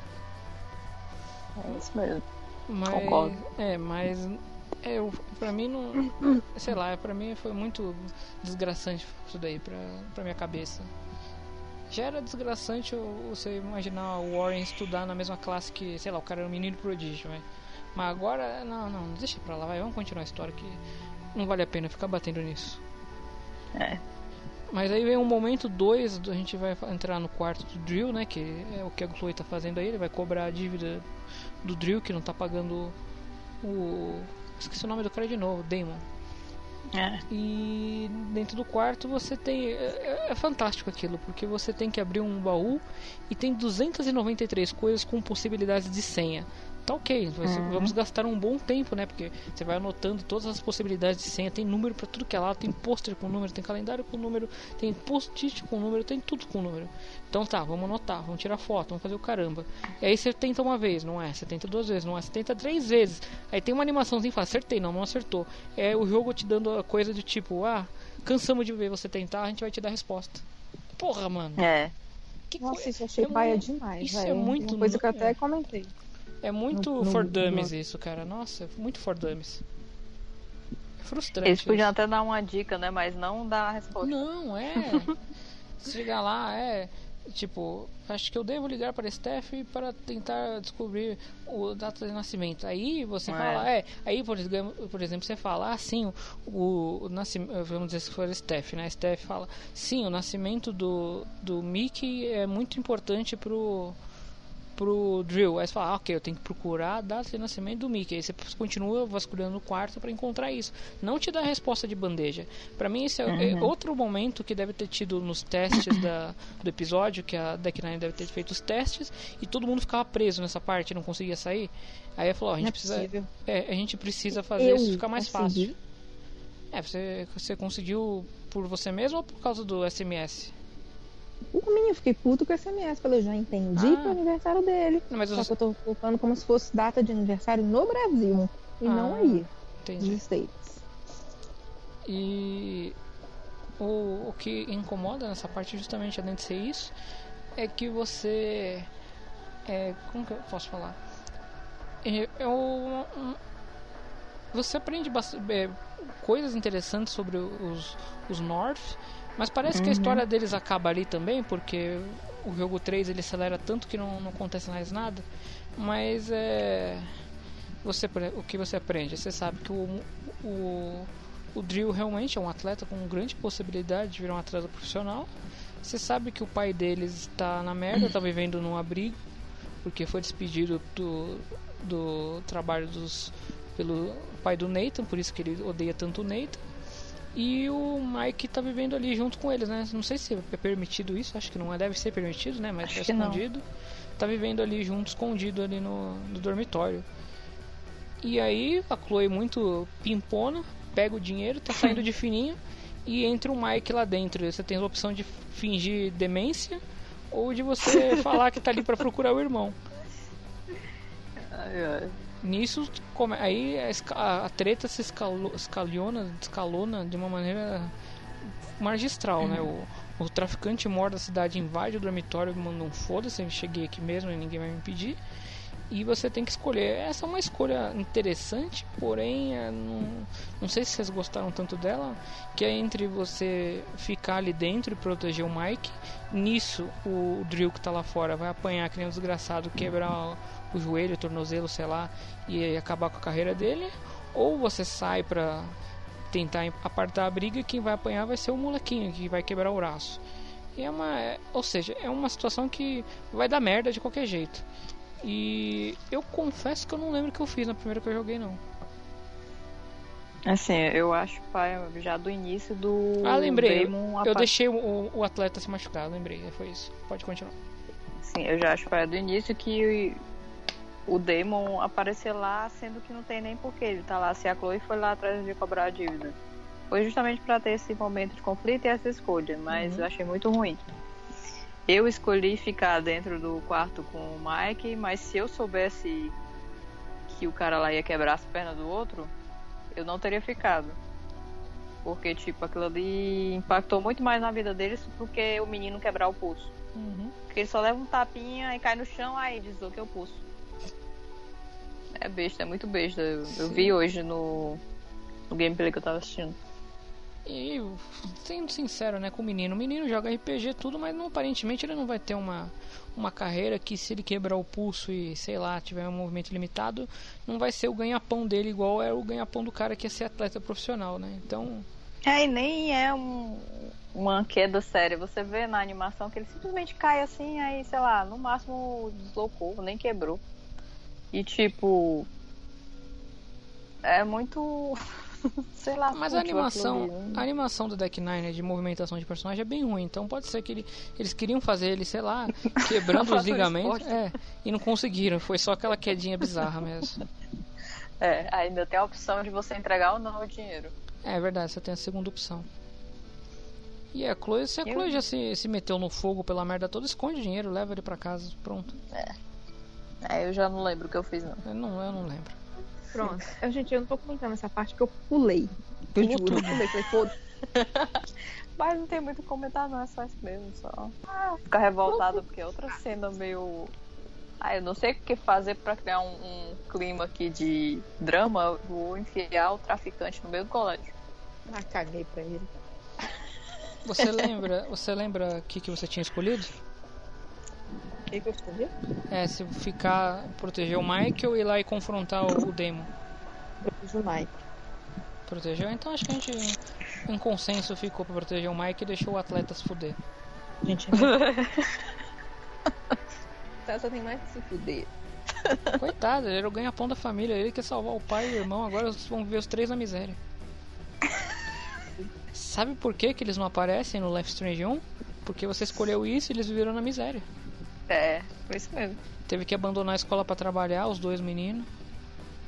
Speaker 9: É isso mesmo.
Speaker 6: Mas,
Speaker 9: Concordo.
Speaker 6: É, mas é, eu- pra mim não. Sei lá, pra mim foi muito desgraçante isso daí pra, pra minha cabeça. Já era desgraçante você imaginar o Warren estudar na mesma classe que, sei lá, o cara era um menino prodígio, mas, mas agora, não, não, deixa pra lá, vai, vamos continuar a história que não vale a pena ficar batendo nisso.
Speaker 9: É.
Speaker 6: Mas aí vem um momento 2, a gente vai entrar no quarto do Drill, né? Que é o que a Chloe tá fazendo aí, ele vai cobrar a dívida do Drill que não tá pagando o. Esqueci o nome do cara de novo, Damon.
Speaker 9: É.
Speaker 6: E dentro do quarto você tem. É, é, fantástico aquilo, porque você tem que abrir um baú e tem 293 coisas com possibilidades de senha tá ok, uhum. vamos gastar um bom tempo, né? Porque você vai anotando todas as possibilidades de senha, tem número para tudo que é lá, tem pôster com número, tem calendário com número, tem post-it com número, tem tudo com número. Então tá, vamos anotar, vamos tirar foto, vamos fazer o caramba. E aí você tenta uma vez, não é? Você tenta duas vezes, não é? Você tenta três vezes. Aí tem uma animaçãozinha e fala, acertei, não, não acertou. É o jogo te dando a coisa do tipo, ah, cansamos de ver você tentar, a gente vai te dar a resposta. Porra, mano.
Speaker 9: É.
Speaker 11: Que Nossa, isso achei é paia demais.
Speaker 6: Isso véio. é muito.
Speaker 11: Uma coisa que eu até comentei.
Speaker 6: É muito no, for dummies isso, cara. Nossa, muito for dummies. É frustrante.
Speaker 9: Eles podiam isso. até dar uma dica, né? Mas não dar a resposta.
Speaker 6: Não, é. Chegar lá, é. Tipo, acho que eu devo ligar para Steph para tentar descobrir o data de nascimento. Aí você é. fala, é. Aí, por exemplo, por exemplo, você fala, ah, sim, o, o nascimento. Vamos dizer que for Steph, né? Steph fala, sim, o nascimento do, do Mickey é muito importante pro pro drill. Aí você fala, ah, ok, eu tenho que procurar a data de nascimento do Mickey. Aí você continua vasculhando o quarto para encontrar isso. Não te dá resposta de bandeja. Para mim, esse é, é uhum. outro momento que deve ter tido nos testes da, do episódio, que a Deck Nine deve ter feito os testes, e todo mundo ficava preso nessa parte, não conseguia sair. Aí falou, oh, a gente é precisa. É, a gente precisa fazer eu isso ficar mais consegui. fácil. É, você, você conseguiu por você mesmo ou por causa do SMS?
Speaker 11: Por mim, eu fiquei puto com o SMS. Falei, eu já entendi ah. que é o aniversário dele. Não, mas só você... que eu tô colocando como se fosse data de aniversário no Brasil. E ah, não aí. Entendi. Nos States.
Speaker 6: E o, o que incomoda nessa parte, justamente além de ser isso, é que você. É, como que eu posso falar? É, é um, você aprende bastante, é, coisas interessantes sobre os, os North mas parece uhum. que a uhum. história deles acaba ali também, porque o jogo 3 ele acelera tanto que não, não acontece mais nada. Mas é. Você, o que você aprende? Você sabe que o, o, o Drill realmente é um atleta com grande possibilidade de virar um atleta profissional. Você sabe que o pai deles está na merda, está vivendo num abrigo, porque foi despedido do, do trabalho dos, pelo pai do Nathan, por isso que ele odeia tanto o Nathan. E o Mike tá vivendo ali junto com eles, né? Não sei se é permitido isso, acho que não é, deve ser permitido, né? Mas acho é escondido. Tá vivendo ali junto, escondido ali no, no dormitório. E aí a Chloe muito pimpona, pega o dinheiro, tá saindo de fininho e entra o Mike lá dentro. Você tem a opção de fingir demência ou de você falar que tá ali para procurar o irmão.
Speaker 9: Ai, ai.
Speaker 6: Nisso, aí a, a, treta se escalo, escalona, escalona de uma maneira magistral, né? O, o traficante mor da cidade invade o dormitório manda um foda-se, cheguei aqui mesmo e ninguém vai me impedir. E você tem que escolher. Essa é uma escolha interessante, porém, é, não, não sei se vocês gostaram tanto dela, que é entre você ficar ali dentro e proteger o Mike. Nisso, o, o Drill que tá lá fora vai apanhar que nem um desgraçado, quebrar o joelho, o tornozelo, sei lá, e acabar com a carreira dele, ou você sai pra tentar apartar a briga e quem vai apanhar vai ser o molequinho que vai quebrar o braço. E é uma, é, ou seja, é uma situação que vai dar merda de qualquer jeito. E eu confesso que eu não lembro o que eu fiz na primeira que eu joguei não.
Speaker 9: Assim, eu acho pai já do início do
Speaker 6: Ah, lembrei. eu, eu deixei o, o atleta se machucar, lembrei, foi isso. Pode continuar.
Speaker 9: Sim, eu já acho pai do início que o Demon aparecer lá, sendo que não tem nem porquê. Ele tá lá, se a Chloe foi lá atrás de cobrar a dívida. Foi justamente para ter esse momento de conflito e essa escolha, mas uhum. eu achei muito ruim. Eu escolhi ficar dentro do quarto com o Mike, mas se eu soubesse que o cara lá ia quebrar as pernas do outro, eu não teria ficado. Porque, tipo, aquilo ali impactou muito mais na vida deles do que o menino quebrar o pulso. Uhum. Porque ele só leva um tapinha e cai no chão, aí desloquei o pulso. É besta, é muito besta. Eu, eu vi hoje no, no gameplay que eu tava assistindo.
Speaker 6: E sendo sincero, né, com o menino, o menino joga RPG tudo, mas não, aparentemente ele não vai ter uma uma carreira que se ele quebrar o pulso e sei lá, tiver um movimento limitado, não vai ser o ganha-pão dele igual é o ganha-pão do cara que é ser atleta profissional, né? Então,
Speaker 9: é, e nem é um, uma queda séria. Você vê na animação que ele simplesmente cai assim, aí, sei lá, no máximo deslocou, nem quebrou. E tipo. É muito. sei lá.
Speaker 6: Mas a animação, a animação do Deck Nine de movimentação de personagem é bem ruim. Então pode ser que ele, eles queriam fazer ele, sei lá, quebrando os ligamentos. É, e não conseguiram. Foi só aquela quedinha bizarra mesmo.
Speaker 9: É, ainda tem a opção de você entregar ou não o dinheiro.
Speaker 6: É verdade, você tem a segunda opção. E a Chloe, se a Chloe já se, se meteu no fogo pela merda toda, esconde dinheiro, leva ele pra casa, pronto.
Speaker 9: É. É, eu já não lembro o que eu fiz, não.
Speaker 6: Eu não, eu não lembro.
Speaker 11: Pronto. Eu, gente, eu não tô comentando essa parte que eu pulei. Eu juro, eu pulei. Falei, foda
Speaker 9: Mas não tem muito o que comentar, não. É só isso mesmo. Só ah, ficar revoltado porque é outra cena meio. Ah, eu não sei o que fazer pra criar um, um clima aqui de drama. Vou enfiar o traficante no meio do colégio.
Speaker 11: Ah, caguei pra ele.
Speaker 6: Você lembra, você lembra o que, que você tinha escolhido?
Speaker 11: O que, que eu escolhi?
Speaker 6: É, se ficar proteger o Mike ou ir lá e confrontar o, o Demon.
Speaker 11: Proteger o Mike.
Speaker 6: Protegeu? Então acho que a gente em consenso ficou pra proteger o Mike e deixou o atleta se fuder.
Speaker 11: Gente, tá, só tem mais que se fuder.
Speaker 6: Coitado, ele era o ganha-pão da família, ele quer salvar o pai e o irmão, agora vão viver os três na miséria. Sabe por que, que eles não aparecem no Life Strange 1? Porque você escolheu isso e eles viveram na miséria.
Speaker 9: É, foi isso mesmo.
Speaker 6: Teve que abandonar a escola para trabalhar, os dois meninos.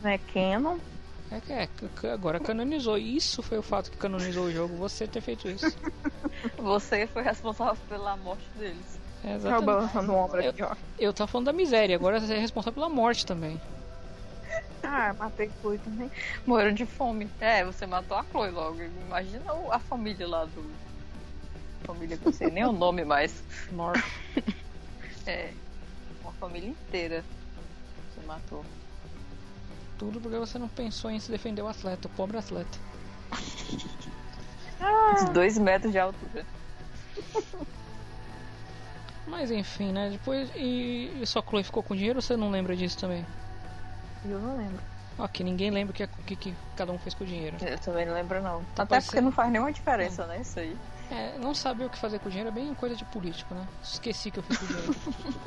Speaker 11: Não é canon?
Speaker 6: É, é, agora canonizou. Isso foi o fato que canonizou o jogo, você ter feito isso.
Speaker 9: você foi responsável pela morte deles.
Speaker 6: É, exatamente. Eu, eu, eu tava falando da miséria, agora você é responsável pela morte também.
Speaker 11: Ah, matei Chloe também.
Speaker 9: Morreu de fome. É, você matou a Chloe logo. Imagina a família lá do. Família que eu sei nem o nome mais.
Speaker 6: Norte.
Speaker 9: É. Uma família inteira você matou.
Speaker 6: Tudo porque você não pensou em se defender o atleta, o pobre atleta.
Speaker 9: ah. Dois metros de altura.
Speaker 6: Mas enfim, né? Depois. E, e só Chloe ficou com dinheiro ou você não lembra disso também?
Speaker 11: Eu não lembro.
Speaker 6: Ok, ninguém lembra o que, que, que, cada um fez com o dinheiro.
Speaker 9: Eu também não lembro, não. Tá Até porque ser... não faz nenhuma diferença, é. né? Isso aí.
Speaker 6: É, não saber o que fazer com o dinheiro é bem coisa de político, né? Esqueci que eu fiz com o dinheiro.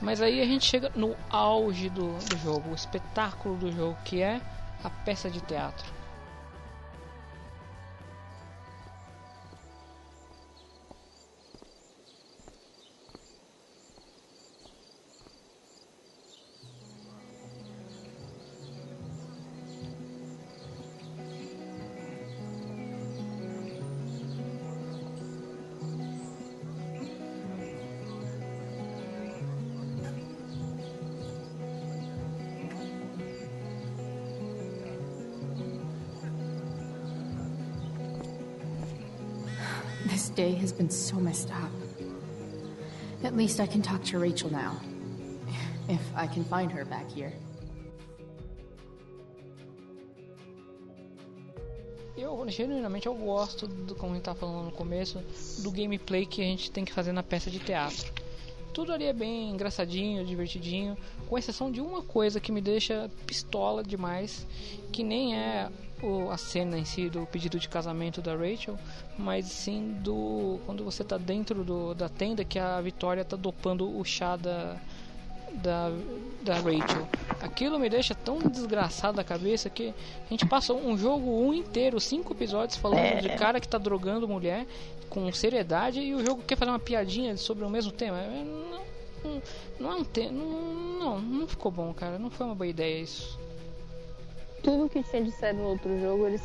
Speaker 6: Mas aí a gente chega no auge do, do jogo, o espetáculo do jogo, que é a peça de teatro.
Speaker 4: Day has been so messed up. At least I can talk to Rachel now. If I can find her back here.
Speaker 6: Eu, genuinamente, eu gosto, do, como a gente tá falando no começo, do gameplay que a gente tem que fazer na peça de teatro. Tudo ali é bem engraçadinho, divertidinho, com exceção de uma coisa que me deixa pistola demais, que nem é o, a cena em si do pedido de casamento da Rachel, mas sim do quando você está dentro do, da tenda que a Vitória está dopando o chá da, da, da Rachel. Aquilo me deixa tão desgraçado da cabeça que a gente passou um jogo um inteiro, cinco episódios falando é. de cara que está drogando mulher com seriedade e o jogo quer fazer uma piadinha sobre o mesmo tema. É, não, não, não é um tema. Não, não, não ficou bom, cara. Não foi uma boa ideia isso
Speaker 9: tudo que tinha de série no outro jogo, eles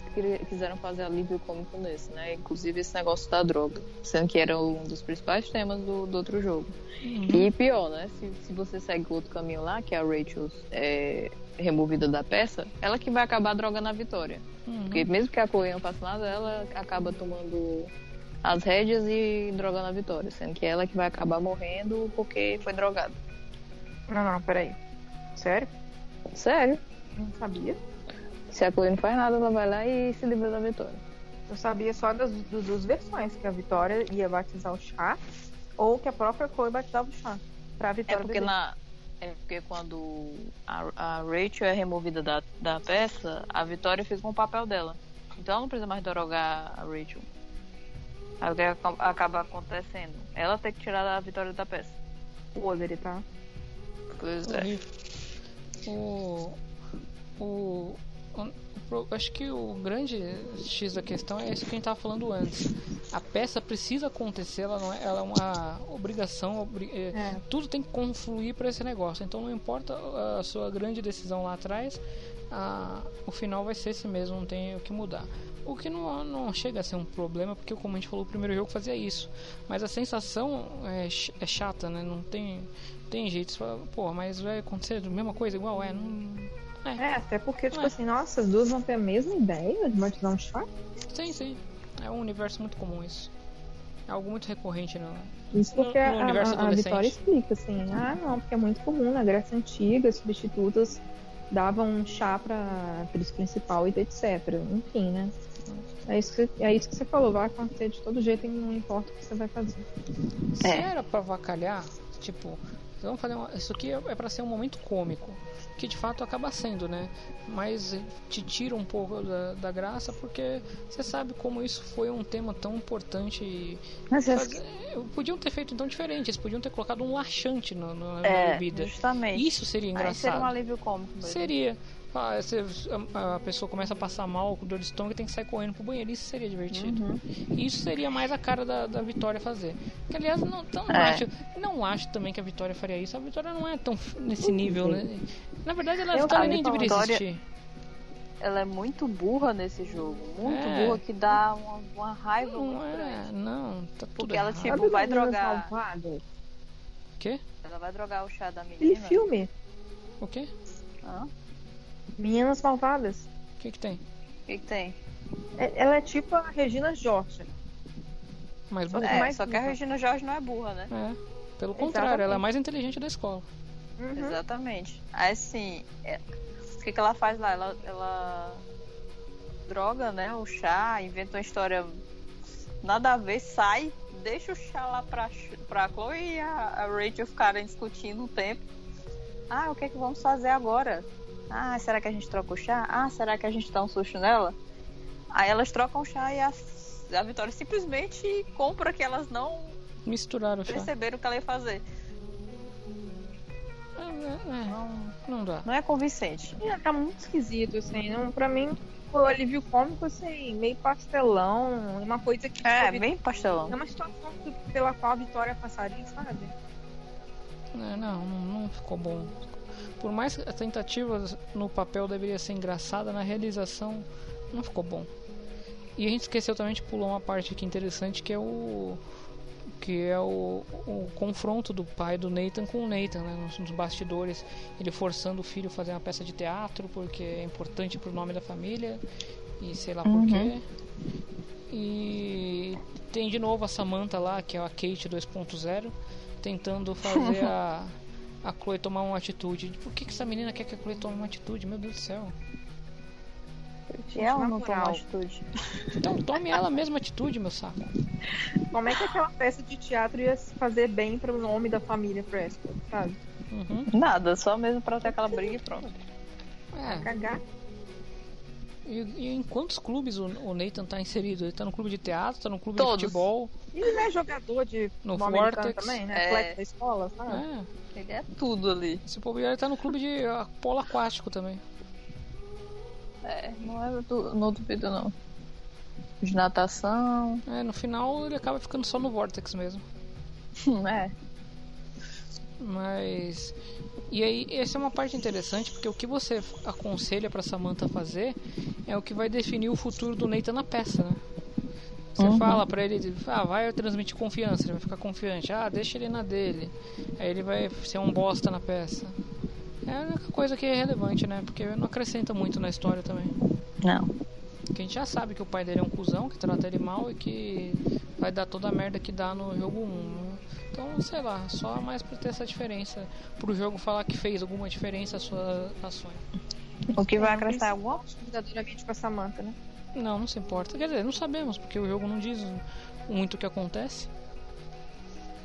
Speaker 9: quiseram fazer alívio cômico nesse, né? Inclusive esse negócio da droga, sendo que era um dos principais temas do, do outro jogo. Uhum. E pior, né? Se, se você segue o outro caminho lá, que é a Rachel é, removida da peça, ela que vai acabar drogando a Vitória. Uhum. Porque mesmo que a Chloe não faça nada, ela acaba tomando as rédeas e drogando a Vitória, sendo que ela que vai acabar morrendo porque foi drogada.
Speaker 11: Não, não, peraí. Sério?
Speaker 9: Sério.
Speaker 11: Não sabia.
Speaker 9: Se a Chloe não faz nada, ela vai lá e se livra da Vitória.
Speaker 7: Eu sabia só das, das duas versões, que a Vitória ia batizar o chá, ou que a própria Chloe batizava o chá. Pra
Speaker 9: É
Speaker 7: Vitória
Speaker 9: porque
Speaker 7: beber.
Speaker 9: na. É porque quando a, a Rachel é removida da, da peça, a Vitória fica com o papel dela. Então ela não precisa mais drogar a Rachel. Aí o que aca- acaba acontecendo? Ela tem que tirar a Vitória da peça.
Speaker 7: Podre, tá?
Speaker 9: Pois é.
Speaker 6: O, o, o- o- acho que o grande X da questão é isso que a gente estava falando antes. A peça precisa acontecer, ela, não é, ela é uma obrigação, obri- é,
Speaker 7: É.
Speaker 6: tudo tem que confluir para esse negócio. Então não importa a sua grande decisão lá atrás, a, o final vai ser esse mesmo, não tem o que mudar. O que não, não chega a ser um problema, porque como a gente falou, o primeiro jogo fazia isso. Mas a sensação é, é chata, né? Não tem, tem jeito. Você fala, pô, mas vai acontecer a mesma coisa igual? É, não.
Speaker 7: É, até porque, tipo
Speaker 6: É.
Speaker 7: assim, nossa, as duas vão ter a mesma ideia de batizar um chá.
Speaker 6: Sim, sim. É um universo muito comum isso. É algo muito recorrente no,
Speaker 7: Isso porque
Speaker 6: no, no
Speaker 7: a,
Speaker 6: universo
Speaker 7: a, a. Vitória explica assim, ah não, porque é muito comum na Grécia Antiga, as substitutas davam um chá pra atriz principal e etc. Enfim, né? É isso, que, é isso que você falou, vai acontecer de todo jeito e não importa o que você vai fazer.
Speaker 6: Se era pra avacalhar, tipo, vamos fazer uma, isso aqui é é pra ser um momento cômico, que de fato acaba sendo, né? Mas te tira um pouco da, da graça porque você sabe como isso foi um tema tão importante. E
Speaker 7: Mas é-
Speaker 6: fazer- podiam ter feito então diferente, eles podiam ter colocado um laxante no, no, na
Speaker 9: É,
Speaker 6: bebida.
Speaker 9: justamente.
Speaker 6: Isso seria
Speaker 9: Aí
Speaker 6: engraçado.
Speaker 9: seria um alívio cômico mesmo.
Speaker 6: Seria. Ah, você- a, a pessoa começa a passar mal com dor de estômago e tem que sair correndo pro banheiro. Isso seria divertido.
Speaker 9: Uhum.
Speaker 6: Isso seria mais a cara da, da Vitória fazer. Que aliás, não, tão, não,
Speaker 9: É.
Speaker 6: acho, não acho também que a Vitória faria isso. A Vitória não é tão nesse nível, né? Na verdade, ela,
Speaker 9: Eu-
Speaker 6: nem deveria
Speaker 9: Vitória-
Speaker 6: existir.
Speaker 9: Ela é muito burra nesse jogo. Muito
Speaker 6: É.
Speaker 9: burra que dá uma, uma raiva
Speaker 6: Não
Speaker 9: muito
Speaker 6: é,
Speaker 9: grande.
Speaker 6: não, tá tudo
Speaker 9: Porque ela, tipo,
Speaker 7: Sabe
Speaker 9: vai drogar.
Speaker 7: Malvadas?
Speaker 6: Quê?
Speaker 9: Ela vai drogar o chá da
Speaker 7: Aquele
Speaker 9: menina.
Speaker 7: filme,
Speaker 6: O quê?
Speaker 9: Hã?
Speaker 7: Meninas Malvadas.
Speaker 6: O que que tem?
Speaker 9: O que, que tem?
Speaker 7: É- Ela é tipo a Regina George.
Speaker 6: Mais
Speaker 7: Só
Speaker 9: É,
Speaker 7: mais
Speaker 9: só que a. Regina Jorge não é burra, né?
Speaker 6: É. Pelo contrário, ela é a
Speaker 7: Exatamente.
Speaker 6: mais inteligente da escola.
Speaker 7: Uhum.
Speaker 9: Exatamente. Aí assim, é- o que, que ela faz lá? Ela, ela droga, né? O chá, inventa uma história nada a ver, sai, deixa o chá lá pra, pra Chloe e a, a Rachel ficarem discutindo um tempo. Ah, o que é que vamos fazer agora? Ah, será que a gente troca o chá? Ah, será que a gente dá um susto nela? Aí elas trocam o chá e a, a Vitória simplesmente compra que elas não
Speaker 6: Misturaram o chá.
Speaker 9: perceberam o que ela ia fazer.
Speaker 6: É,
Speaker 9: Não,
Speaker 6: não dá.
Speaker 9: não é convincente.
Speaker 7: É, tá muito esquisito, assim. Não, pra mim, o alívio cômico, assim, meio pastelão. Uma coisa que.
Speaker 9: É,
Speaker 7: tipo,
Speaker 9: bem pastelão.
Speaker 7: É uma situação pela qual a Vitória passaria, sabe?
Speaker 6: É, não, não, não ficou bom. Por mais que a tentativa no papel deveria ser engraçada, na realização não ficou bom. E a gente esqueceu também de pular uma parte aqui interessante que é o que é o, o confronto do pai do Nathan com o Nathan, né, nos, nos bastidores, ele forçando o filho a fazer uma peça de teatro porque é importante pro nome da família e sei lá por quê. E tem de novo a Samantha lá, que é a Kate 2.0, tentando fazer a, a Chloe tomar uma atitude. Por que, que essa menina quer que a Chloe tome uma atitude? Meu Deus do céu.
Speaker 9: E ela não
Speaker 7: moral.
Speaker 9: atitude.
Speaker 6: Então tome ela mesma atitude, meu saco.
Speaker 7: Como é que aquela peça de teatro ia se fazer bem pro nome da família Prescott, sabe?
Speaker 6: Uhum.
Speaker 9: Nada, só mesmo pra ter aquela briga e pronto.
Speaker 6: É,
Speaker 7: Cagar.
Speaker 6: e, e em quantos clubes o, o Nathan tá inserido? Ele tá no clube de teatro, tá no clube
Speaker 9: Todos.
Speaker 6: de futebol.
Speaker 7: E ele não é jogador de
Speaker 6: No Vortex.
Speaker 7: também, né?
Speaker 9: É.
Speaker 7: Atleta da escola, sabe?
Speaker 6: É,
Speaker 9: Ele é tudo ali.
Speaker 6: se bobear, ele tá no clube de ah, polo aquático também.
Speaker 9: É, não é du- não duvido não. De natação.
Speaker 6: É, no final ele acaba ficando só no Vortex mesmo.
Speaker 9: É.
Speaker 6: Mas. E aí, essa é uma parte interessante, porque o que você aconselha pra Samantha fazer é o que vai definir o futuro do Nathan na peça, né? Você
Speaker 9: Uhum.
Speaker 6: fala pra ele, ah, vai transmitir confiança, ele vai ficar confiante. Ah, deixa ele na dele. Aí ele vai ser um bosta na peça. É a única coisa que é relevante, né? Porque não acrescenta muito na história também.
Speaker 9: Não.
Speaker 6: Porque a gente já sabe que o pai dele é um cuzão, que trata ele mal e que vai dar toda a merda que dá no jogo 1. né? Então, sei lá, só mais pra ter essa diferença. Pro jogo falar que fez alguma diferença as suas ações.
Speaker 9: O que vai
Speaker 11: É,
Speaker 9: acrescentar alguma
Speaker 11: verdadeiramente com a Samantha, né?
Speaker 6: Não, não se importa. Quer dizer, não sabemos, porque o jogo não diz muito o que acontece.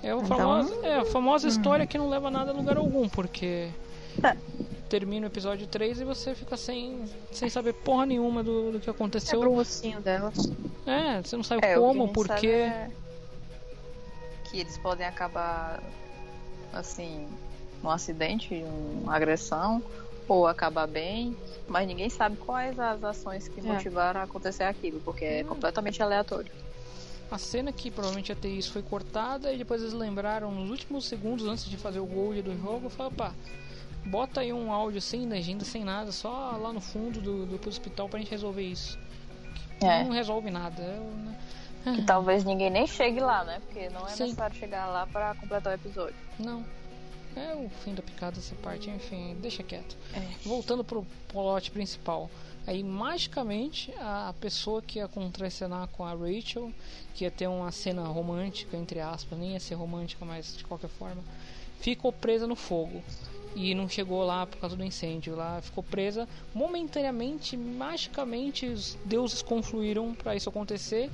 Speaker 6: É a
Speaker 11: Então-
Speaker 6: famosa, é a famosa história que não leva nada a lugar algum, porque
Speaker 11: Tá.
Speaker 6: termina o episódio 3 e você fica sem, sem saber porra nenhuma do, do que
Speaker 11: É
Speaker 6: aconteceu.
Speaker 11: pro ossinho dela.
Speaker 6: É, você não sabe
Speaker 9: É, o
Speaker 6: como,
Speaker 9: gente
Speaker 6: por
Speaker 9: sabe
Speaker 6: quê.
Speaker 9: é Que eles podem acabar, assim, num acidente, uma agressão, ou acabar bem, mas ninguém sabe quais as ações que
Speaker 11: É.
Speaker 9: motivaram a acontecer aquilo, porque é completamente aleatório.
Speaker 6: A cena que provavelmente ia ter isso foi cortada e depois eles lembraram nos últimos segundos antes de fazer o gold do jogo, falaram, pá, bota aí um áudio sem legenda, sem nada, só lá no fundo do, do hospital pra gente resolver isso.
Speaker 9: É.
Speaker 6: Não resolve nada. é o- né?
Speaker 9: Que talvez ninguém nem chegue lá, né? Porque não é
Speaker 6: Sim.
Speaker 9: necessário chegar lá pra completar o episódio.
Speaker 6: Não. É o fim da picada essa parte, enfim, deixa quieto.
Speaker 9: É.
Speaker 6: Voltando pro plot principal. Aí magicamente a pessoa que ia contracenar com a Rachel, que ia ter uma cena romântica, entre aspas, nem ia ser romântica, mas de qualquer forma, ficou presa no fogo. E não chegou lá por causa do incêndio. Lá ficou presa momentaneamente, magicamente, os deuses confluíram para isso acontecer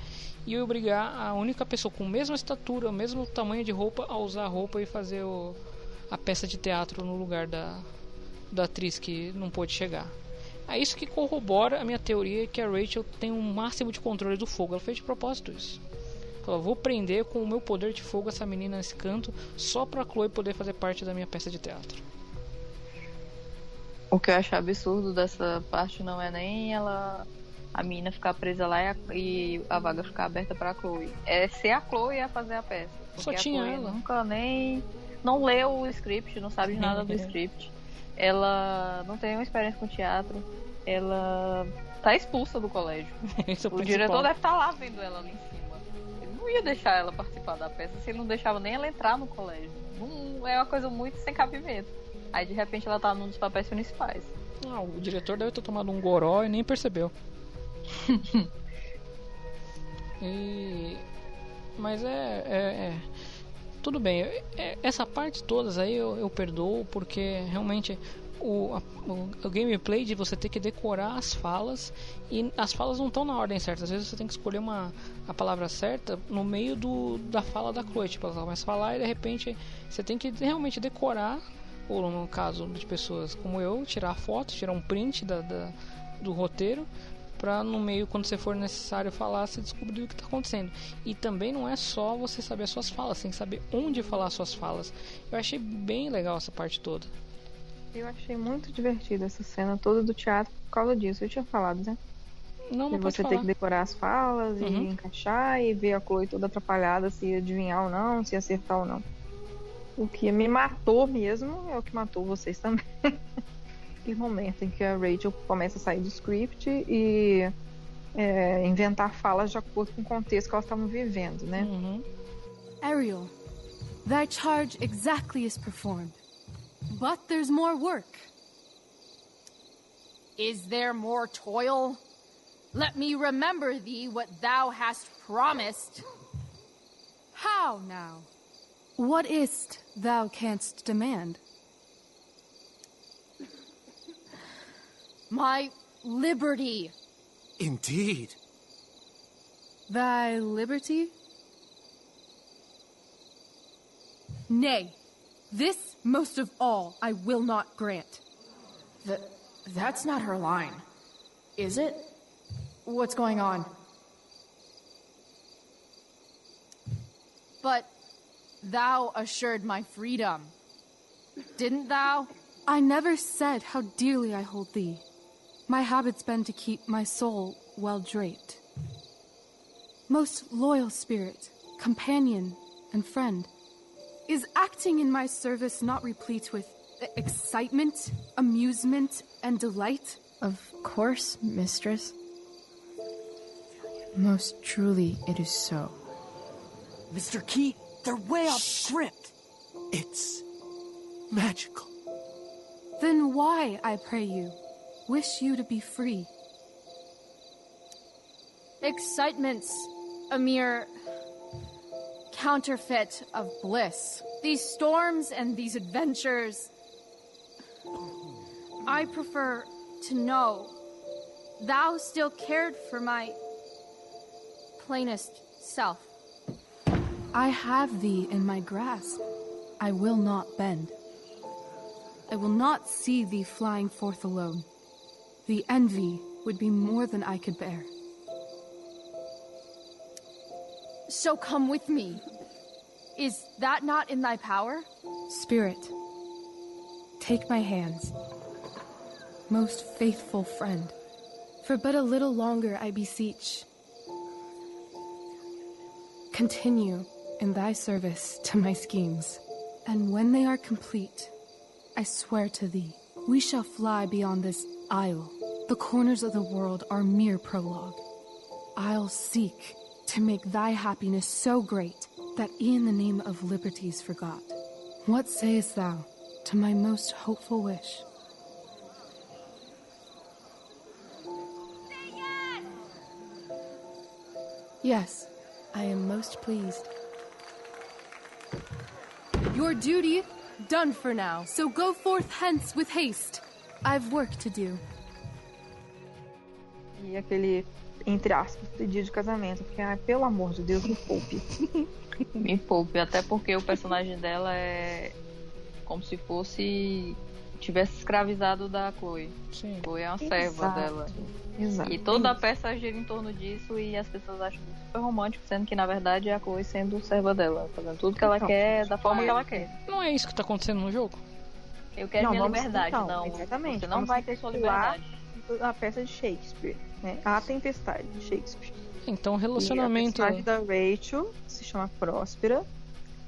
Speaker 6: e obrigar a única pessoa com a mesma estatura, o mesmo tamanho de roupa, a usar a roupa e fazer o, a peça de teatro no lugar da, da atriz que não pôde chegar. É isso que corrobora a minha teoria que a Rachel tem um máximo de controle do fogo. Ela fez de propósito isso. Falou, vou prender com o meu poder de fogo essa menina nesse canto só pra Chloe poder fazer parte da minha peça de teatro.
Speaker 9: O que eu acho absurdo dessa parte não é nem ela a menina ficar presa lá e a, e a vaga ficar aberta pra Chloe. É ser a Chloe a fazer a peça.
Speaker 6: Só
Speaker 9: a
Speaker 6: tinha ela.
Speaker 9: nunca nem não leu o script, não sabe de nada do
Speaker 6: Uhum.
Speaker 9: script. Ela não tem uma experiência com teatro. Ela tá expulsa do colégio.
Speaker 6: É o,
Speaker 9: O diretor deve estar lá vendo ela ali em cima. Ele não ia deixar ela participar da peça se ele não deixava nem ela entrar no colégio. Não, é uma coisa muito sem cabimento. Aí de repente ela tá num dos papéis principais.
Speaker 6: Ah, o diretor deve ter tomado um goró e nem percebeu. E... Mas é, é, é- Tudo bem, é- essa parte todas aí eu, eu perdoo porque realmente o, a- o, o gameplay de você ter que decorar as falas e as falas não estão na ordem certa. Às vezes você tem que escolher uma, a palavra certa no meio do, da fala da Chloe. Tipo, ela começa a falar e de repente você tem que realmente decorar, ou no caso de pessoas como eu, tirar foto, tirar um print da, da- do roteiro para no meio quando você for necessário falar você descobrir o que está acontecendo e também não é só você saber as suas falas tem que saber onde falar as suas falas eu achei bem legal essa parte toda
Speaker 11: Eu achei muito divertida essa cena toda do teatro por causa disso. Eu tinha falado, né?
Speaker 6: não não
Speaker 11: você ter que decorar as falas
Speaker 6: Uhum.
Speaker 11: e encaixar e ver a Chloe toda atrapalhada se adivinhar ou não, se acertar ou não. O que me matou mesmo é o que matou vocês também. Aquele momento em que a Rachel começa a sair do script e é, inventar falas de acordo com o contexto que elas estavam vivendo, né?
Speaker 6: Uhum.
Speaker 3: Ariel, thy charge exactly is performed. But there's more work.
Speaker 5: Is there more toil? Let me remember thee what thou hast promised.
Speaker 3: How now? What is't thou canst demand?
Speaker 5: My liberty.
Speaker 13: Indeed.
Speaker 3: Thy liberty? Nay, this most of all I will not grant.
Speaker 4: Th- that's not her line. Is it? What's going on?
Speaker 5: But thou assured my freedom. Didn't thou?
Speaker 3: I never said how dearly I hold thee. My habit's been to keep my soul well draped. Most loyal spirit, companion, and friend, is acting in my service not replete with excitement, amusement, and delight?
Speaker 4: Of course, mistress. Most truly, it is so.
Speaker 13: Mr. Keat, they're way off script. It's magical.
Speaker 3: Then why, I pray you, wish you to be free?
Speaker 5: Excitement's a mere counterfeit of bliss. These storms and these adventures. I prefer to know thou still cared for my plainest self.
Speaker 3: I have thee in my grasp. I will not bend. I will not see thee flying forth alone. The envy would be more than I could bear.
Speaker 5: So come with me. Is that not in thy power?
Speaker 3: Spirit, take my hands. Most faithful friend, for but a little longer I beseech. Continue in thy service to my schemes, and when they are complete, I swear to thee, we shall fly beyond this isle. The corners of the world are mere prologue. I'll seek to make thy happiness so great that e'en the name of liberty's forgot. What sayest thou to my most hopeful wish? Yes, I am most pleased.
Speaker 14: Your duty done for now, so go forth hence with haste. I've work to do.
Speaker 7: E aquele, entre aspas, pedido de casamento. Porque, ai, pelo amor de Deus, me poupe.
Speaker 9: Me poupe, até porque o personagem dela é como se fosse tivesse escravizado da Chloe.
Speaker 6: Sim.
Speaker 9: Chloe é uma
Speaker 7: Exato.
Speaker 9: serva dela.
Speaker 7: Exato.
Speaker 9: E toda a peça gira em torno disso e as pessoas acham super romântico, sendo que na verdade é a Chloe sendo serva dela, fazendo tudo que ela
Speaker 7: Então,
Speaker 9: quer, da forma que ela quer.
Speaker 6: Não é isso que tá acontecendo no jogo?
Speaker 9: Eu quero
Speaker 7: Não,
Speaker 9: minha
Speaker 7: vamos-
Speaker 9: liberdade,
Speaker 7: então,
Speaker 9: não.
Speaker 7: exatamente.
Speaker 9: Você não
Speaker 7: Vamos
Speaker 9: vai ter sua liberdade.
Speaker 7: A peça de Shakespeare, né? A Tempestade de Shakespeare.
Speaker 6: Então,
Speaker 7: E
Speaker 6: relacionamento.
Speaker 7: a personagem da Rachel se chama Próspera.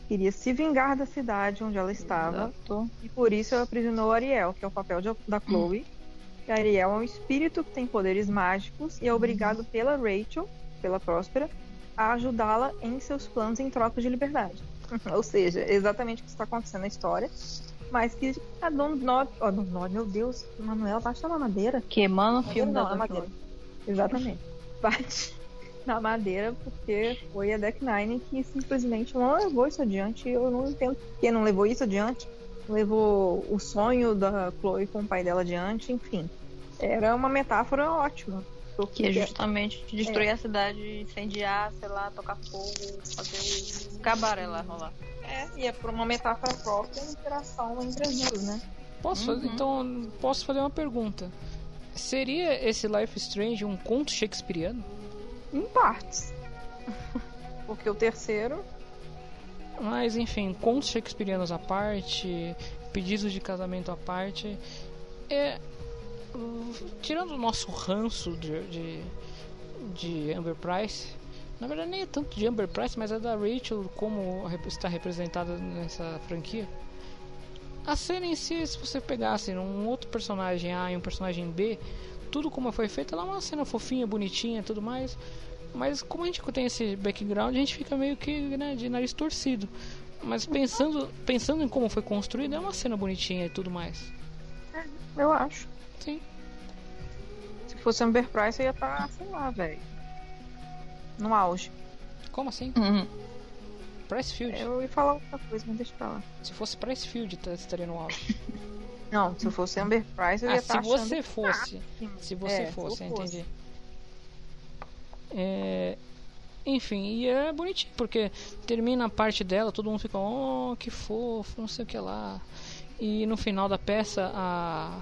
Speaker 7: Queria se vingar da cidade onde ela estava.
Speaker 9: Exato.
Speaker 7: E por isso ela aprisionou Ariel, que é o papel de- da Chloe. E Ariel é um espírito que tem poderes mágicos e é obrigado pela Rachel, pela Próspera, a ajudá-la em seus planos em troca de liberdade. Ou seja, é exatamente o que está acontecendo na história. Mas que a Don Nod, ó, Don Nod, meu Deus, Manuela bate na mamadeira.
Speaker 9: Queimando o filme
Speaker 7: não,
Speaker 9: da
Speaker 7: na madeira. Exatamente. Bate na madeira porque foi a Deck Nine que simplesmente não levou isso adiante. Eu não entendo por que não levou isso adiante. Levou o sonho da Chloe com o pai dela adiante, enfim. Era uma metáfora ótima.
Speaker 9: Que é justamente destruir a cidade, incendiar, sei lá, tocar fogo, fazer o cabaré lá rolar.
Speaker 7: É, e é por uma metáfora própria a interação entre as duas, né?
Speaker 6: Posso fazer, então, posso fazer uma pergunta. Seria esse Life Strange um conto shakespeariano?
Speaker 7: Em partes. Porque o terceiro
Speaker 6: Mas, enfim, contos shakespearianos à parte, pedidos de casamento à parte, é. Tirando o nosso ranço de, de, de Amber Price, na verdade nem é tanto de Amber Price, mas é da Rachel como está representada nessa franquia. A cena em si, se você pegasse um outro personagem A e um personagem B, tudo como foi feito, ela é uma cena fofinha, bonitinha e tudo mais. Mas como a gente tem esse background, a gente fica meio que né, de nariz torcido. Mas pensando, pensando em como foi construído, é uma cena bonitinha e tudo mais.
Speaker 7: Eu acho.
Speaker 6: Sim.
Speaker 7: Se fosse Amber Price, eu ia estar, sei lá, velho. No auge.
Speaker 6: Como assim?
Speaker 9: Uhum.
Speaker 6: Pricefield.
Speaker 7: Eu ia falar outra coisa, mas deixa pra lá.
Speaker 6: Se fosse Pricefield, tá- estaria no auge.
Speaker 7: Não, se fosse Amber Price, eu ia
Speaker 6: Ah,
Speaker 7: estar
Speaker 6: se você fosse.
Speaker 7: máximo.
Speaker 6: Se você
Speaker 7: É, se
Speaker 6: fosse,
Speaker 7: fosse.
Speaker 6: entendi. É, enfim, e é bonitinho, porque termina a parte dela, todo mundo fica, oh, que fofo, não sei o que lá. E no final da peça, a,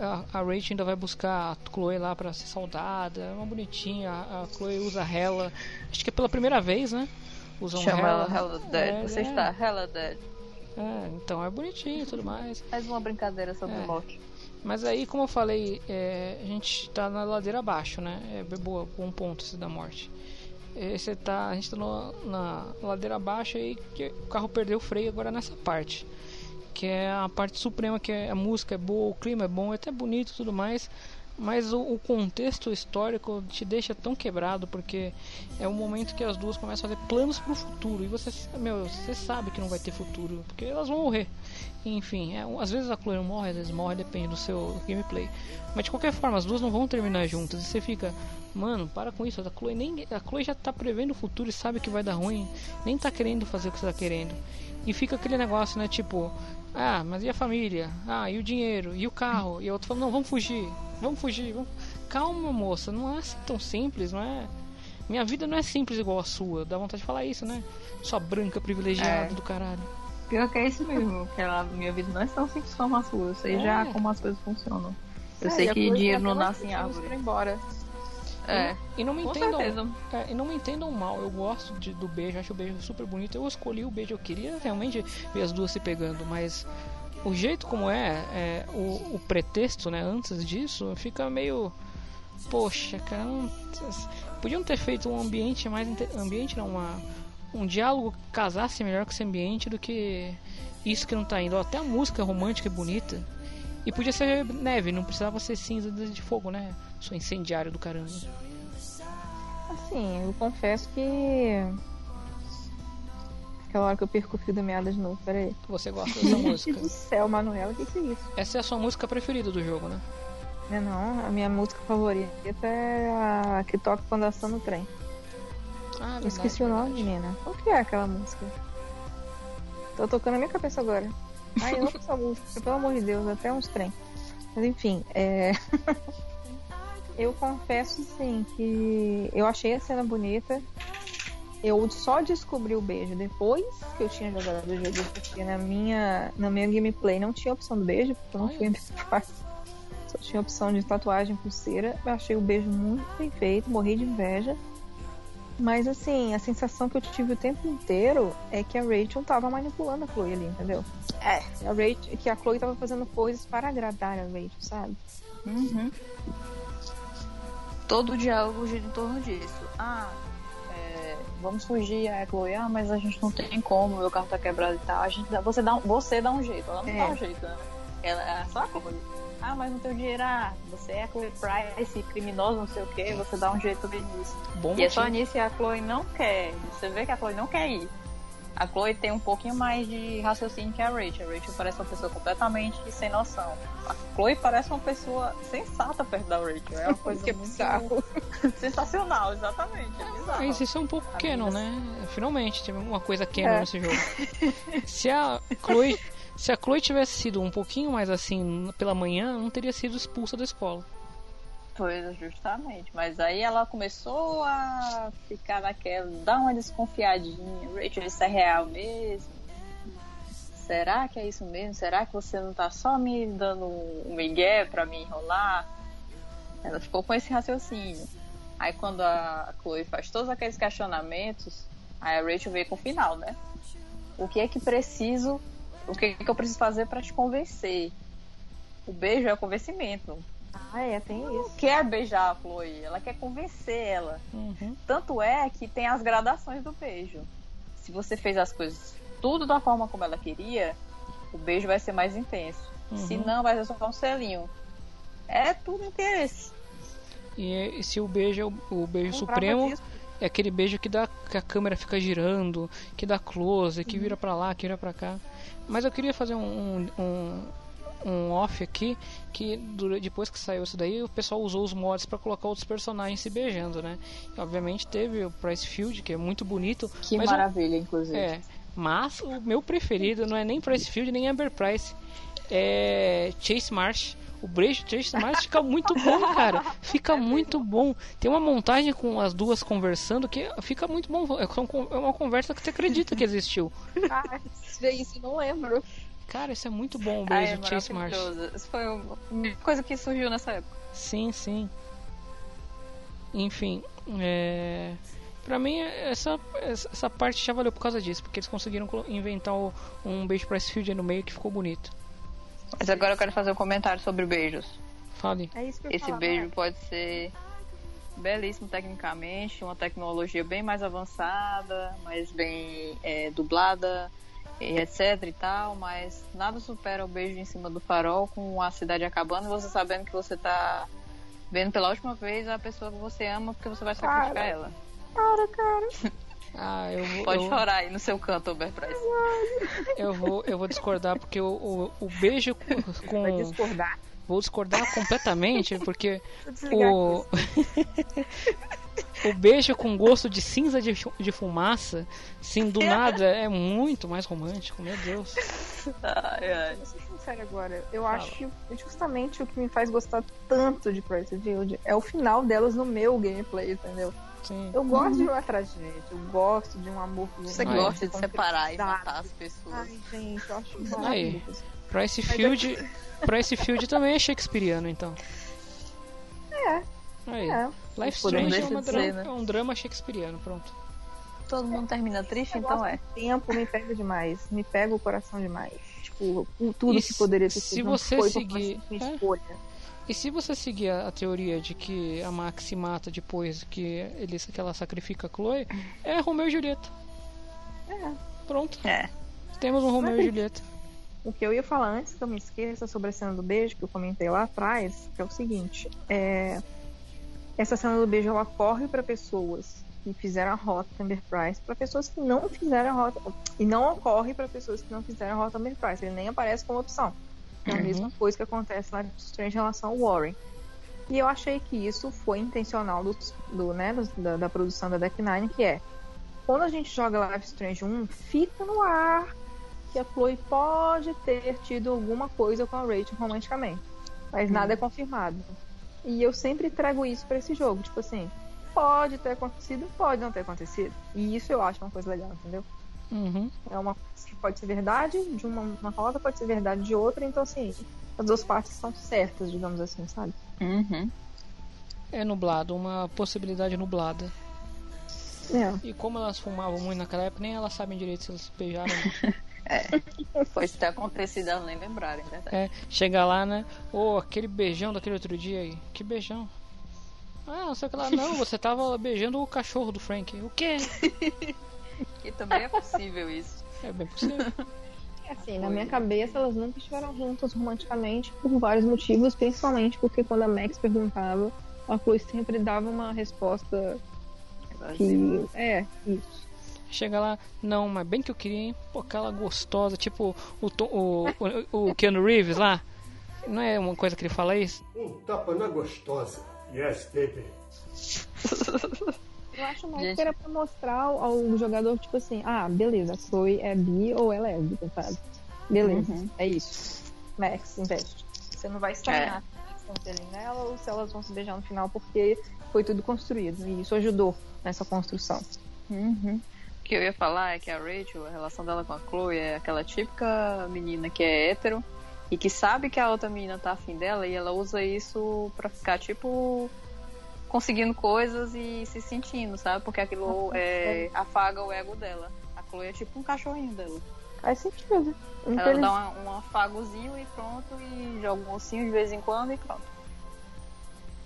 Speaker 6: a, a Rachel ainda vai buscar a Chloe lá pra ser saudada. É uma bonitinha. A, a Chloe usa Hela, acho que é pela primeira vez, né? Usam
Speaker 9: Chama
Speaker 6: Hela.
Speaker 9: ela Hella Dead.
Speaker 6: É,
Speaker 9: Você
Speaker 6: é.
Speaker 9: está Hella Dead.
Speaker 6: É, então é bonitinho e tudo mais.
Speaker 9: Faz uma brincadeira sobre
Speaker 6: É.
Speaker 9: o Loki.
Speaker 6: Mas aí, como eu falei, é, a gente tá na ladeira abaixo, né? É boa, bom ponto esse da morte. É, Você tá, a gente tá no- na ladeira abaixo que o carro perdeu o freio agora nessa parte. Que é a parte suprema, que é, a música é boa, o clima é bom, é até bonito e tudo mais. Mas o, o contexto histórico te deixa tão quebrado porque é o momento que as duas começam a fazer planos pro futuro. E você, meu, você sabe que não vai ter futuro, porque elas vão morrer. Enfim, é, às vezes a Chloe morre, às vezes morre, depende do seu gameplay. Mas de qualquer forma, as duas não vão terminar juntas. E você fica, mano, para com isso. A Chloe, nem, a Chloe já tá prevendo o futuro e sabe que vai dar ruim. Nem tá querendo fazer o que você tá querendo. E fica aquele negócio, né? Tipo, Ah, mas e a família? Ah, e o dinheiro? E o carro? E a outra falou, não, vamos fugir, vamos fugir. Vamos... Calma, moça, não é assim tão simples, não é? Minha vida não é simples igual a sua. Dá vontade de falar isso, né? Sua branca privilegiada
Speaker 9: É.
Speaker 6: do caralho.
Speaker 9: Pior que é isso mesmo, que ela, minha vida não é tão simples como a sua. Eu sei já
Speaker 6: É.
Speaker 9: como as coisas funcionam. Eu
Speaker 7: É,
Speaker 9: sei que dinheiro não nasce em árvore.
Speaker 7: pra ir embora.
Speaker 9: É.
Speaker 6: E não me
Speaker 9: Com
Speaker 6: entendam. é, e não me entendam mal, eu gosto de- do beijo, acho o beijo super bonito. Eu escolhi o beijo, eu queria realmente ver as duas se pegando, mas o jeito como é, é, o, o pretexto, né, antes disso, fica meio. Poxa, cara, não- podiam ter feito um ambiente mais. Ambiente não, uma, um diálogo que casasse melhor com esse ambiente do que isso que não tá indo. Até a música é romântica e bonita. E podia ser neve, não precisava ser cinza de de fogo, né? Sou incendiário do caramba.
Speaker 7: Assim, eu confesso que. Aquela hora que eu perco o fio da meada de novo, peraí.
Speaker 6: Você gosta dessa música?
Speaker 7: Meu Deus do céu, Manuela, o que, que é isso?
Speaker 6: Essa é a sua música preferida do jogo, né?
Speaker 7: Não, é não, a minha música favorita é a que toca quando ação no trem.
Speaker 6: Ah,
Speaker 7: Eu Esqueci o nome, menina. Qual que é aquela música? Tô tocando na minha cabeça agora. Ai, eu amo essa música, pelo amor de Deus, até uns trem. Mas enfim, é. eu confesso sim que eu achei a cena bonita. Eu só descobri o beijo depois que eu tinha jogado o jogo, porque na minha, na minha gameplay não tinha opção do beijo, porque eu não fui ambiciosa. Só tinha opção de tatuagem pulseira. Eu achei o beijo muito bem feito, morri de inveja. Mas assim, a sensação que eu tive o tempo inteiro é que a Rachel tava manipulando a Chloe ali, entendeu?
Speaker 9: É.
Speaker 7: A Rachel, que a Chloe tava fazendo coisas para agradar a Rachel, sabe?
Speaker 9: Uhum. Todo o diálogo gira em torno disso. Ah, é, vamos fugir. A Chloe, ah, mas a gente não tem como, meu carro tá quebrado e tal. A gente dá, você, dá, um- você dá um jeito, ela não
Speaker 7: É.
Speaker 9: dá um jeito, né? Ela é só a. Ah, mas não tem dinheiro, ah, você é a Chloe Price, criminosa, não sei o que, você dá um jeito nisso.
Speaker 6: Bom
Speaker 9: e é só nisso que a Chloe não quer. Você vê que a Chloe não quer ir. A Chloe tem um pouquinho mais de raciocínio que a Rachel. A Rachel parece uma pessoa completamente sem noção. A Chloe parece uma pessoa sensata perto da Rachel. É uma coisa
Speaker 7: Que
Speaker 9: muito
Speaker 7: bizarro.
Speaker 9: sensacional, exatamente. É bizarro.
Speaker 6: Mas isso é um pouco
Speaker 9: A
Speaker 6: canon, né? Finalmente teve uma coisa canon
Speaker 9: É.
Speaker 6: nesse jogo. Se a Chloe, se a Chloe tivesse sido um pouquinho mais assim pela manhã, não teria sido expulsa da escola.
Speaker 9: Pois, justamente. Mas aí ela começou a ficar naquela, dar uma desconfiadinha. Rachel, isso é real mesmo? Será que é isso mesmo? Será que você não tá só me dando um migué pra me enrolar? Ela ficou com esse raciocínio. Aí quando a Chloe faz todos aqueles questionamentos, aí a Rachel veio com o final, né? O que é que preciso, o que é que eu preciso fazer pra te convencer? O beijo é o convencimento
Speaker 7: Ah, é, tem isso.
Speaker 9: quer beijar a Chloe, ela quer convencer ela. Tanto é que tem as gradações do beijo. Se você fez as coisas tudo da forma como ela queria, o beijo vai ser mais intenso.
Speaker 6: Uhum.
Speaker 9: Se não, vai ser só um selinho. É tudo interesse.
Speaker 6: E, e se o beijo é o, o beijo
Speaker 9: Não
Speaker 6: supremo, é aquele beijo que dá que a câmera fica girando, que dá close, que vira pra lá, que vira pra cá. Mas eu queria fazer um, um, um, off aqui que depois que saiu isso daí, o pessoal usou os mods pra colocar outros personagens se beijando, né? E, obviamente teve o Price Field, que é muito bonito.
Speaker 9: Que
Speaker 6: mas o-
Speaker 9: maravilha, inclusive.
Speaker 6: É, mas o meu preferido não é nem Price Field nem Amber Price, é Chase Marsh. O de Chase Marsh fica muito bom, cara. Fica muito bom. Tem uma montagem com as duas conversando que fica muito bom. É é uma conversa que você acredita que existiu.
Speaker 7: Ah, se isso, não lembro.
Speaker 6: Cara, isso é muito bom, o
Speaker 9: Ah,
Speaker 6: beijo
Speaker 9: é
Speaker 6: de Chase Marsh.
Speaker 9: Isso foi uma coisa que surgiu nessa época.
Speaker 6: Sim, sim. Enfim, é... Pra mim, essa, essa parte já valeu por causa disso, porque eles conseguiram inventar um beijo Price Field aí no meio que ficou bonito.
Speaker 9: Mas agora eu quero fazer um comentário sobre beijos.
Speaker 6: Fale.
Speaker 7: É isso que eu ia
Speaker 9: Esse
Speaker 7: falar,
Speaker 9: beijo
Speaker 7: né?
Speaker 9: pode ser belíssimo tecnicamente, uma tecnologia bem mais avançada, mais bem é, dublada, e etc e tal, mas nada supera o beijo em cima do farol com a cidade acabando e você sabendo que você tá vendo pela última vez a pessoa que você ama porque você vai sacrificar
Speaker 7: Cara.
Speaker 9: ela.
Speaker 7: Cara, cara.
Speaker 6: Ah, eu vou.
Speaker 9: Pode
Speaker 6: eu...
Speaker 9: chorar aí no seu canto, Price.
Speaker 6: Eu vou, eu vou discordar porque o, o, o beijo com.
Speaker 7: Vai discordar.
Speaker 6: Vou discordar completamente porque o. o beijo com gosto de cinza de, de fumaça, sim, do nada, é muito mais romântico, meu Deus.
Speaker 7: Ai, ai. Vou ser sincero agora, eu Fala. acho justamente o que me faz gostar tanto de Price Field é o final delas no meu gameplay, entendeu? Sim. Eu gosto de uma tragédia, eu gosto de um amor.
Speaker 9: Você gosta de separar e matar as pessoas.
Speaker 7: Ai, gente, eu acho
Speaker 6: maravilhoso. Price Field, Price Field também é shakespeariano, então.
Speaker 7: É.
Speaker 6: Aí. É. Life Strange é, drama, né? é, um drama shakespeariano, pronto.
Speaker 9: Todo mundo termina triste, então é.
Speaker 7: O tempo me pega demais, me pega o coração demais. Tipo, tudo e que poderia ter
Speaker 6: sido. Se você seguir. É? E se você seguir a, a, teoria de que a Max se mata depois que, ele, que ela sacrifica a Chloe, é Romeu e Julieta.
Speaker 7: É.
Speaker 6: Pronto.
Speaker 9: É.
Speaker 6: Temos um Romeu e Julieta.
Speaker 7: O que eu ia falar antes que eu me esqueça sobre a cena do beijo que eu comentei lá atrás, que é o seguinte, é... essa cena do beijo ela corre para pessoas que fizeram a rota Amber Price, para pessoas que não fizeram a rota e não ocorre para pessoas que não fizeram a rota Amber Price, ele nem aparece como opção. É a uhum. mesma coisa que acontece lá de Strange em relação ao Warren. E eu achei que isso foi intencional do, do né, da, da, produção da Deck Nine, que é quando a gente joga Life Strange 1, fica no ar que a Chloe pode ter tido alguma coisa com a Rachel romanticamente. Mas nada é confirmado. E eu sempre trago isso para esse jogo. Tipo assim, pode ter acontecido, pode não ter acontecido. E isso eu acho uma coisa legal, entendeu?
Speaker 6: Uhum.
Speaker 7: É uma coisa que pode ser verdade de uma, uma roda, pode ser verdade de outra. Então, assim, as duas partes são certas, digamos assim, sabe?
Speaker 9: Uhum.
Speaker 6: É nublado, uma possibilidade nublada.
Speaker 7: É.
Speaker 6: E como elas fumavam muito naquela época, nem elas sabem direito se elas beijaram.
Speaker 9: É. Pode ter acontecido elas nem lembrarem, verdade.
Speaker 6: É, chega lá, né? Ô, oh, aquele beijão daquele outro dia aí. Que beijão? Ah, não sei o que lá. Não, você tava beijando o cachorro do Frank. O quê?
Speaker 9: e também é possível isso.
Speaker 6: É bem possível.
Speaker 7: É assim, na minha cabeça elas nunca estiveram juntas romanticamente por vários motivos, principalmente porque quando a Max perguntava, a Chloe sempre dava uma resposta que... É, isso.
Speaker 6: Chega lá, não, mas bem que eu queria, hein? Pô, aquela gostosa, tipo o, o, o, o Keanu Reeves lá. Não é uma coisa que ele fala isso?
Speaker 15: Um tapa na gostosa. Yes, baby.
Speaker 7: Eu acho mais Gente. que era pra mostrar ao jogador, tipo assim, ah, beleza, Chloe é bi ou é lésbica, sabe? Beleza, uhum. é isso. Max, investe. Você não vai estranhar é. se estão nela ou se elas vão se beijar no final, porque foi tudo construído. E isso ajudou nessa construção.
Speaker 9: Uhum. O que eu ia falar é que a Rachel, a relação dela com a Chloe é aquela típica menina que é hétero e que sabe que a outra menina tá afim dela e ela usa isso pra ficar, tipo, conseguindo coisas e se sentindo, sabe? Porque aquilo é, afaga o ego dela. A Chloe é tipo um cachorrinho dela.
Speaker 7: Faz sentido.
Speaker 9: Ela dá um, um afagozinho e pronto, e joga um ossinho de vez em quando e pronto.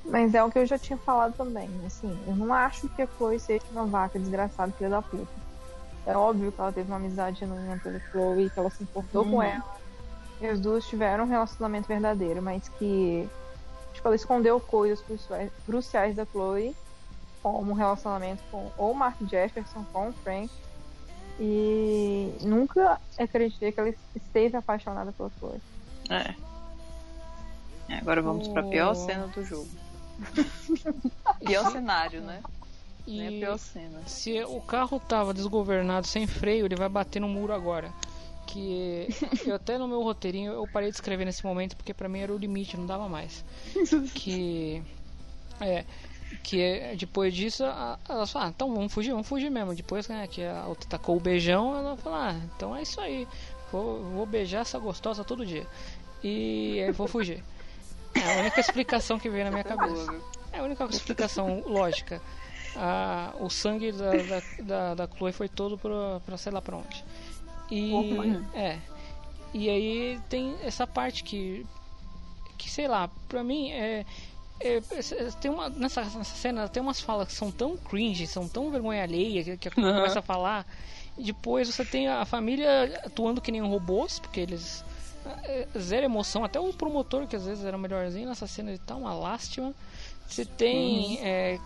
Speaker 7: Mas é o que eu já tinha falado também. Assim, eu não acho que a Chloe seja uma vaca desgraçada filha da puta. É óbvio que ela teve uma amizade genuína pelo Chloe, que ela se importou uhum. com ela. E as duas tiveram um relacionamento verdadeiro, mas que tipo, ela escondeu coisas cruciais da Chloe, como o relacionamento com o Mark Jefferson, com o Frank. E nunca acreditei que ela esteve apaixonada pela Chloe.
Speaker 9: É. Agora vamos oh. para a pior cena do jogo. pior cenário, né?
Speaker 6: E se o carro tava desgovernado sem freio, ele vai bater no muro agora. Que eu até no meu roteirinho eu parei de escrever nesse momento porque para mim era o limite, não dava mais. Que é que depois disso ela falou, ah, então vamos fugir, vamos fugir mesmo. Depois né, que a outra tacou o beijão, ela falou, ah, então é isso aí. Vou, vou beijar essa gostosa todo dia. E vou fugir. É a única explicação que veio na minha cabeça. É a única explicação lógica a, o sangue da, da, da, da Chloe foi todo pra, pra sei lá pra onde. E. é. E aí tem essa parte que. Que sei lá, pra mim é. É, é tem uma nessa, nessa, cena tem umas falas que são tão cringe, são tão vergonha alheia que, que a uhum. começa a falar. E depois você tem a família atuando que nem robôs, porque eles é, zero emoção, até o promotor que às vezes era melhorzinho nessa cena ele tá uma lástima. Você tem uhum. é,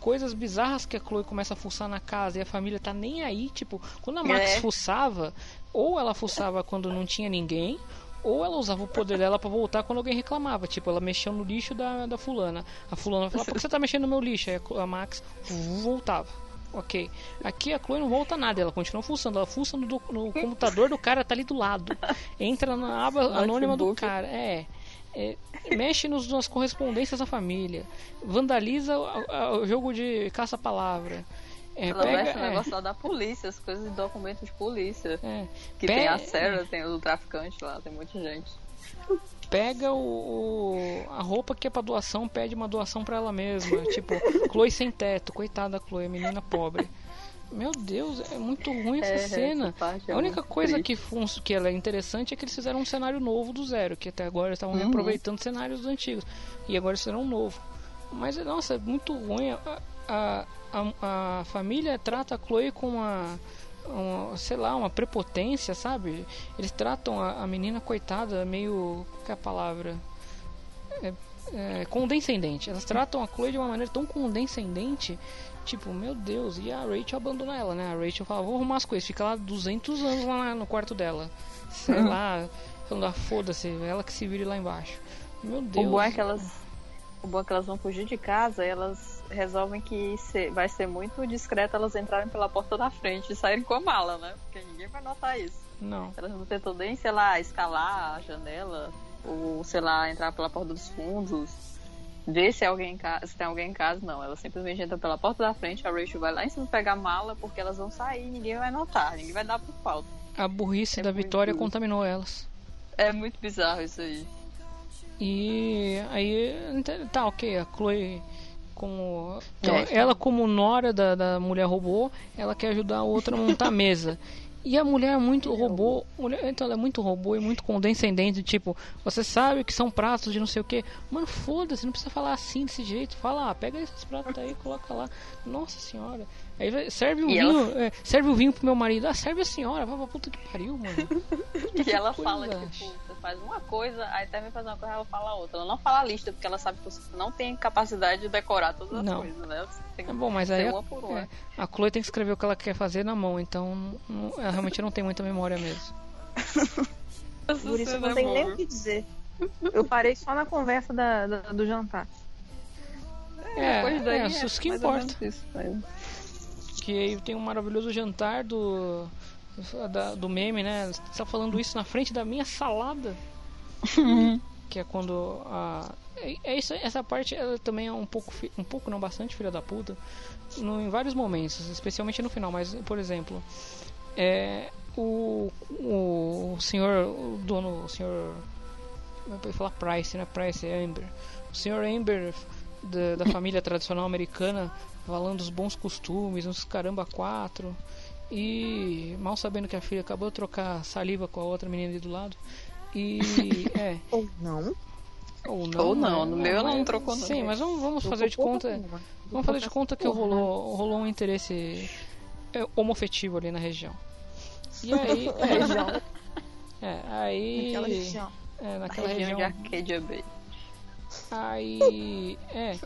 Speaker 6: coisas bizarras que a Chloe começa a fuçar na casa e a família tá nem aí. Tipo, quando a Max é. fuçava, ou ela fuçava quando não tinha ninguém, Ou ela usava o poder dela para voltar quando alguém reclamava. Tipo, ela mexia no lixo da, da fulana. A fulana falava, por que você tá mexendo no meu lixo? Aí a Max voltava. Ok. Aqui a Chloe não volta nada, ela continua fuçando. Ela fuça no, no computador do cara, tá ali do lado. Entra na aba anônima do cara. É. é mexe nos, nas correspondências da família. Vandaliza o, o jogo de caça-palavra.
Speaker 9: É, ela pega, mexe no é. negócio lá da polícia, as coisas de documentos de polícia. É. Que tem a Sarah, tem o traficante lá, tem muita gente.
Speaker 6: Pega o, o, a roupa que é pra doação, pede uma doação para ela mesma. tipo, Chloe sem teto, coitada da Chloe, menina pobre. Meu Deus, é muito ruim essa é, cena. Essa é a única coisa que, que ela é interessante é que eles fizeram um cenário novo do zero, que até agora estavam uhum. reaproveitando cenários antigos. E agora fizeram um novo. Mas, nossa, é muito ruim. A, a, a, a família trata a Chloe com uma, uma, sei lá, uma prepotência, sabe? Eles tratam a, a menina coitada meio. que é a palavra? É, é, condescendente. Elas tratam a Chloe de uma maneira tão condescendente. Tipo, meu Deus, e a Rachel abandona ela, né? A Rachel fala, vou arrumar as coisas, fica lá 200 anos lá no quarto dela. Sei lá, falando, ah, foda-se, ela que se vire lá embaixo. Meu Deus.
Speaker 9: O bom é que elas, o bom é que elas vão fugir de casa e elas resolvem que vai ser muito discreto elas entrarem pela porta da frente e saírem com a mala, né? Porque ninguém vai notar isso.
Speaker 6: Não.
Speaker 9: Elas não tentam nem, sei lá, escalar a janela ou, sei lá, entrar pela porta dos fundos, ver se, alguém casa, se tem alguém em casa. Não, elas simplesmente entram pela porta da frente, a Rachel vai lá em cima pegar a mala porque elas vão sair ninguém vai notar, ninguém vai dar por falta.
Speaker 6: A burrice é da Vitória contaminou elas.
Speaker 9: É muito bizarro isso aí.
Speaker 6: E aí, tá ok, a Chloe como então, ela como nora da, da mulher robô ela quer ajudar a outra a montar a mesa e a mulher é muito robô, mulher, então ela é muito robô e muito condescendente, tipo, você sabe que são pratos de não sei o que. Mano, foda-se, não precisa falar assim desse jeito. Fala, ah, pega esses pratos aí, coloca lá. Nossa senhora. Aí serve o e vinho, ela... é, serve o vinho pro meu marido. Ah, serve a senhora, vai pra puta que pariu, mano.
Speaker 9: e ela coisa. fala, tipo, faz uma coisa, aí também faz uma coisa, ela fala outra. Ela não fala a lista, porque ela sabe que você não tem capacidade de decorar todas as não. coisas, né? Você tem
Speaker 6: é bom, mas aí uma por uma. É, a Chloe tem que escrever o que ela quer fazer na mão, então não, ela realmente não tem muita memória mesmo.
Speaker 11: por isso eu não tenho nem o que dizer. Eu parei só na conversa da, da do jantar.
Speaker 6: É, é, daí, é, isso que importa. Isso, que aí tem um maravilhoso jantar do da, do meme, né? Você tá falando isso na frente da minha salada. que é quando a é, é isso, essa parte ela também é um pouco um pouco não bastante filha da puta no, em vários momentos, especialmente no final, mas por exemplo, é o, o, senhor o dono, o senhor eu vou falar Price, né? Price é Amber. O senhor Amber da, da família tradicional americana falando dos bons costumes, uns caramba quatro. E mal sabendo que a filha acabou de trocar saliva com a outra menina ali do lado. E. é.
Speaker 11: Ou não.
Speaker 9: Ou não. Ou não, no meu ela não trocou não.
Speaker 6: Sim, mas vamos, vamos fazer de conta. Vamos fazer de conta que rolou, rolou um interesse é, homofetivo ali na região. E aí. É, é aí.
Speaker 11: Naquela região.
Speaker 6: É, naquela região, região
Speaker 9: de Arcadia Bay.
Speaker 6: Aí. É.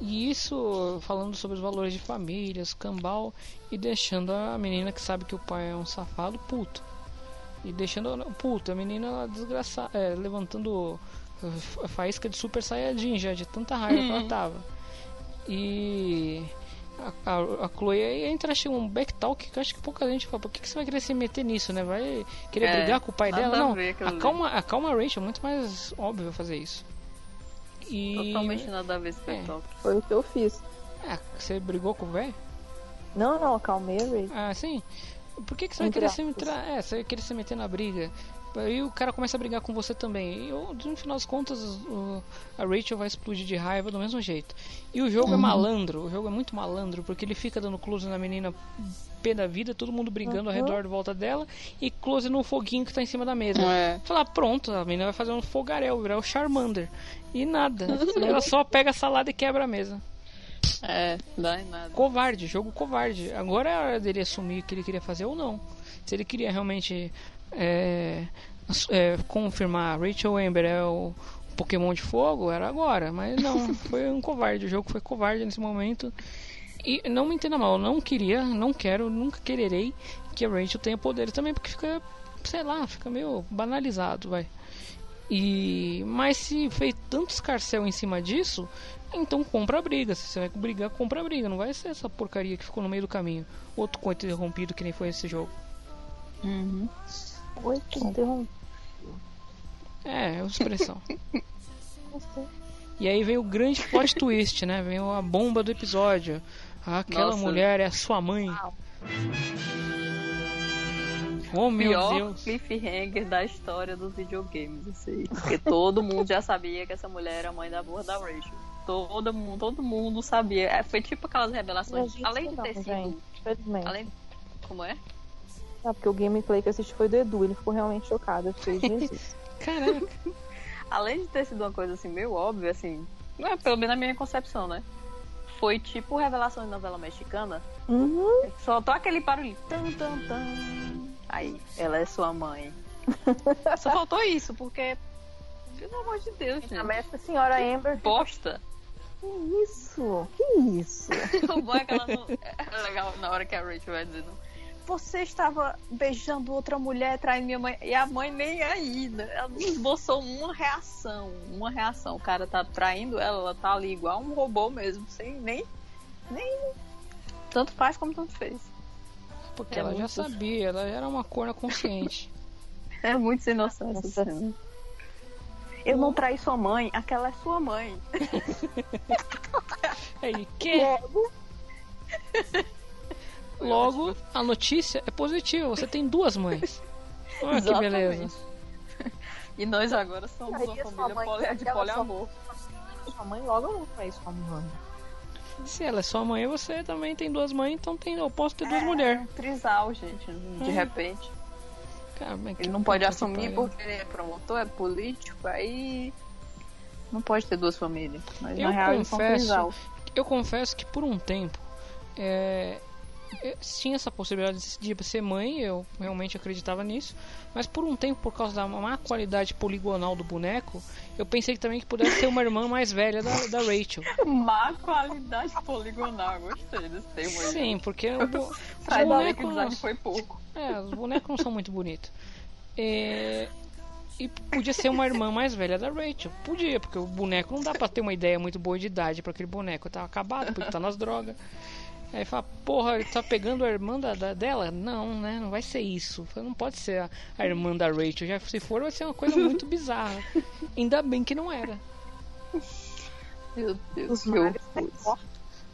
Speaker 6: E isso falando sobre os valores de famílias, cambal e deixando a menina que sabe que o pai é um safado puto. E deixando puto, a menina desgraçada, é, levantando a faísca de super saiyajin já, de tanta raiva que ela tava. E a, a, a Chloe entra acho um backtalk que eu acho que pouca gente fala, por que, que você vai querer se meter nisso, né? Vai querer é, brigar com o pai dela? Não, acalma, acalma a Rachel, é muito mais óbvio fazer isso.
Speaker 9: E... Totalmente nada a ver esse é.
Speaker 11: Foi o que eu fiz.
Speaker 6: Ah, você brigou com o velho?
Speaker 11: Não, não, acalmei
Speaker 6: Ah, sim? Por que, que você vai querer se, entrar, é, você vai querer se meter na briga? Aí o cara começa a brigar com você também. E no final das contas, o, a Rachel vai explodir de raiva do mesmo jeito. E o jogo é uhum. é malandro, o jogo é muito malandro, porque ele fica dando close na menina pé da vida, todo mundo brigando uhum. ao redor de volta dela, e close no foguinho que tá em cima da mesa. É. Falar, pronto, a menina vai fazer um fogaréu, virar o Charmander. E nada. ela só pega a salada e quebra a mesa.
Speaker 9: É, dá em nada.
Speaker 6: Covarde, jogo covarde. Agora é a hora dele assumir o que ele queria fazer ou não. Se ele queria realmente é, é, confirmar Rachel Amber é o Pokémon de fogo, era agora. Mas não, foi um covarde. O jogo foi covarde nesse momento. E não me entenda mal, não queria, não quero, nunca quererei que a Rachel tenha poderes também, porque fica sei lá, fica meio banalizado, vai. E mas se fez tanto escarcel em cima disso, então compra a briga. Se você vai brigar, compra a briga. Não vai ser essa porcaria que ficou no meio do caminho. Outro coito interrompido que nem foi esse jogo.
Speaker 9: Uhum.
Speaker 11: Coito interrompido.
Speaker 6: É, é uma expressão. e aí vem o grande plot twist, né? Vem a bomba do episódio. Aquela
Speaker 9: Nossa.
Speaker 6: mulher é a sua mãe. Oh meu
Speaker 9: Pior
Speaker 6: Deus.
Speaker 9: cliffhanger da história dos videogames, isso aí. Porque todo mundo já sabia que essa mulher era a mãe da burra da Rachel. Todo mundo, todo mundo sabia. É, Foi tipo aquelas revelações. Além de ter sido. Além... Como é?
Speaker 11: Ah, porque o gameplay que eu assisti foi do Edu, ele ficou realmente chocado. Eu fiquei, Jesus.
Speaker 6: Caraca.
Speaker 9: Além de ter sido uma coisa assim meio óbvia, assim, é, pelo menos na minha concepção, né? Foi tipo revelação de novela mexicana.
Speaker 11: Uhum.
Speaker 9: Soltou aquele barulho. Tan, tan, tan. Aí, ela é sua mãe. Só faltou isso, porque. Pelo amor de Deus, gente.
Speaker 11: A mestra senhora Amber.
Speaker 9: Bosta.
Speaker 11: Que isso? Que isso?
Speaker 9: o bom é que ela não. É legal na hora que a Rachel vai dizendo. Você estava beijando outra mulher, traindo minha mãe. E a mãe nem aí, né? Ela não esboçou uma reação. Uma reação. O cara tá traindo ela, ela tá ali igual um robô mesmo, sem nem. Nem. Tanto faz como tanto fez.
Speaker 6: Porque
Speaker 9: É
Speaker 6: ela já
Speaker 9: muito-
Speaker 6: sabia, ela era uma corna consciente.
Speaker 9: É muito sem noção essa cena. Eu não traí sua mãe, aquela é sua mãe.
Speaker 6: Aí, que? Logo, a notícia é positiva, você tem duas mães. Olha que beleza.
Speaker 9: E nós agora somos uma família
Speaker 11: mãe é
Speaker 9: de poliamor.
Speaker 11: Sua mãe logo não faz sua mãe.
Speaker 6: Se ela é sua mãe, você também tem duas mães, então tem, eu posso ter
Speaker 9: É.
Speaker 6: duas mulheres.
Speaker 9: Trisal, gente, de
Speaker 6: Hum.
Speaker 9: repente.
Speaker 6: Cara, que
Speaker 9: Ele não pode assumir porque ele é promotor, é político, aí não pode ter duas famílias. Mas
Speaker 6: Eu
Speaker 9: na real eles são
Speaker 6: confesso,
Speaker 9: trisal.
Speaker 6: eu confesso que por um tempo é, eu tinha essa possibilidade de ser mãe, eu realmente acreditava nisso, mas por um tempo, por causa da má qualidade poligonal do boneco, eu pensei também que pudesse ser uma irmã mais velha da, da Rachel.
Speaker 9: Má qualidade poligonal, gostei desse termo aí.
Speaker 6: Sim, porque o bo- os bonecos
Speaker 9: foi pouco.
Speaker 6: É, os bonecos não são muito bonitos. É, E podia ser uma irmã mais velha da Rachel. Podia, porque o boneco não dá pra ter uma ideia muito boa de idade pra aquele boneco. Tá acabado, porque tá nas drogas. Aí fala, porra, ele tá pegando a irmã da, da- dela? Não, né? Não vai ser isso. Fala, Não pode ser a, a irmã da Rachel. Já se for, vai ser uma coisa muito bizarra. Ainda bem que não era.
Speaker 9: Meu Deus, horror.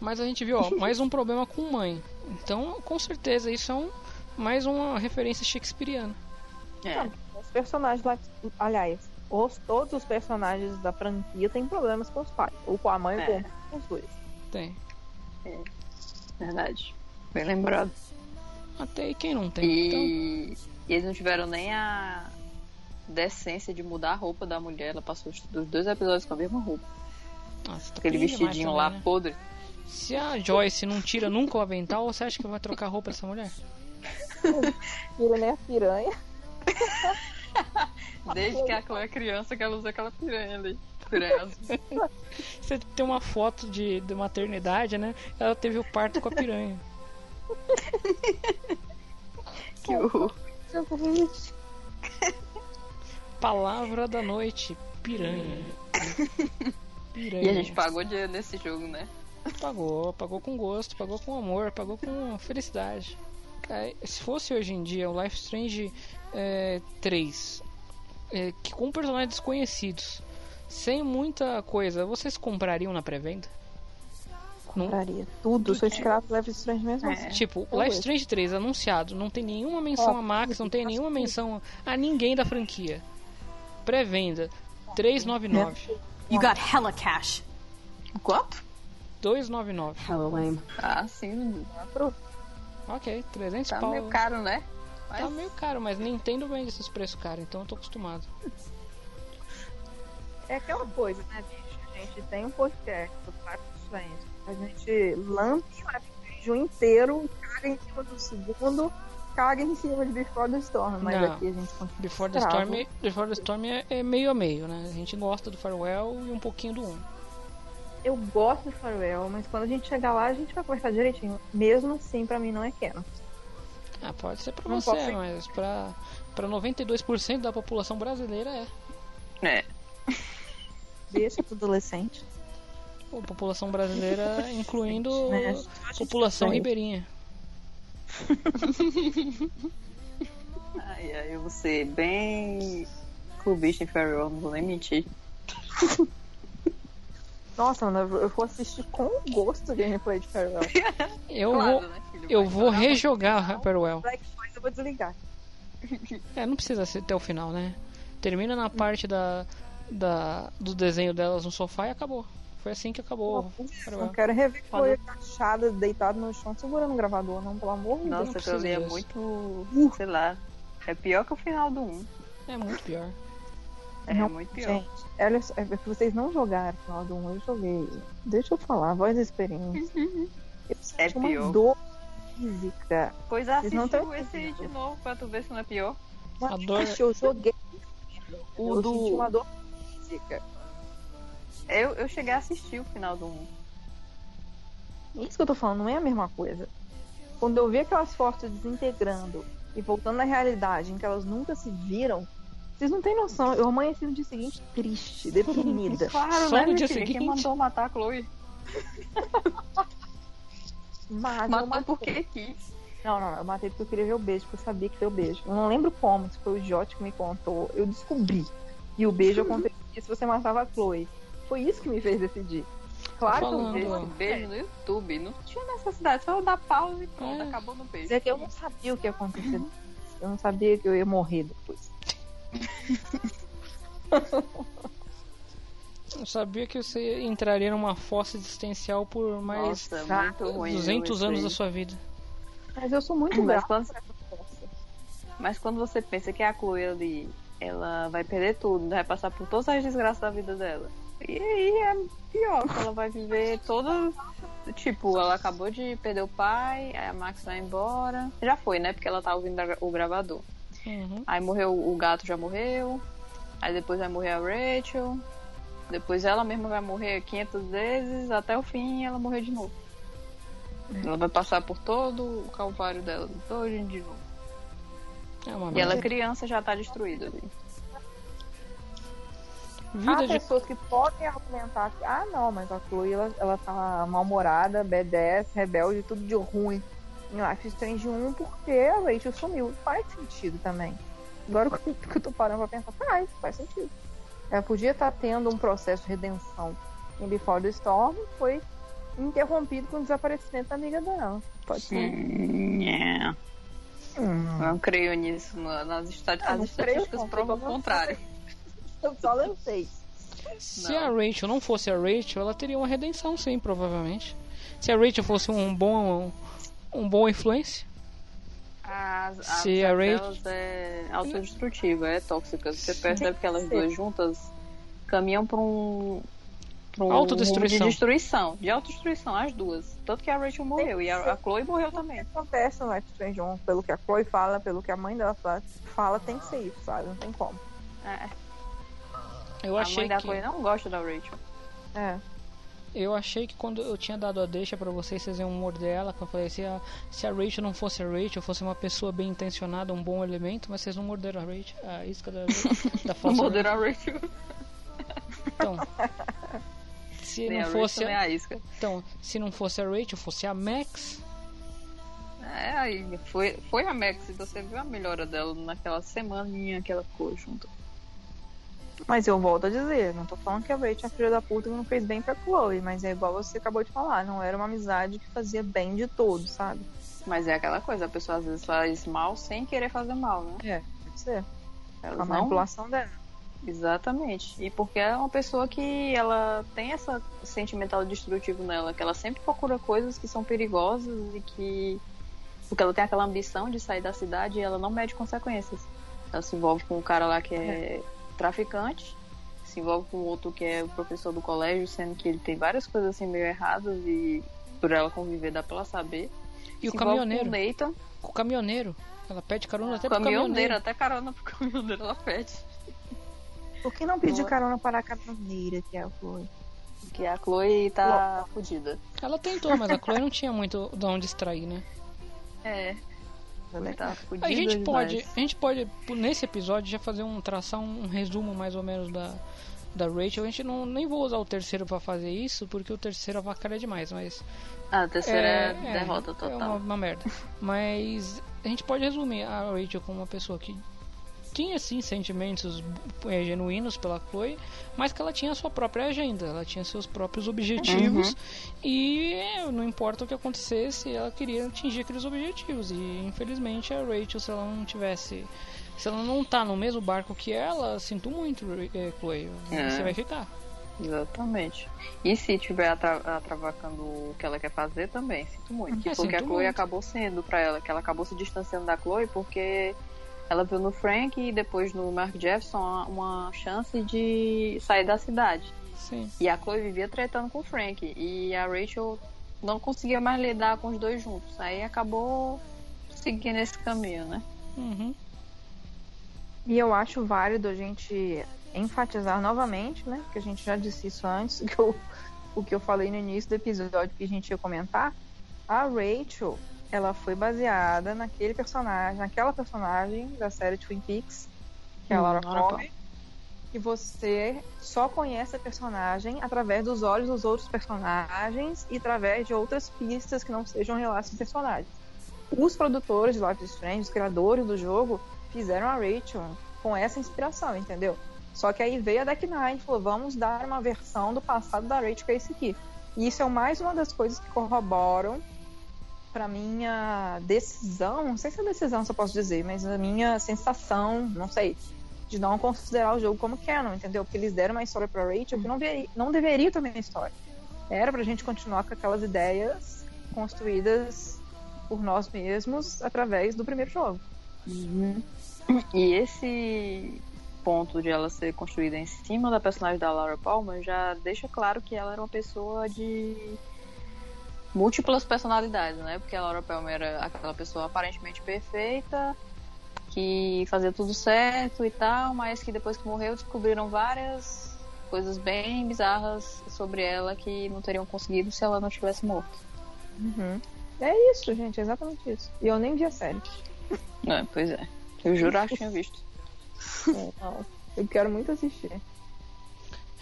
Speaker 6: Mas a gente viu, ó, mais um problema com mãe. Então, com certeza, isso é um, mais uma referência shakespeariana.
Speaker 9: É.
Speaker 11: Os personagens lá, aliás, os, todos os personagens da franquia têm problemas com os pais. Ou com a mãe
Speaker 9: É.
Speaker 11: ou com os dois.
Speaker 6: Tem.
Speaker 9: Verdade. Bem lembrado.
Speaker 6: Até aí quem não tem. Então,
Speaker 9: E... e eles não tiveram nem a decência de mudar a roupa da mulher. Ela passou os dois episódios com a mesma roupa.
Speaker 6: nossa, tá
Speaker 9: Aquele vestidinho
Speaker 6: também,
Speaker 9: lá
Speaker 6: né?
Speaker 9: podre.
Speaker 6: Se a Joyce não tira nunca o avental, você acha que vai trocar a roupa dessa mulher?
Speaker 11: Ele nem é piranha.
Speaker 9: Desde que a Chloe é criança que ela usa aquela piranha ali.
Speaker 6: Você tem uma foto de, de maternidade, né? Ela teve o parto com a piranha.
Speaker 9: que horror.
Speaker 6: Palavra da noite, piranha. Piranha.
Speaker 9: E a gente pagou dinheiro nesse jogo, né?
Speaker 6: Pagou, pagou com gosto, pagou com amor, pagou com felicidade. Se fosse hoje em dia o Life Strange é, 3, é, que com personagens desconhecidos, sem muita coisa, vocês comprariam na pré-venda? Não?
Speaker 11: Compraria tudo. Sou escravo Life Strange mesmo assim.
Speaker 6: Tipo, Life. Strange 3 anunciado, não tem nenhuma menção
Speaker 11: Ó,
Speaker 6: a Max, não tem nenhuma menção a ninguém da franquia. Pré-venda 399.
Speaker 5: You got hella cash.
Speaker 9: Quanto?
Speaker 6: 299.
Speaker 5: Hella lame.
Speaker 9: Ah, sim.
Speaker 6: Ok, 300
Speaker 9: Tá
Speaker 6: pau.
Speaker 9: meio caro, né?
Speaker 6: Tá
Speaker 9: Mas-
Speaker 6: meio caro, mas Nintendo vende esses preços caros, então eu tô acostumado.
Speaker 11: É aquela coisa, né, gente? A gente tem um podcast do Life Strange. A gente lambe o um inteiro, caga em cima do segundo, caga em cima de Before the Storm. Mas
Speaker 6: Não.
Speaker 11: aqui a gente continua
Speaker 6: Before the. Storm, Before the Storm é, é meio a meio, né? A gente gosta do Farewell e um pouquinho do 1.
Speaker 11: Eu gosto do Farewell, mas quando a gente chegar lá, a gente vai conversar direitinho. Mesmo assim, pra mim não é canon.
Speaker 6: Ah, pode ser pra
Speaker 7: Não
Speaker 6: você, mas pra, pra 92% da população brasileira é.
Speaker 9: É.
Speaker 7: Deixa pro adolescente.
Speaker 6: A população brasileira, incluindo
Speaker 7: Né?
Speaker 6: população ribeirinha.
Speaker 9: Ai, ai, eu vou ser bem clubista em Farewell, não vou nem mentir.
Speaker 7: Nossa, mano, eu vou assistir com gosto o gameplay de Farewell.
Speaker 6: Eu
Speaker 9: Claro,
Speaker 6: vou,
Speaker 9: né,
Speaker 6: eu
Speaker 9: Vai
Speaker 6: vou
Speaker 9: jogar,
Speaker 6: rejogar Hyperwell.
Speaker 7: Black Boys eu vou desligar.
Speaker 6: É, não precisa ser até o final, né? Termina na parte da, da, do desenho delas no sofá e acabou. Foi assim que acabou.
Speaker 7: Não
Speaker 6: Hyperwell.
Speaker 7: quero rever
Speaker 9: Foda.
Speaker 7: Chloe agachada, deitada no chão, segurando o gravador, não, pelo amor de Deus.
Speaker 9: Nossa, aquilo ali é muito. sei lá. É pior que o final do 1.
Speaker 6: É muito pior.
Speaker 9: É
Speaker 7: Não,
Speaker 9: muito pior.
Speaker 7: Gente, olha só, é que vocês não jogaram o final do 1, eu joguei. Deixa eu falar, voz da experiência. Eu
Speaker 9: É
Speaker 7: uma
Speaker 9: pior.
Speaker 7: dor física.
Speaker 9: Pois
Speaker 7: Vocês não
Speaker 9: assistiu
Speaker 7: tão
Speaker 9: esse aí de novo pra tu ver se não é pior.
Speaker 7: Mas,
Speaker 6: A dor-
Speaker 7: bicho, eu joguei.
Speaker 9: O
Speaker 7: eu
Speaker 9: do-
Speaker 7: senti uma dor física.
Speaker 9: Eu, eu cheguei a assistir o final do 1.
Speaker 7: Isso que eu tô falando, não é a mesma coisa. Quando eu vi aquelas fotos desintegrando e voltando à realidade em que elas nunca se viram, vocês não têm noção. Eu amanheci no dia seguinte triste, deprimida.
Speaker 9: Claro,
Speaker 6: Só
Speaker 9: né,
Speaker 6: no dia
Speaker 9: filha? Quem
Speaker 6: seguinte?
Speaker 9: mandou matar a Chloe?
Speaker 7: Mas eu
Speaker 9: Matou
Speaker 7: matei.
Speaker 9: porque quis.
Speaker 7: Não, não, eu matei porque eu queria ver o beijo, porque eu sabia que o beijo. Eu não lembro como, se foi o Jot que me contou. Eu descobri. E o beijo acontecia se você matava a Chloe. Foi isso que me fez decidir. Claro que eu
Speaker 6: falando.
Speaker 7: vi.
Speaker 9: Esse beijo no YouTube. Não tinha necessidade, só dar pausa e pronto,
Speaker 6: É.
Speaker 9: acabou no beijo.
Speaker 7: É que eu não sabia o que ia acontecer. Eu não sabia que eu ia morrer depois.
Speaker 6: Eu sabia que você entraria numa fossa existencial por mais
Speaker 9: Nossa,
Speaker 7: Ah,
Speaker 9: muito ruim.
Speaker 6: 200
Speaker 9: viu,
Speaker 6: anos da sua vida.
Speaker 7: Mas eu sou muito
Speaker 9: Mas
Speaker 7: grata.
Speaker 9: Mas quando você pensa que a Chloe ali, ela vai perder tudo, vai passar por todas as desgraças da vida dela. E aí é pior, que ela vai viver toda. Tipo, ela acabou de perder o pai, aí a Max vai embora. Já foi, né? Porque ela tá ouvindo o gravador.
Speaker 6: Uhum.
Speaker 9: Aí morreu, o gato já morreu. Aí depois vai morrer a Rachel. Depois ela mesma vai morrer 500 vezes. Até o fim ela morrer de novo. Ela vai passar por todo o calvário dela, todo de novo.
Speaker 6: É uma
Speaker 9: E ela
Speaker 6: merda.
Speaker 9: criança já tá destruída ali.
Speaker 6: Vida
Speaker 7: Há
Speaker 6: de
Speaker 7: pessoas que podem argumentar que, ah, não, mas a Chloe, ela, ela tá mal-humorada, B10, rebelde, tudo de ruim em Life is Strange 1 porque a Rachel sumiu. Faz sentido também. Agora que eu- tô parando pra pensar, faz, faz sentido. Ela podia estar tendo um processo de redenção em Before the Storm, foi interrompido com o desaparecimento da amiga dela. Pode ser.
Speaker 9: É.
Speaker 7: Hum.
Speaker 9: Não creio nisso. Nas esta-
Speaker 7: Ah,
Speaker 9: as
Speaker 7: não
Speaker 9: estatísticas
Speaker 7: creio, não,
Speaker 9: provam o contrário.
Speaker 7: Eu só lancei.
Speaker 6: Se a Rachel não fosse a Rachel, ela teria uma redenção, sim, provavelmente. Se a Rachel fosse um bom um bom influência,
Speaker 9: As, as
Speaker 6: Se a Rachel-
Speaker 9: é autodestrutiva, é tóxica. Você percebe que elas duas juntas caminham pra um. Um
Speaker 6: Autodestruição.
Speaker 9: de destruição. De autodestruição, as duas. Tanto que a Rachel morreu e a, a Chloe morreu
Speaker 7: O que
Speaker 9: também.
Speaker 7: acontece no Life Strange 1, pelo que a Chloe fala, pelo que a mãe dela fala, fala tem que ser isso, sabe? Não tem como.
Speaker 9: É,
Speaker 6: eu
Speaker 9: a
Speaker 6: achei
Speaker 9: mãe da
Speaker 6: que
Speaker 9: Chloe não gosta da Rachel.
Speaker 7: É.
Speaker 6: eu achei que quando eu tinha dado a deixa pra vocês, vocês iam morder ela, que eu falei se a, se a Rachel não fosse a Rachel, fosse uma pessoa bem intencionada, um bom elemento, mas vocês não morderam a Rachel, a isca da, da
Speaker 9: Não
Speaker 6: falsa
Speaker 9: morderam a Rachel.
Speaker 6: Então, se
Speaker 9: Nem
Speaker 6: não
Speaker 9: a
Speaker 6: fosse
Speaker 9: Rachel, nem
Speaker 6: a,
Speaker 9: a Isca.
Speaker 6: então, se não fosse a Rachel, fosse a Max,
Speaker 9: É, aí foi, foi a Max, e você viu a melhora dela naquela semaninha que ela ficou junto.
Speaker 7: Mas eu volto a dizer, não tô falando que a Rachel é a filha da puta que não fez bem pra Chloe, mas é igual você acabou de falar, não era uma amizade que fazia bem de todos, sabe?
Speaker 9: Mas é aquela coisa, a pessoa às vezes faz mal sem querer fazer mal, né?
Speaker 7: É, pode ser.
Speaker 9: Elas
Speaker 7: A
Speaker 9: não-
Speaker 7: manipulação dela.
Speaker 9: Exatamente. E porque é uma pessoa que ela tem essa sentimental destrutivo nela, que ela sempre procura coisas que são perigosas e que. Porque ela tem aquela ambição de sair da cidade e ela não mede consequências. Ela se envolve com um cara lá que é, traficante, se envolve com outro que é o professor do colégio, sendo que ele tem várias coisas assim meio erradas e por ela conviver dá pra ela saber.
Speaker 6: E o
Speaker 9: Se envolve
Speaker 6: caminhoneiro?
Speaker 9: Com o Nathan,
Speaker 6: com o caminhoneiro. Ela pede carona até pro
Speaker 9: caminhoneiro,
Speaker 6: caminhoneiro.
Speaker 9: até carona pro caminhoneiro ela pede.
Speaker 7: Por que não pedir carona para a caminhoneira, que é a Chloe?
Speaker 9: Que a Chloe tá fodida.
Speaker 6: Ela tentou, mas a Chloe não tinha muito de onde extrair, né?
Speaker 9: É.
Speaker 7: Ela
Speaker 9: Tá
Speaker 6: A
Speaker 9: fudida
Speaker 6: gente pode,
Speaker 9: demais.
Speaker 6: a gente pode nesse episódio já fazer um traçar um resumo mais ou menos da da Rachel. A gente não nem vou usar o terceiro pra fazer isso, porque o terceiro avacalha demais, mas
Speaker 9: Ah, a terceira é, derrota
Speaker 6: É
Speaker 9: total.
Speaker 6: uma, uma merda. Mas a gente pode resumir a Rachel como uma pessoa que tinha sim sentimentos é, genuínos pela Chloe, mas que ela tinha a sua própria agenda, ela tinha seus próprios objetivos
Speaker 9: Uhum.
Speaker 6: e é, não importa o que acontecesse, ela queria atingir aqueles objetivos. E infelizmente a Rachel, se ela não tivesse. Se ela não tá no mesmo barco que ela, sinto muito, é, Chloe.
Speaker 9: É.
Speaker 6: Você vai ficar.
Speaker 9: Exatamente. E se tiver atra atravacando o que ela quer fazer também, sinto muito.
Speaker 6: É,
Speaker 9: porque a
Speaker 6: sinto
Speaker 9: Chloe
Speaker 6: muito.
Speaker 9: acabou sendo pra ela, que ela acabou se distanciando da Chloe porque ela viu no Frank e depois no Mark Jefferson uma, chance de sair da cidade.
Speaker 6: Sim.
Speaker 9: E a Chloe vivia tretando com o Frank. E a Rachel não conseguia mais lidar com os dois juntos. Aí acabou seguindo esse caminho, né?
Speaker 6: Uhum.
Speaker 7: E eu acho válido a gente enfatizar novamente, né? Que a gente já disse isso antes, que eu, o que eu falei no início do episódio que a gente ia comentar. A Rachel, ela foi baseada naquele personagem, naquela personagem da série Twin Peaks, que é a
Speaker 9: Hum,
Speaker 7: Laura Palmer. E você só conhece a personagem através dos olhos dos outros personagens e através de outras pistas que não sejam relatos de personagens. Os produtores de Life is Strange, os criadores do jogo, fizeram a Rachel com essa inspiração, entendeu? Só que aí veio a Deck Nine e falou: vamos dar uma versão do passado da Rachel que é esse aqui. E isso é mais uma das coisas que corroboram para minha decisão, não sei se é decisão se eu posso dizer, mas a minha sensação, não sei, de não considerar o jogo como canon, entendeu? Porque eles deram uma história pra Rachel que não, veri- não deveria ter uma história. Era pra gente continuar com aquelas ideias construídas por nós mesmos através do primeiro jogo.
Speaker 9: E esse ponto de ela ser construída em cima da personagem da Laura Palmer já deixa claro que ela era uma pessoa de múltiplas personalidades, né? Porque a Laura Palmer era aquela pessoa aparentemente perfeita, que fazia tudo certo e tal, mas que depois que morreu descobriram várias coisas bem bizarras sobre ela que não teriam conseguido se ela não tivesse morto.
Speaker 7: Uhum. É isso, gente, é exatamente isso. E eu nem vi a série.
Speaker 9: É, pois é. Eu juro que tinha visto.
Speaker 7: É. Eu quero muito assistir.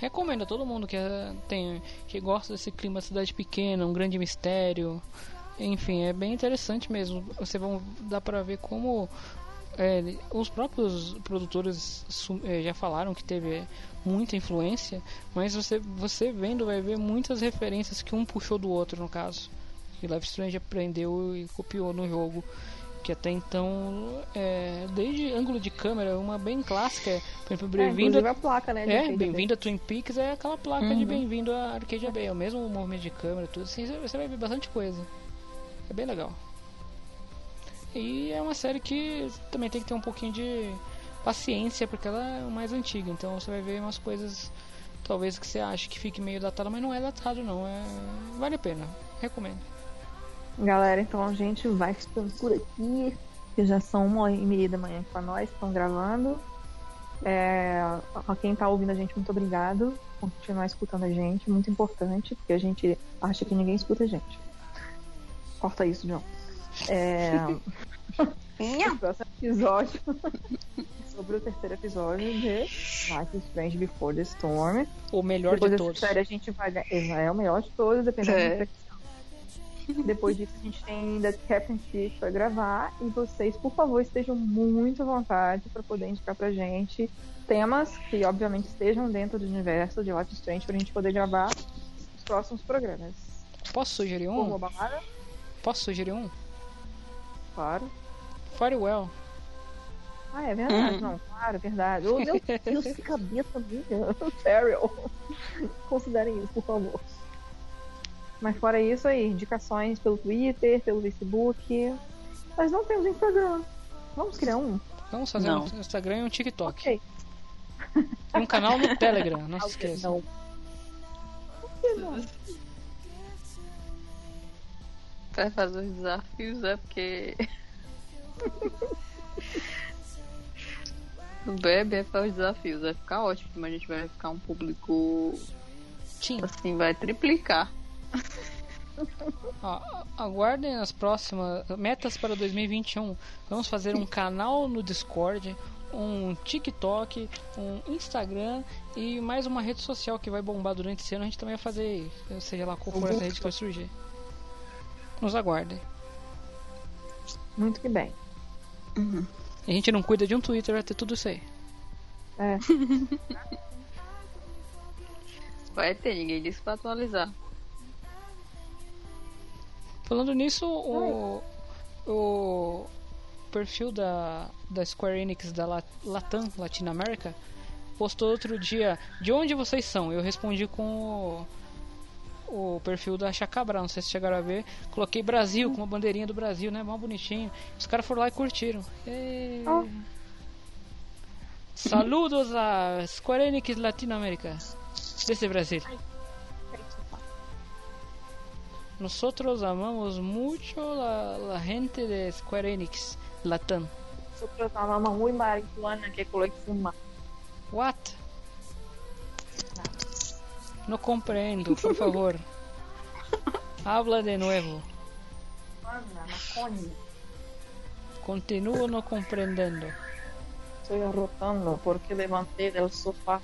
Speaker 6: Recomendo a todo mundo que eh, tem que gosta desse clima de cidade pequena, um grande mistério. Enfim, é bem interessante mesmo. Você vão dá para ver como é, os próprios produtores eh, já falaram que teve muita influência, mas você você vendo vai ver muitas referências que um puxou do outro no caso. Que Life Strange aprendeu e copiou no jogo. Que até então, é, desde ângulo de câmera, uma bem clássica, é, por exemplo,
Speaker 7: É,
Speaker 6: bem-vindo
Speaker 7: inclusive a placa, né? de
Speaker 6: é, bem-vindo a Twin Peaks é aquela placa de
Speaker 7: Uhum.
Speaker 6: bem-vindo a Arcade Bay, é o mesmo movimento de câmera, tudo assim, você- você vai ver bastante coisa. É bem legal. E é uma série que também tem que ter um pouquinho de paciência, porque ela é mais antiga, então você vai ver umas coisas talvez que você ache que fique meio datado, mas não é datado não, é vale a pena. Recomendo.
Speaker 7: Galera, então a gente vai ficando por aqui. Que já são uma e meia da manhã pra nós que estão gravando. É, a quem tá ouvindo a gente, muito obrigado por continuar escutando a gente. Muito importante, porque a gente acha que ninguém escuta a gente. Corta isso, John. É, o próximo episódio sobre o terceiro episódio de Life is Strange Before the Storm.
Speaker 6: O melhor
Speaker 7: Depois
Speaker 6: de todos.
Speaker 7: série a gente vai ganhar. É o melhor de todos, dependendo
Speaker 9: É.
Speaker 7: infecção. Depois disso, a gente tem ainda Captain Chief pra gravar. E vocês, por favor, estejam muito à vontade para poder indicar pra gente temas que, obviamente, estejam dentro do universo de Life Strange pra gente poder gravar os próximos programas.
Speaker 6: Posso sugerir um?
Speaker 7: Bobara?
Speaker 6: Posso sugerir um?
Speaker 7: Claro.
Speaker 6: Firewell.
Speaker 7: Ah, é verdade,
Speaker 6: Uhum.
Speaker 7: não, claro, é verdade. Oh, meu Deus, que cabeça minha. Serial. Considerem isso, por favor. Mas fora isso aí, indicações pelo Twitter, pelo Facebook. Mas não temos Instagram. Vamos criar um?
Speaker 6: Vamos fazer
Speaker 9: Não.
Speaker 6: um Instagram e um TikTok.
Speaker 7: Ok.
Speaker 6: E um canal no Telegram, não se esqueça.
Speaker 7: Não. Por que não?
Speaker 9: Vai fazer os desafios, é porque. o bebê é para os desafios, vai ficar ótimo, mas a gente vai ficar um público.
Speaker 6: Sim.
Speaker 9: Assim, vai triplicar.
Speaker 6: Ó, aguardem as próximas metas para 2021. Vamos fazer um canal no Discord, um TikTok, um Instagram e mais uma rede social que vai bombar durante esse ano. A gente também vai fazer, seja lá qual for essa rede que vai surgir. Nos aguardem.
Speaker 7: Muito que bem.
Speaker 6: A gente não cuida de um Twitter, vai ter tudo isso aí.
Speaker 7: É.
Speaker 9: Vai ter, ninguém disse pra atualizar.
Speaker 6: Falando nisso, o, o perfil da, da Square Enix da La- Latam, Latina América, postou outro dia de onde vocês são. Eu respondi com o, o perfil da Chacabra, não sei se chegaram a ver. Coloquei Brasil, com uma bandeirinha do Brasil, né? Mó bonitinho. Os caras foram lá e curtiram. Ê. Saludos a Square Enix Latinoamérica. Desde Brasil. Nosotros amamos mucho la, la gente de Square Enix Latam.
Speaker 7: Nosotros amamos muy marihuana que colecciona.
Speaker 6: What? No comprendo, por favor. Habla de
Speaker 7: maconha.
Speaker 6: Continuo no comprendendo.
Speaker 7: Estoy rotando porque levantei del sofá.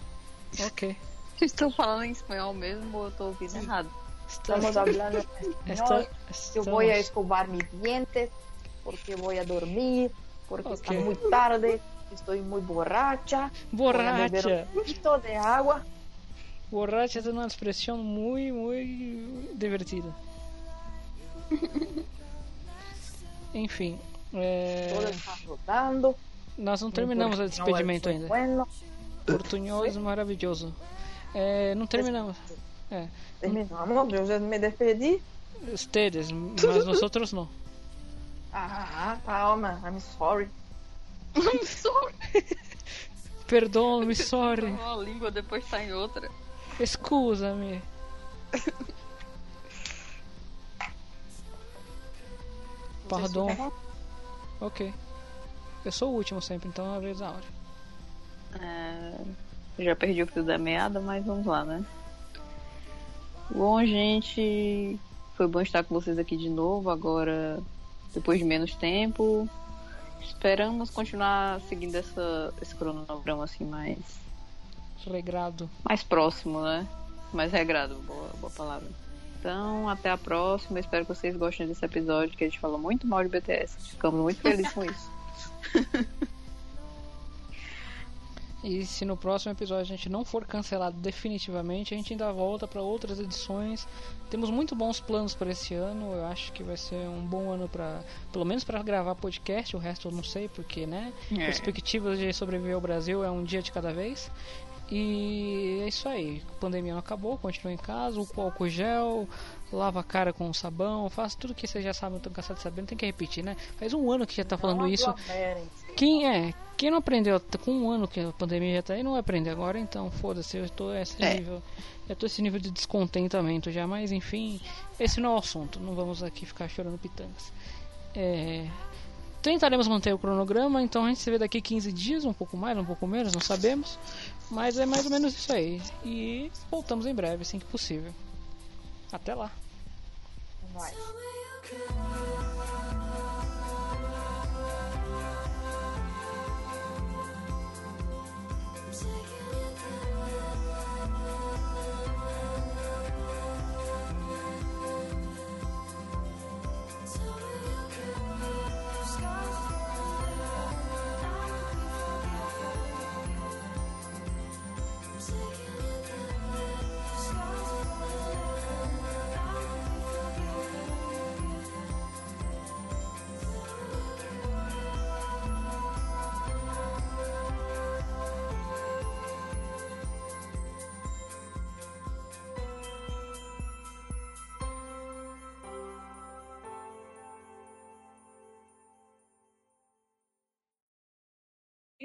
Speaker 6: Ok.
Speaker 9: Estou falando em espanhol mesmo ou eu tô ouvindo errado?
Speaker 7: Estamos hablando español. Yo voy a escobar mis dientes porque voy a dormir, porque está
Speaker 6: Ok.
Speaker 7: muy tarde, estoy muy borracha. Voy a
Speaker 6: Borracha.
Speaker 7: un poquito de agua.
Speaker 6: Borracha es una expresión muy, muy divertida. Enfim, é...
Speaker 7: Todo está rodando.
Speaker 6: nós não terminamos o despedimento ainda.
Speaker 7: Bueno.
Speaker 6: Portunhoso maravilhoso. É, não terminamos. É.
Speaker 7: Terminamos, eu já me despedi.
Speaker 6: Ustedes, mas nós outros não.
Speaker 7: Ah, calma, I'm sorry.
Speaker 9: I'm sorry.
Speaker 6: Perdão-me, sorry.
Speaker 9: Uma língua depois tá em outra.
Speaker 6: Escusa-me. Pardon. Ok. Eu sou o último sempre, então é a vez da hora.
Speaker 9: É, já perdi o fio da meada, mas vamos lá, né? Bom, gente, foi bom estar com vocês aqui de novo, agora depois de menos tempo. Esperamos continuar seguindo essa, esse cronograma assim mais,
Speaker 6: Regrado.
Speaker 9: mais próximo, né? Mais regrado, boa, boa palavra. Então, até a próxima. Espero que vocês gostem desse episódio, que a gente falou muito mal de BTS. Ficamos muito felizes com isso.
Speaker 6: E se no próximo episódio a gente não for cancelado definitivamente, a gente ainda volta para outras edições. Temos muito bons planos para esse ano. Eu acho que vai ser um bom ano para, pelo menos para gravar podcast. O resto eu não sei porque, né?
Speaker 9: É.
Speaker 6: Perspectivas de sobreviver ao Brasil é um dia de cada vez. E é isso aí. A pandemia não acabou, continua em casa, o álcool gel, lava a cara com sabão, faça tudo que vocês já sabem, estão cansados de saber, não tem que repetir, né? Faz um ano que já tá falando isso. Quem é? Quem não aprendeu com um ano que a pandemia já tá aí não vai aprender agora, então foda-se, eu tô esse
Speaker 9: É.
Speaker 6: nível. Eu tô esse nível de descontentamento já, mas enfim, esse não é o assunto, não vamos aqui ficar chorando pitangas. É, tentaremos manter o cronograma, então a gente se vê daqui 15 dias, um pouco mais, um pouco menos, não sabemos. Mas é mais ou menos isso aí. E voltamos em breve, assim que possível. Até lá.
Speaker 7: Vai.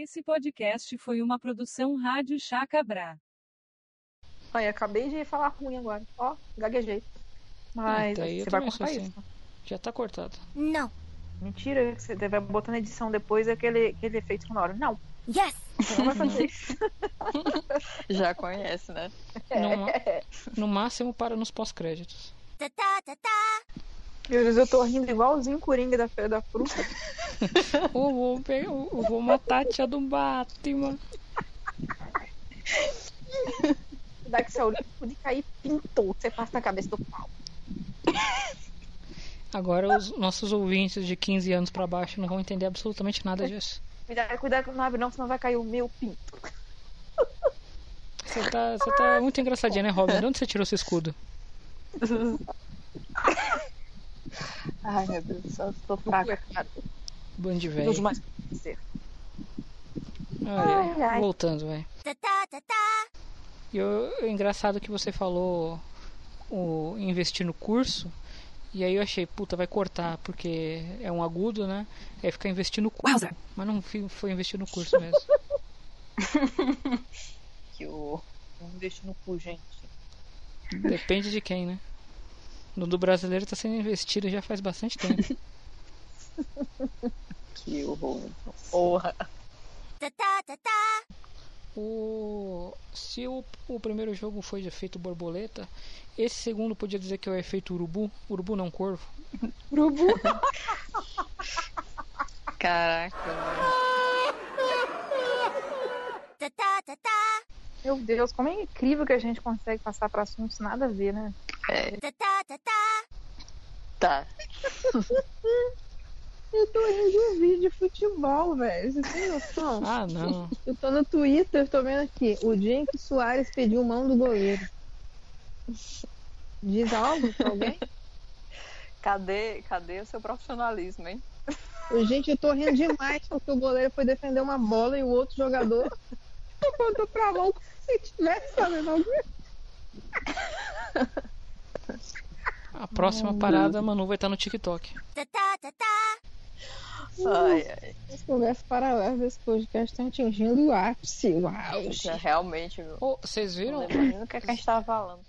Speaker 16: Esse podcast foi uma produção Rádio Chacabra.
Speaker 7: Ai, acabei de falar ruim agora. Ó, gaguejei. Mas
Speaker 6: Até aí eu
Speaker 7: você vai cortar
Speaker 6: assim.
Speaker 7: isso.
Speaker 6: Já tá cortado.
Speaker 7: Não. Mentira, você vai botar na edição depois aquele, aquele efeito sonoro. Não. Yes! Não vai fazer isso.
Speaker 9: Já conhece, né?
Speaker 6: No, ma- no máximo para nos pós-créditos.
Speaker 11: Meu Deus, eu tô rindo igualzinho o Coringa da Feira da Fruta.
Speaker 6: Eu vou, eu vou matar a tia do Batman.
Speaker 11: Dá que seu olho de cair pintou, você passa na cabeça do pau.
Speaker 6: Agora os nossos ouvintes de 15 anos pra baixo não vão entender absolutamente nada disso.
Speaker 11: Cuidado, cuidado, não abre não, senão vai cair o meu pinto.
Speaker 6: Você tá, você tá muito engraçadinha, né, Robin? De onde você tirou esse escudo?
Speaker 11: Ai, meu Deus do céu, fraca.
Speaker 6: Bando de
Speaker 11: Uso
Speaker 6: velho.
Speaker 11: mais ser.
Speaker 6: Ai,
Speaker 11: Ai, ai.
Speaker 6: Voltando, velho. E o o engraçado que você falou o investir no curso. E aí eu achei, puta, vai cortar, porque é um agudo, né? Aí fica investindo no curso. Mas não foi investir no curso mesmo.
Speaker 11: Que o. Vamos investir no cu, gente.
Speaker 6: Depende de quem, né? No do brasileiro tá sendo investido já faz bastante tempo.
Speaker 11: Que horror. Porra.
Speaker 6: O... Se o, o primeiro jogo foi de efeito borboleta, esse segundo podia dizer que é o efeito urubu. Urubu não corvo.
Speaker 11: Urubu.
Speaker 9: Caraca.
Speaker 11: Meu Deus, como é incrível que a gente consegue passar pra assuntos nada a ver, né?
Speaker 9: É. Tá.
Speaker 7: Eu tô rindo de um vídeo de futebol, velho. Você tem noção?
Speaker 6: Ah, não.
Speaker 7: Eu tô no Twitter, tô vendo aqui. O dia em que Soares pediu mão do goleiro. Diz algo pra alguém?
Speaker 9: Cadê, cadê o seu profissionalismo, hein?
Speaker 7: Gente, eu tô rindo demais porque o goleiro foi defender uma bola e o outro jogador apontou pra como se tivesse fazendo alguma
Speaker 6: A próxima parada, Manu vai estar no TikTok.
Speaker 9: Ai, ai.
Speaker 7: As conversas paralelas desse podcast estão atingindo o ápice. Uau!
Speaker 9: Isso é realmente, meu.
Speaker 6: Ô, vocês viram?
Speaker 9: Não lembro nem do que, é que a gente tava falando.